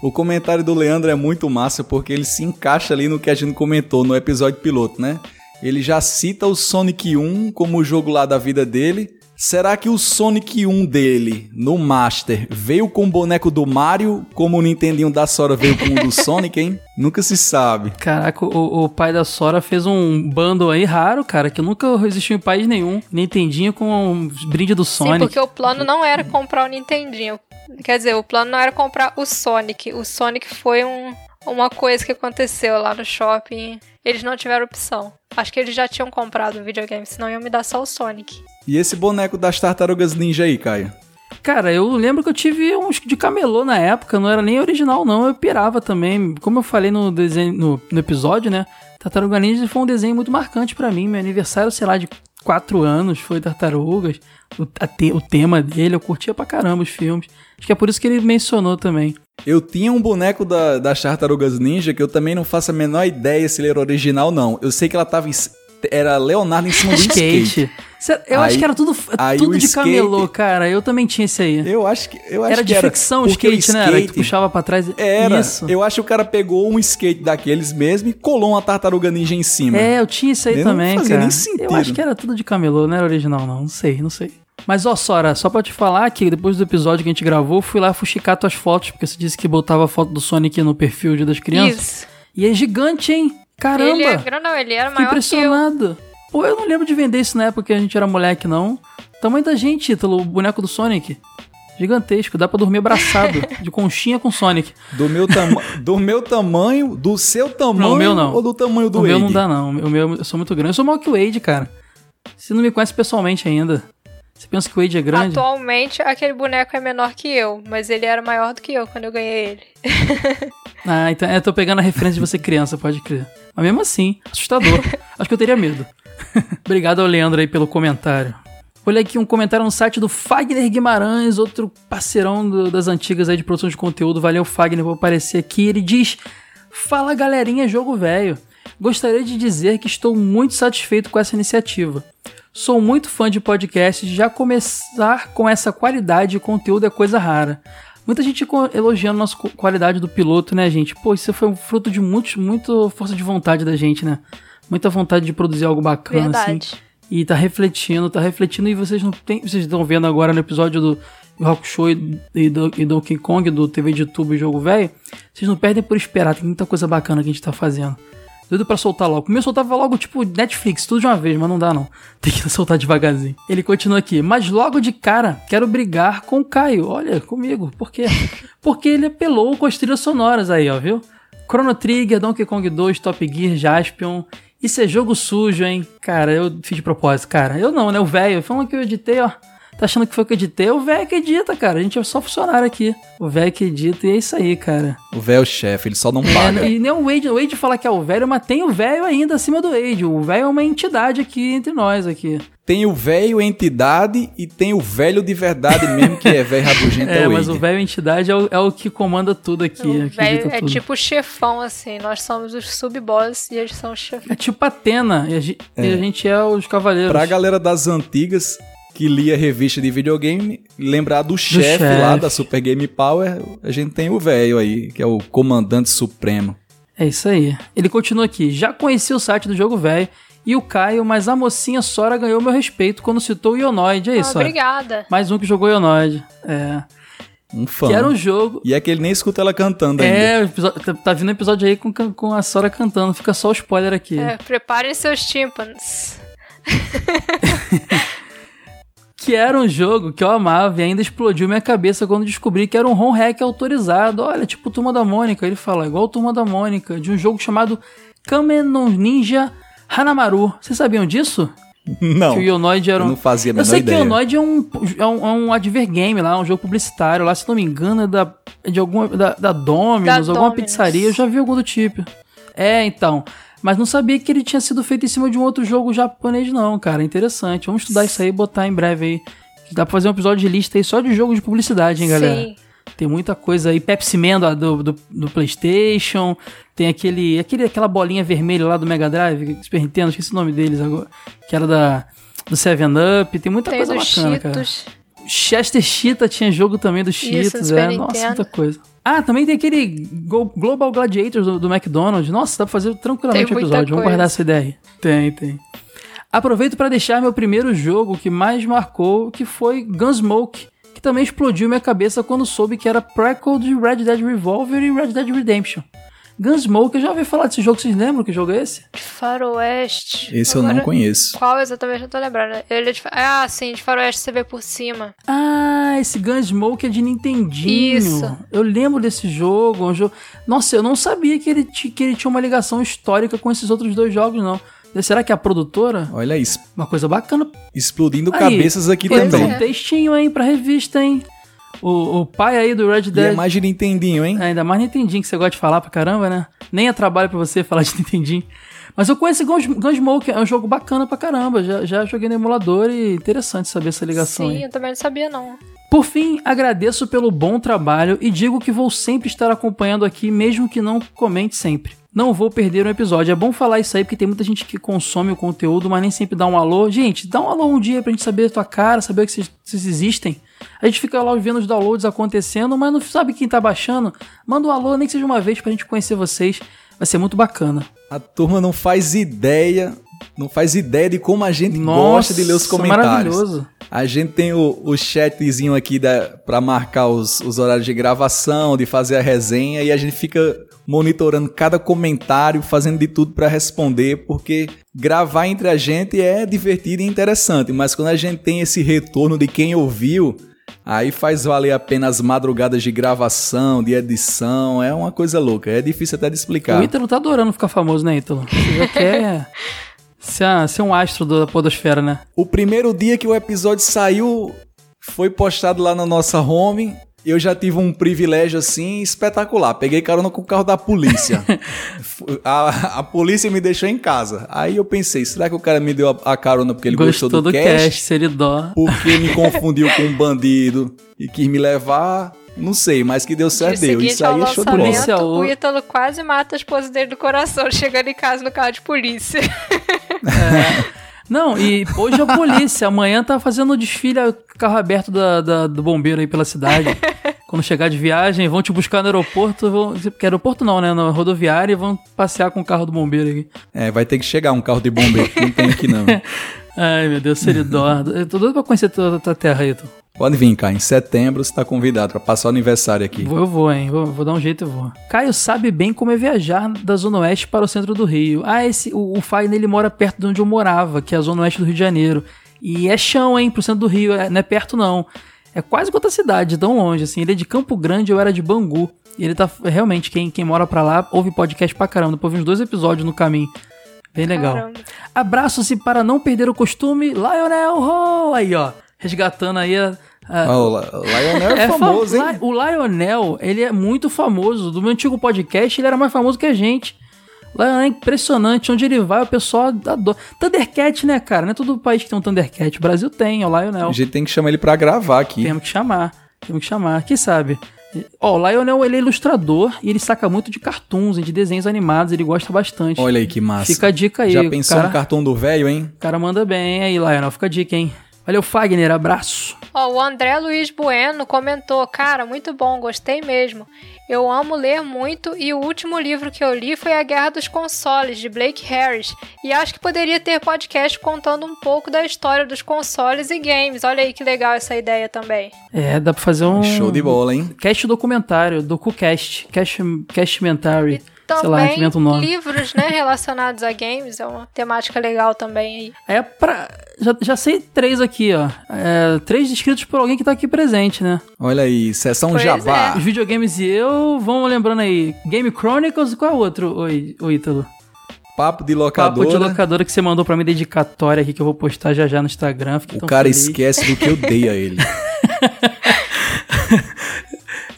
O comentário do Leandro é muito massa porque ele se encaixa ali no que a gente comentou no episódio piloto, né? Ele já cita o Sonic 1 como o jogo lá da vida dele. Será que o Sonic 1 dele, no Master, veio com o boneco do Mario, como o Nintendinho da Sora veio com o do Sonic, hein? Nunca se sabe. Caraca, o, o pai da Sora fez um bundle aí raro, cara, que nunca existiu em país nenhum. Nintendinho com um brinde do Sim, Sonic. porque o plano não era comprar o Nintendinho. Quer dizer, o plano não era comprar o Sonic. O Sonic foi um, uma coisa que aconteceu lá no shopping. Eles não tiveram opção. Acho que eles já tinham comprado o videogame, senão iam me dar só o Sonic. E esse boneco das tartarugas ninja aí, Caio? Cara, eu lembro que eu tive uns de camelô na época, não era nem original, não. Eu pirava também. Como eu falei no desenho, no, no episódio, né? Tartaruga Ninja foi um desenho muito marcante pra mim. Meu aniversário, sei lá, de 4 anos foi Tartarugas. O, te- o tema dele, eu curtia pra caramba os filmes. Acho que é por isso que ele mencionou também. Eu tinha um boneco da, das tartarugas ninja que eu também não faço a menor ideia se ele era original, não. Eu sei que ela tava em, era Leonardo em cima do skate. Skate. Cê- Eu acho Aí- que era tudo, tudo de skate- camelô, cara. Eu também tinha esse aí. Eu acho que eu acho Era que de era ficção o skate, né? Era que tu puxava pra trás. Era. Isso. Eu acho que o cara pegou um skate daqueles mesmo e colou uma tartaruga ninja em cima. É, eu tinha isso aí não também, fazia cara. nem sentido. Eu acho que era tudo de camelô, não era original não, não sei, não sei. Mas ó, Sora, só pra te falar que depois do episódio que a gente gravou, fui lá fuxicar tuas fotos, porque você disse que botava a foto do Sonic no perfil Dia das crianças. Isso. E é gigante, hein? Caramba! Ele é grande, não, ele era Fiquei maior que eu. impressionado. Pô, eu não lembro de vender isso na época que a gente era moleque, não. Tamanho da gente, Ítalo, o boneco do Sonic. Gigantesco, dá pra dormir abraçado, de conchinha com Sonic. Do meu, tama do meu tamanho, do seu tamanho Não, o meu não. ou do tamanho do o meu Wade? não dá, não. O meu, eu sou muito grande. Eu sou maior que o Wade, cara. Você não me conhece pessoalmente ainda. Você pensa que o Wade é grande? Atualmente, aquele boneco é menor que eu, mas ele era maior do que eu quando eu ganhei ele. Ah, então eu tô pegando a referência de você criança, pode crer. Mas mesmo assim, assustador. Acho que eu teria medo. Obrigado ao Leandro aí pelo comentário. Olha aqui um comentário no site do Fagner Guimarães, outro parceirão do- das antigas aí de produção de conteúdo. Valeu, Fagner, por aparecer aqui. Ele diz: Fala galerinha, jogo velho. Gostaria de dizer que estou muito satisfeito com essa iniciativa. Sou muito fã de podcasts, já começar com essa qualidade de conteúdo é coisa rara. Muita gente elogiando a nossa qualidade do piloto, né, gente? Pô, isso foi um fruto de muito, muito força de vontade da gente, né? Muita vontade de produzir algo bacana, Verdade. assim. E tá refletindo, tá refletindo, e vocês não tem, vocês estão vendo agora no episódio do Rock Show e, e do, e do King Kong, do TV de Tubo e Jogo Velho, vocês não perdem por esperar, tem muita coisa bacana que a gente tá fazendo. Doido pra soltar logo. O meu soltava logo, tipo, Netflix, tudo de uma vez, mas não dá não. Tem que soltar devagarzinho. Ele continua aqui. Mas logo de cara, quero brigar com o Caio. Olha, comigo. Por quê? Porque ele apelou com as trilhas sonoras aí, ó, viu? Chrono Trigger, Donkey Kong 2, Top Gear, Jaspion. Isso é jogo sujo, hein? Cara, eu fiz de propósito, cara. Eu não, né? O velho. Falando que eu editei, ó. Tá achando que foi que eu editei? É o velho que edita, cara. A gente é só funcionário aqui. O velho que edita e é isso aí, cara. O velho chefe, ele só não É, paga. e nem o Wade, o Wade fala que é o velho, mas tem o velho ainda acima do Wade. O velho é uma entidade aqui entre nós aqui. Tem o velho entidade e tem o velho de verdade mesmo, que é velho rabugento, é, É, o mas o velho entidade é o, é o que comanda tudo aqui. O velho dita é tudo. tipo chefão, assim. Nós somos os sub-boss e eles são os chefões. É tipo Atena e a, ge- É. e a gente é os cavaleiros. Pra galera das antigas que lia revista de videogame, lembrar do chefe chefe. lá da Super Game Power, a gente tem o velho aí, que é o comandante supremo. É isso aí. Ele continua aqui. Já conheci o site do jogo velho e o Caio, mas a mocinha Sora ganhou meu respeito quando citou o Ionoid. É Ah, isso, Sora. obrigada. Mais um que jogou Ionoid. É. Um fã. Que era um jogo. E é que ele nem escuta ela cantando ainda. É, episódio- tá, tá vindo um episódio aí com, com a Sora cantando. Fica só o spoiler aqui. É, preparem seus tímpanos. Que era um jogo que eu amava e ainda explodiu minha cabeça quando descobri que era um ROM hack autorizado. Olha, tipo Turma da Mônica. Ele fala, igual Turma da Mônica, de um jogo chamado Kamen no Ninja Hanamaru. Vocês sabiam disso? Não. Que o Ionoid era eu um. não fazia a Eu sei ideia. que o Ionoid é um, é um, é um advergame lá, um jogo publicitário lá, se não me engano, é da, de alguma, da, da Dominus, Da alguma Dominus. pizzaria, eu já vi algum do tipo. É, então. Mas não sabia que ele tinha sido feito em cima de um outro jogo japonês, não, cara. Interessante. Vamos estudar isso aí e botar em breve aí. Dá pra fazer um episódio de lista aí só de jogos de publicidade, hein, galera? Sim. Tem muita coisa aí. Pepsi Man do, do, do, PlayStation. Tem aquele, aquele, aquela bolinha vermelha lá do Mega Drive, Super Nintendo, esqueci o nome deles agora. Que era da, do 7-Up. Tem muita Tem coisa bacana, cara. Cheetos. Chester Cheetah tinha jogo também do Cheetos, Super é. Nossa, Nintendo. muita coisa. Ah, também tem aquele Go- Global Gladiators do, do McDonald's. Nossa, dá pra fazer tranquilamente o episódio. Vamos coisa. guardar essa ideia aí. Tem, tem. Aproveito para deixar meu primeiro jogo que mais marcou, que foi Gunsmoke, que também explodiu minha cabeça quando soube que era prequel de Red Dead Revolver e Red Dead Redemption. Gunsmoke, eu já ouvi falar desse jogo, vocês lembram que jogo é esse? De faroeste. Esse eu não Agora, conheço. Qual exatamente? Não tô lembrando. Ele é de... Ah, sim, de faroeste você vê por cima. Ah, Ah, esse Gunsmoke é de Nintendinho. Isso. Eu lembro desse jogo, um jogo. Nossa, eu não sabia que ele, que ele tinha uma ligação histórica com esses outros dois jogos, não. Será que é a produtora? Olha isso. Uma coisa bacana. Explodindo Aí, cabeças aqui também. Um textinho, hein, pra revista, hein? O, o pai aí do Red E Dead. é mais de Nintendinho, hein? É, ainda mais Nintendinho, que você gosta de falar pra caramba, né? Nem é trabalho pra você falar de Nintendinho. Mas eu conheço Guns, Gunsmoke, é um jogo bacana pra caramba. Já, já joguei no emulador e interessante saber essa ligação Sim, aí. eu também não sabia, não. Por fim, agradeço pelo bom trabalho e digo que vou sempre estar acompanhando aqui, mesmo que não comente sempre. Não vou perder um episódio. É bom falar isso aí, porque tem muita gente que consome o conteúdo, mas nem sempre dá um alô. Gente, dá um alô um dia pra gente saber a tua cara, saber que vocês, existem. A gente fica lá vendo os downloads acontecendo, mas não sabe quem tá baixando. Manda um alô, nem que seja uma vez pra gente conhecer vocês. Vai ser muito bacana. A turma não faz ideia, não faz ideia de como a gente Nossa, gosta de ler os comentários. maravilhoso. A gente tem o, o chatzinho aqui da, pra marcar os, os horários de gravação, de fazer a resenha, e a gente fica monitorando cada comentário, fazendo de tudo pra responder, porque gravar entre a gente é divertido e interessante, mas quando a gente tem esse retorno de quem ouviu, aí faz valer a pena as madrugadas de gravação, de edição, é uma coisa louca, é difícil até de explicar. O Ítalo tá adorando ficar famoso, né, Ítalo? Você já quer ser, a- ser um astro da podosfera, né? O primeiro dia que o episódio saiu, foi postado lá na nossa home. Eu já tive um privilégio assim espetacular. Peguei carona com o carro da polícia. A, a polícia me deixou em casa. Aí eu pensei, será que o cara me deu a, a carona porque ele gostou, do, cast? cast, seridó. Porque me confundiu com um bandido e quis me levar? Não sei, mas que deu certo deu. Isso aí é show de bola. o Ítalo quase mata a esposa dele do coração, chegando em casa no carro de polícia. Não, e hoje é a polícia. Amanhã tá fazendo o desfile carro aberto da, da- do bombeiro aí pela cidade. Quando chegar de viagem, vão te buscar no aeroporto. Vão, que aeroporto não, né? Na rodoviária e vão passear com o carro do bombeiro aqui. É, vai ter que chegar um carro de bombeiro. Não tem aqui não. Ai, meu Deus, seridó. Eu tô doido pra conhecer toda a tua terra aí, Ítalo. Pode vir, cá. Em setembro você tá convidado pra passar o aniversário aqui. Vou, eu vou, hein? Vou, vou dar um jeito e vou. Caio sabe bem como é viajar da Zona Oeste para o centro do Rio. Ah, esse, o, o Fagner, ele mora perto de onde eu morava, que é a Zona Oeste do Rio de Janeiro. E é chão, hein, pro centro do Rio. é- não é perto, não. É quase outra cidade, tão longe, assim. Ele é de Campo Grande, eu era de Bangu. E ele tá, realmente, quem, quem mora pra lá, ouve podcast pra caramba. Depois vi uns dois episódios no caminho. Bem legal. Abraço-se para não perder o costume, Lionel Ho! Aí, ó, resgatando aí a... a- Ah, o Lionel é, fam- famoso, hein? O Lionel, ele é muito famoso. Do meu antigo podcast, ele era mais famoso que a gente. Lionel é impressionante. Onde ele vai, o pessoal adora. Thundercat, né, cara? Não é todo país que tem um Thundercat. O Brasil tem, é o Lionel. A gente tem que chamar ele pra gravar aqui. Temos que chamar. Temos que chamar. Quem sabe? Ó, o Lionel, ele é ilustrador e ele saca muito de cartoons, de desenhos animados. Ele gosta bastante. Olha aí que massa. Fica a dica aí. Já pensou cara, no cartão do velho, hein? O cara manda bem aí, Lionel. Fica a dica, hein? Valeu, Fagner. Abraço. Ó, o André Luiz Bueno comentou: Cara, muito bom, gostei mesmo. Eu amo ler muito e o último livro que eu li foi A Guerra dos Consoles, de Blake Harris. E acho que poderia ter podcast contando um pouco da história dos consoles e games. Olha aí que legal essa ideia também. É, dá pra fazer um. Show de bola, hein? Cast documentário, docucast, cast, castmentary, sei lá, Também inventa um nome. livros, né, relacionados a games, é uma temática legal também aí. É pra. Já, já sei três aqui, ó. É, três escritos por alguém que tá aqui presente, né? Olha aí, sessão Pois Jabá. Os videogames e eu, vamos lembrando aí. Game Chronicles, qual é o outro, o Ítalo? Papo de Papo locadora. de locadora que você mandou pra mim dedicatória aqui que eu vou postar já já no Instagram. Fiquei O tão cara feliz. esquece do que eu dei a ele.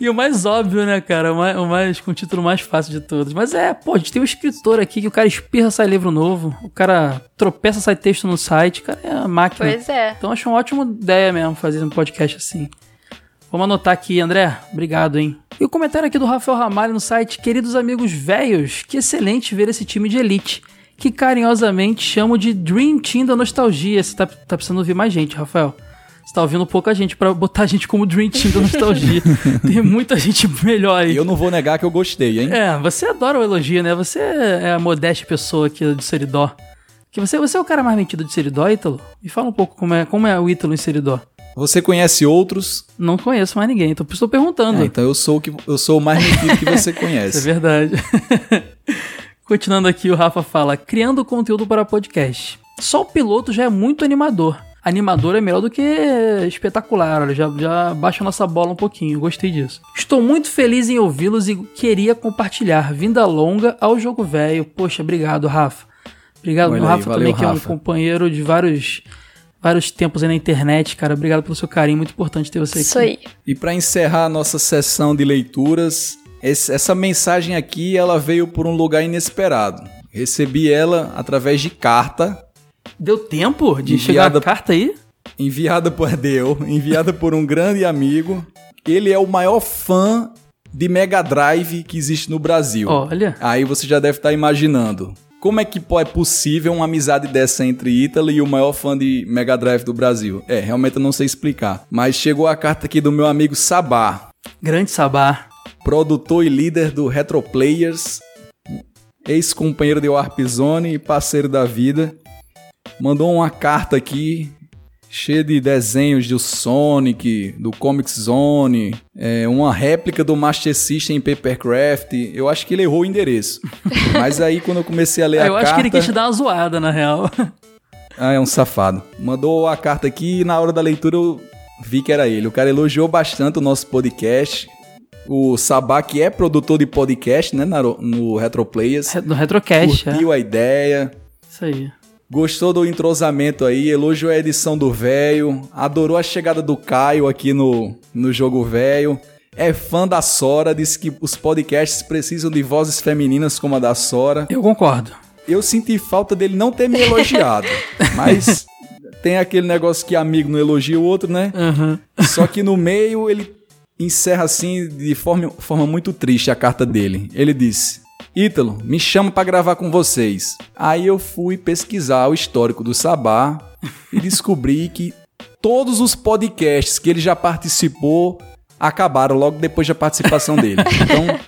E o mais óbvio, né, cara? O mais, o mais- com o título mais fácil de todos. Mas é, pô, a gente tem um escritor aqui que o cara espirra, sai livro novo. O cara tropeça, sai texto no site. O cara é uma máquina. Pois é. Então acho uma ótima ideia mesmo fazer um podcast assim. Vamos anotar aqui, André. Obrigado, hein? E o comentário aqui do Rafael Ramalho no site. Queridos amigos velhos, que excelente ver esse time de elite. Que carinhosamente chamo de Dream Team da nostalgia. Você tá, tá precisando ouvir mais gente, Rafael. Você tá ouvindo pouca gente pra botar a gente como Dream Team da nostalgia. Tem muita gente melhor aí. E eu não vou negar que eu gostei, hein? É, você adora o elogio, né? Você é a modesta pessoa aqui de Seridó. Que você, você é o cara mais metido de Seridó, Ítalo? Me fala um pouco como é, como é o Ítalo em Seridó. Você conhece outros? Não conheço mais ninguém, então estou perguntando. É, então eu sou, o que, eu sou o mais metido que você Isso é conhece. verdade. Continuando aqui, o Rafa fala: criando conteúdo para podcast. Só o piloto já é muito animador. Animador é melhor do que espetacular. Olha, já, já baixa a nossa bola um pouquinho. Gostei disso. Estou muito feliz em ouvi-los e queria compartilhar. Vinda longa ao jogo velho. Poxa, obrigado, Rafa. Obrigado, Olha aí, Rafa, valeu, também, que é um Rafa. companheiro de vários, vários tempos aí na internet, cara. Obrigado pelo seu carinho. Muito importante ter você aqui. Isso aí. E para encerrar a nossa sessão de leituras, esse- essa mensagem aqui ela veio por um lugar inesperado. Recebi ela através de carta. Deu tempo de chegar a carta aí? Enviada por deu, enviada por um grande amigo. Ele é o maior fã de Mega Drive que existe no Brasil. Olha. Aí você já deve estar imaginando. Como é que é possível uma amizade dessa entre Ítalo e o maior fã de Mega Drive do Brasil? É, realmente eu não sei explicar. Mas chegou a carta aqui do meu amigo Sabá. Grande Sabá. Produtor e líder do Retro Players. Ex-companheiro de Warp Zone e parceiro da vida. Mandou uma carta aqui cheia de desenhos do Sonic, do Comic Zone, é, uma réplica do Master System em Papercraft. Eu acho que ele errou o endereço. Mas aí quando eu comecei a ler Ah, a eu carta... acho que ele quis te dar uma zoada, na real. Ah, é um safado. Mandou a carta aqui e na hora da leitura eu vi que era ele. O cara elogiou bastante o nosso podcast. O Sabá, que é produtor de podcast, né, no Retroplayers. No Retrocast, é. Curtiu a ideia. Isso aí. Gostou do entrosamento aí, elogiou a edição do velho, adorou a chegada do Caio aqui no, no jogo velho. É fã da Sora, disse que os podcasts precisam de vozes femininas como a da Sora. Eu concordo. Eu senti falta dele não ter me elogiado, mas tem aquele negócio que amigo não elogia o outro, né? Só que no meio ele encerra assim de forma, forma muito triste a carta dele. Ele disse: Ítalo, me chama pra gravar com vocês. Aí eu fui pesquisar o histórico do Sabá e descobri que todos os podcasts que ele já participou acabaram logo depois da participação dele. Então,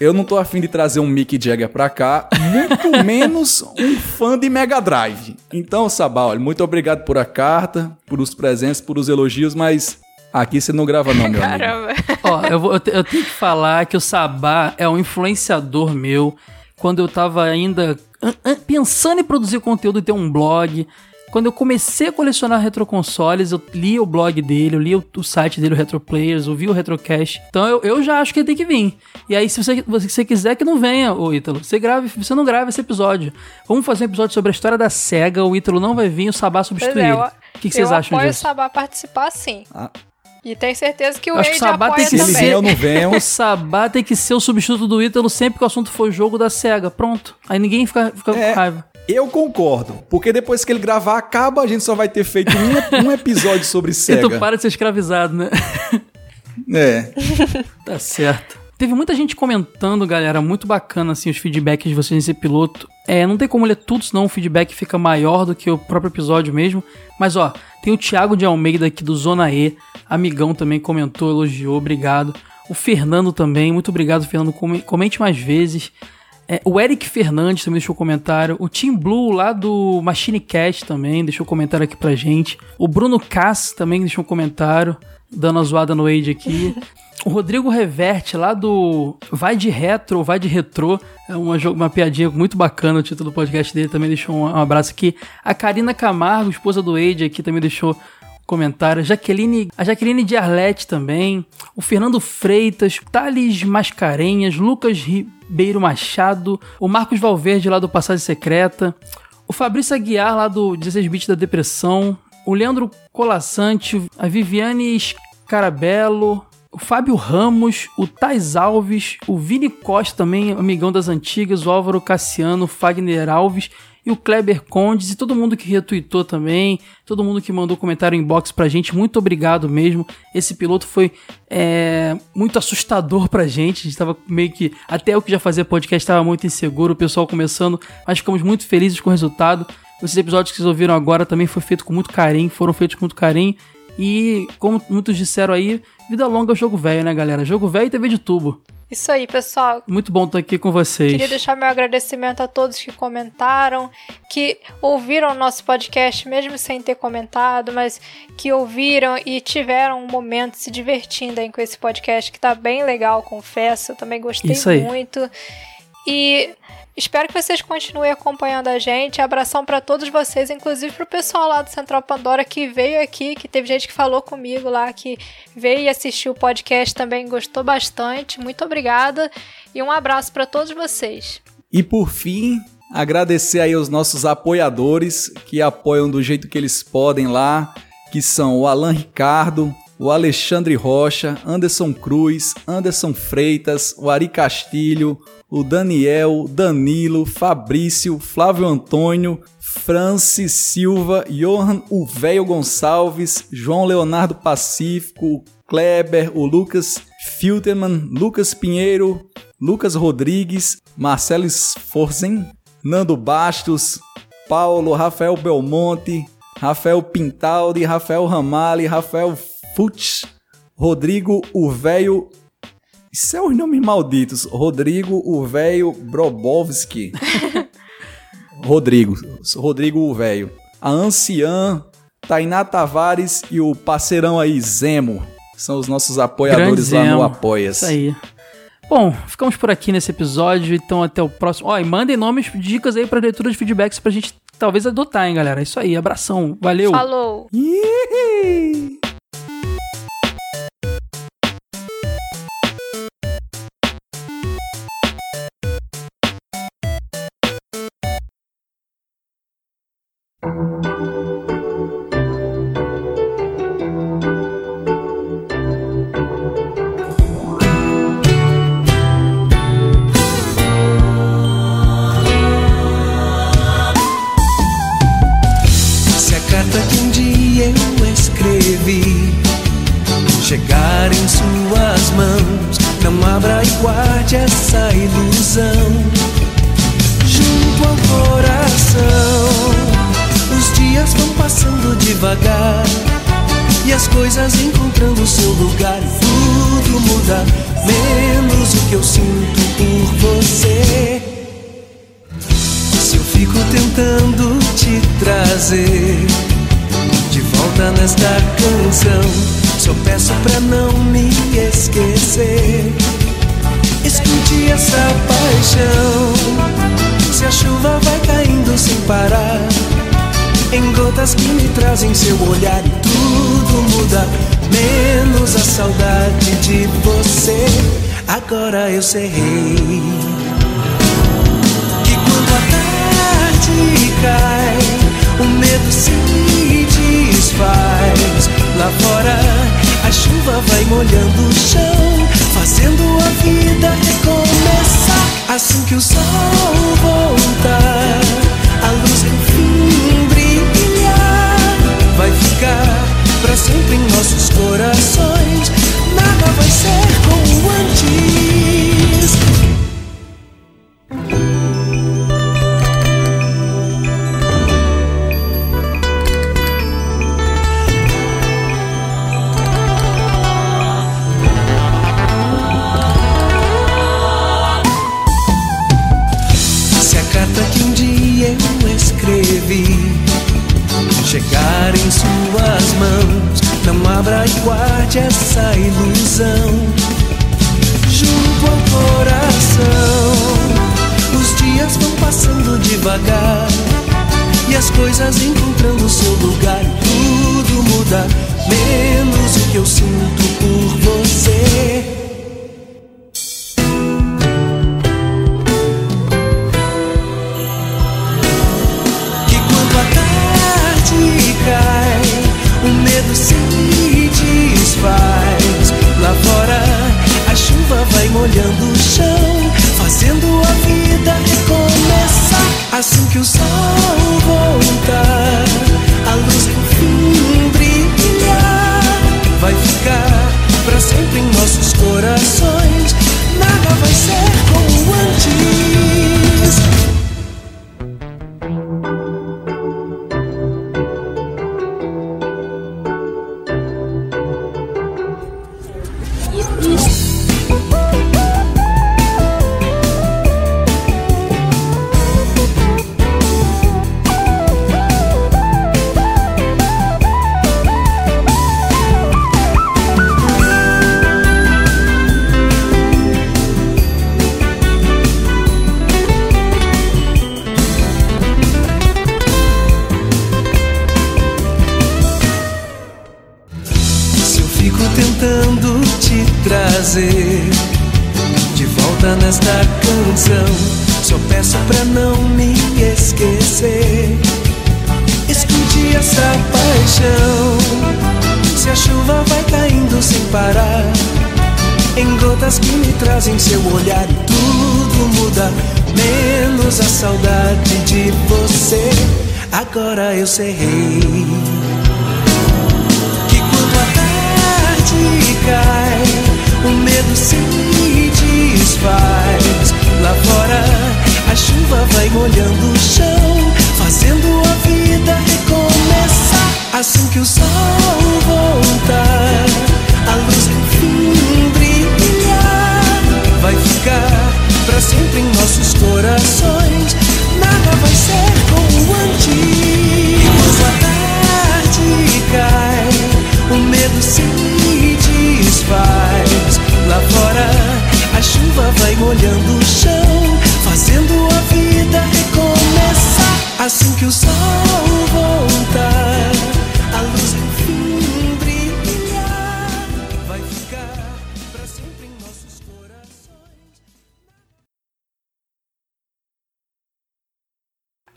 eu não tô afim de trazer um Mick Jagger pra cá, muito menos um fã de Mega Drive. Então, Sabá, olha, muito obrigado por a carta, por os presentes, por os elogios, mas aqui você não grava não, meu amigo. Caramba. Ó, eu, vou- eu te- eu tenho que falar que o Sabá é um influenciador meu. Quando eu tava ainda an- an- pensando em produzir conteúdo e ter um blog. Quando eu comecei a colecionar retroconsoles, eu li o blog dele, eu li o, o site dele, o Retroplayers, eu vi o Retrocast. Então eu, eu já acho que ele tem que vir. E aí, se você, se você quiser que não venha, ô Ítalo, você, grave, você não grava esse episódio. Vamos fazer um episódio sobre a história da SEGA, o Ítalo não vai vir, o Sabá substituir é, eu, O que, que vocês eu acham apoio disso? o Sabá participar sim. Ah. E tenho certeza que o Acho que Rage o Sabá apoia tem que também. ser. O Sabá tem que ser o substituto do Ítalo sempre que o assunto for jogo da SEGA. Pronto. Aí ninguém fica, fica É. com raiva. Eu concordo, porque depois que ele gravar acaba, a gente só vai ter feito um, um episódio sobre E SEGA. tu para de ser escravizado, né? É. Tá certo. Teve muita gente comentando, galera, muito bacana assim os feedbacks de vocês nesse piloto. É, não tem como ler tudo, senão o feedback fica maior do que o próprio episódio mesmo. Mas ó, tem o Thiago de Almeida aqui do Zona E, amigão também comentou, elogiou, obrigado. O Fernando também, muito obrigado, Fernando, come- comente mais vezes. É, o Eric Fernandes também deixou comentário. O Team Blue lá do Machine Cast também deixou comentário aqui pra gente. O Bruno Cass também deixou um comentário, dando a zoada no Age aqui. O Rodrigo Reverte lá do Vai de Retro, Vai de Retrô. É uma, uma piadinha muito bacana o título do podcast dele. Também deixou um, um abraço aqui. A Karina Camargo, esposa do Age aqui, também deixou comentário. Jaqueline, a Jaqueline de Arlete também. O Fernando Freitas, Thales Mascarenhas, Lucas Ribeiro Machado, o Marcos Valverde lá do Passagem Secreta, o Fabrício Aguiar lá do 16 Bits da Depressão, o Leandro Colassante, a Viviane Scarabello, o Fábio Ramos, o Tais Alves, o Vini Costa também, amigão das antigas, o Álvaro Cassiano, o Fagner Alves e o Kleber Condes e todo mundo que retweetou também, todo mundo que mandou comentário em inbox pra gente, muito obrigado mesmo. Esse piloto foi é, muito assustador pra gente, a gente tava meio que, até eu que já fazia podcast estava muito inseguro, o pessoal começando, mas ficamos muito felizes com o resultado. Esses episódios que vocês ouviram agora também foi feito com muito carinho, foram feitos com muito carinho. E como muitos disseram aí, vida longa é o jogo velho, né, galera? Jogo velho e TV de tubo. Isso aí, pessoal. Muito bom estar aqui com vocês. Queria deixar meu agradecimento a todos que comentaram, que ouviram o nosso podcast mesmo sem ter comentado, mas que ouviram e tiveram um momento se divertindo aí com esse podcast que tá bem legal, confesso. Eu também gostei Isso aí. muito. E Espero que vocês continuem acompanhando a gente. Abração para todos vocês, inclusive pro pessoal lá do Central Pandora que veio aqui, que teve gente que falou comigo lá, que veio e assistiu o podcast também, gostou bastante. Muito obrigada e um abraço para todos vocês. E por fim, agradecer aí os nossos apoiadores que apoiam do jeito que eles podem lá, que são o Alan Ricardo, o Alexandre Rocha, Anderson Cruz, Anderson Freitas, o Ari Castilho, o Daniel, Danilo, Fabrício, Flávio Antônio, Francis Silva, Johan Uvéio Gonçalves, João Leonardo Pacífico, Kleber, o Lucas Filterman, Lucas Pinheiro, Lucas Rodrigues, Marcelo Sforzen, Nando Bastos, Paulo, Rafael Belmonte, Rafael Pintaldi, Rafael Ramali, Rafael Futz, Rodrigo Uvéio. Os nomes malditos. Rodrigo Uvéio Brobovski. Rodrigo. Rodrigo Uvéio. A Anciã, Tainá Tavares e o parceirão aí, Zemo. São os nossos apoiadores lá no Zemo. Apoia-se. Isso aí. Bom, ficamos por aqui nesse episódio, então até o próximo. Ó, e mandem nomes, dicas aí pra leitura de feedbacks pra gente talvez adotar, hein, galera. É isso aí, abração. Valeu. Falou!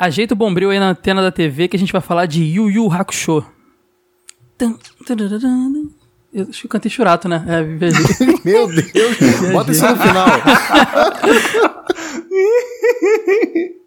Ajeita o bombril aí na antena da TV que a gente vai falar de Yu Yu Hakusho. Eu cantei churato, né? É, viajei. Meu Deus, bota isso no final.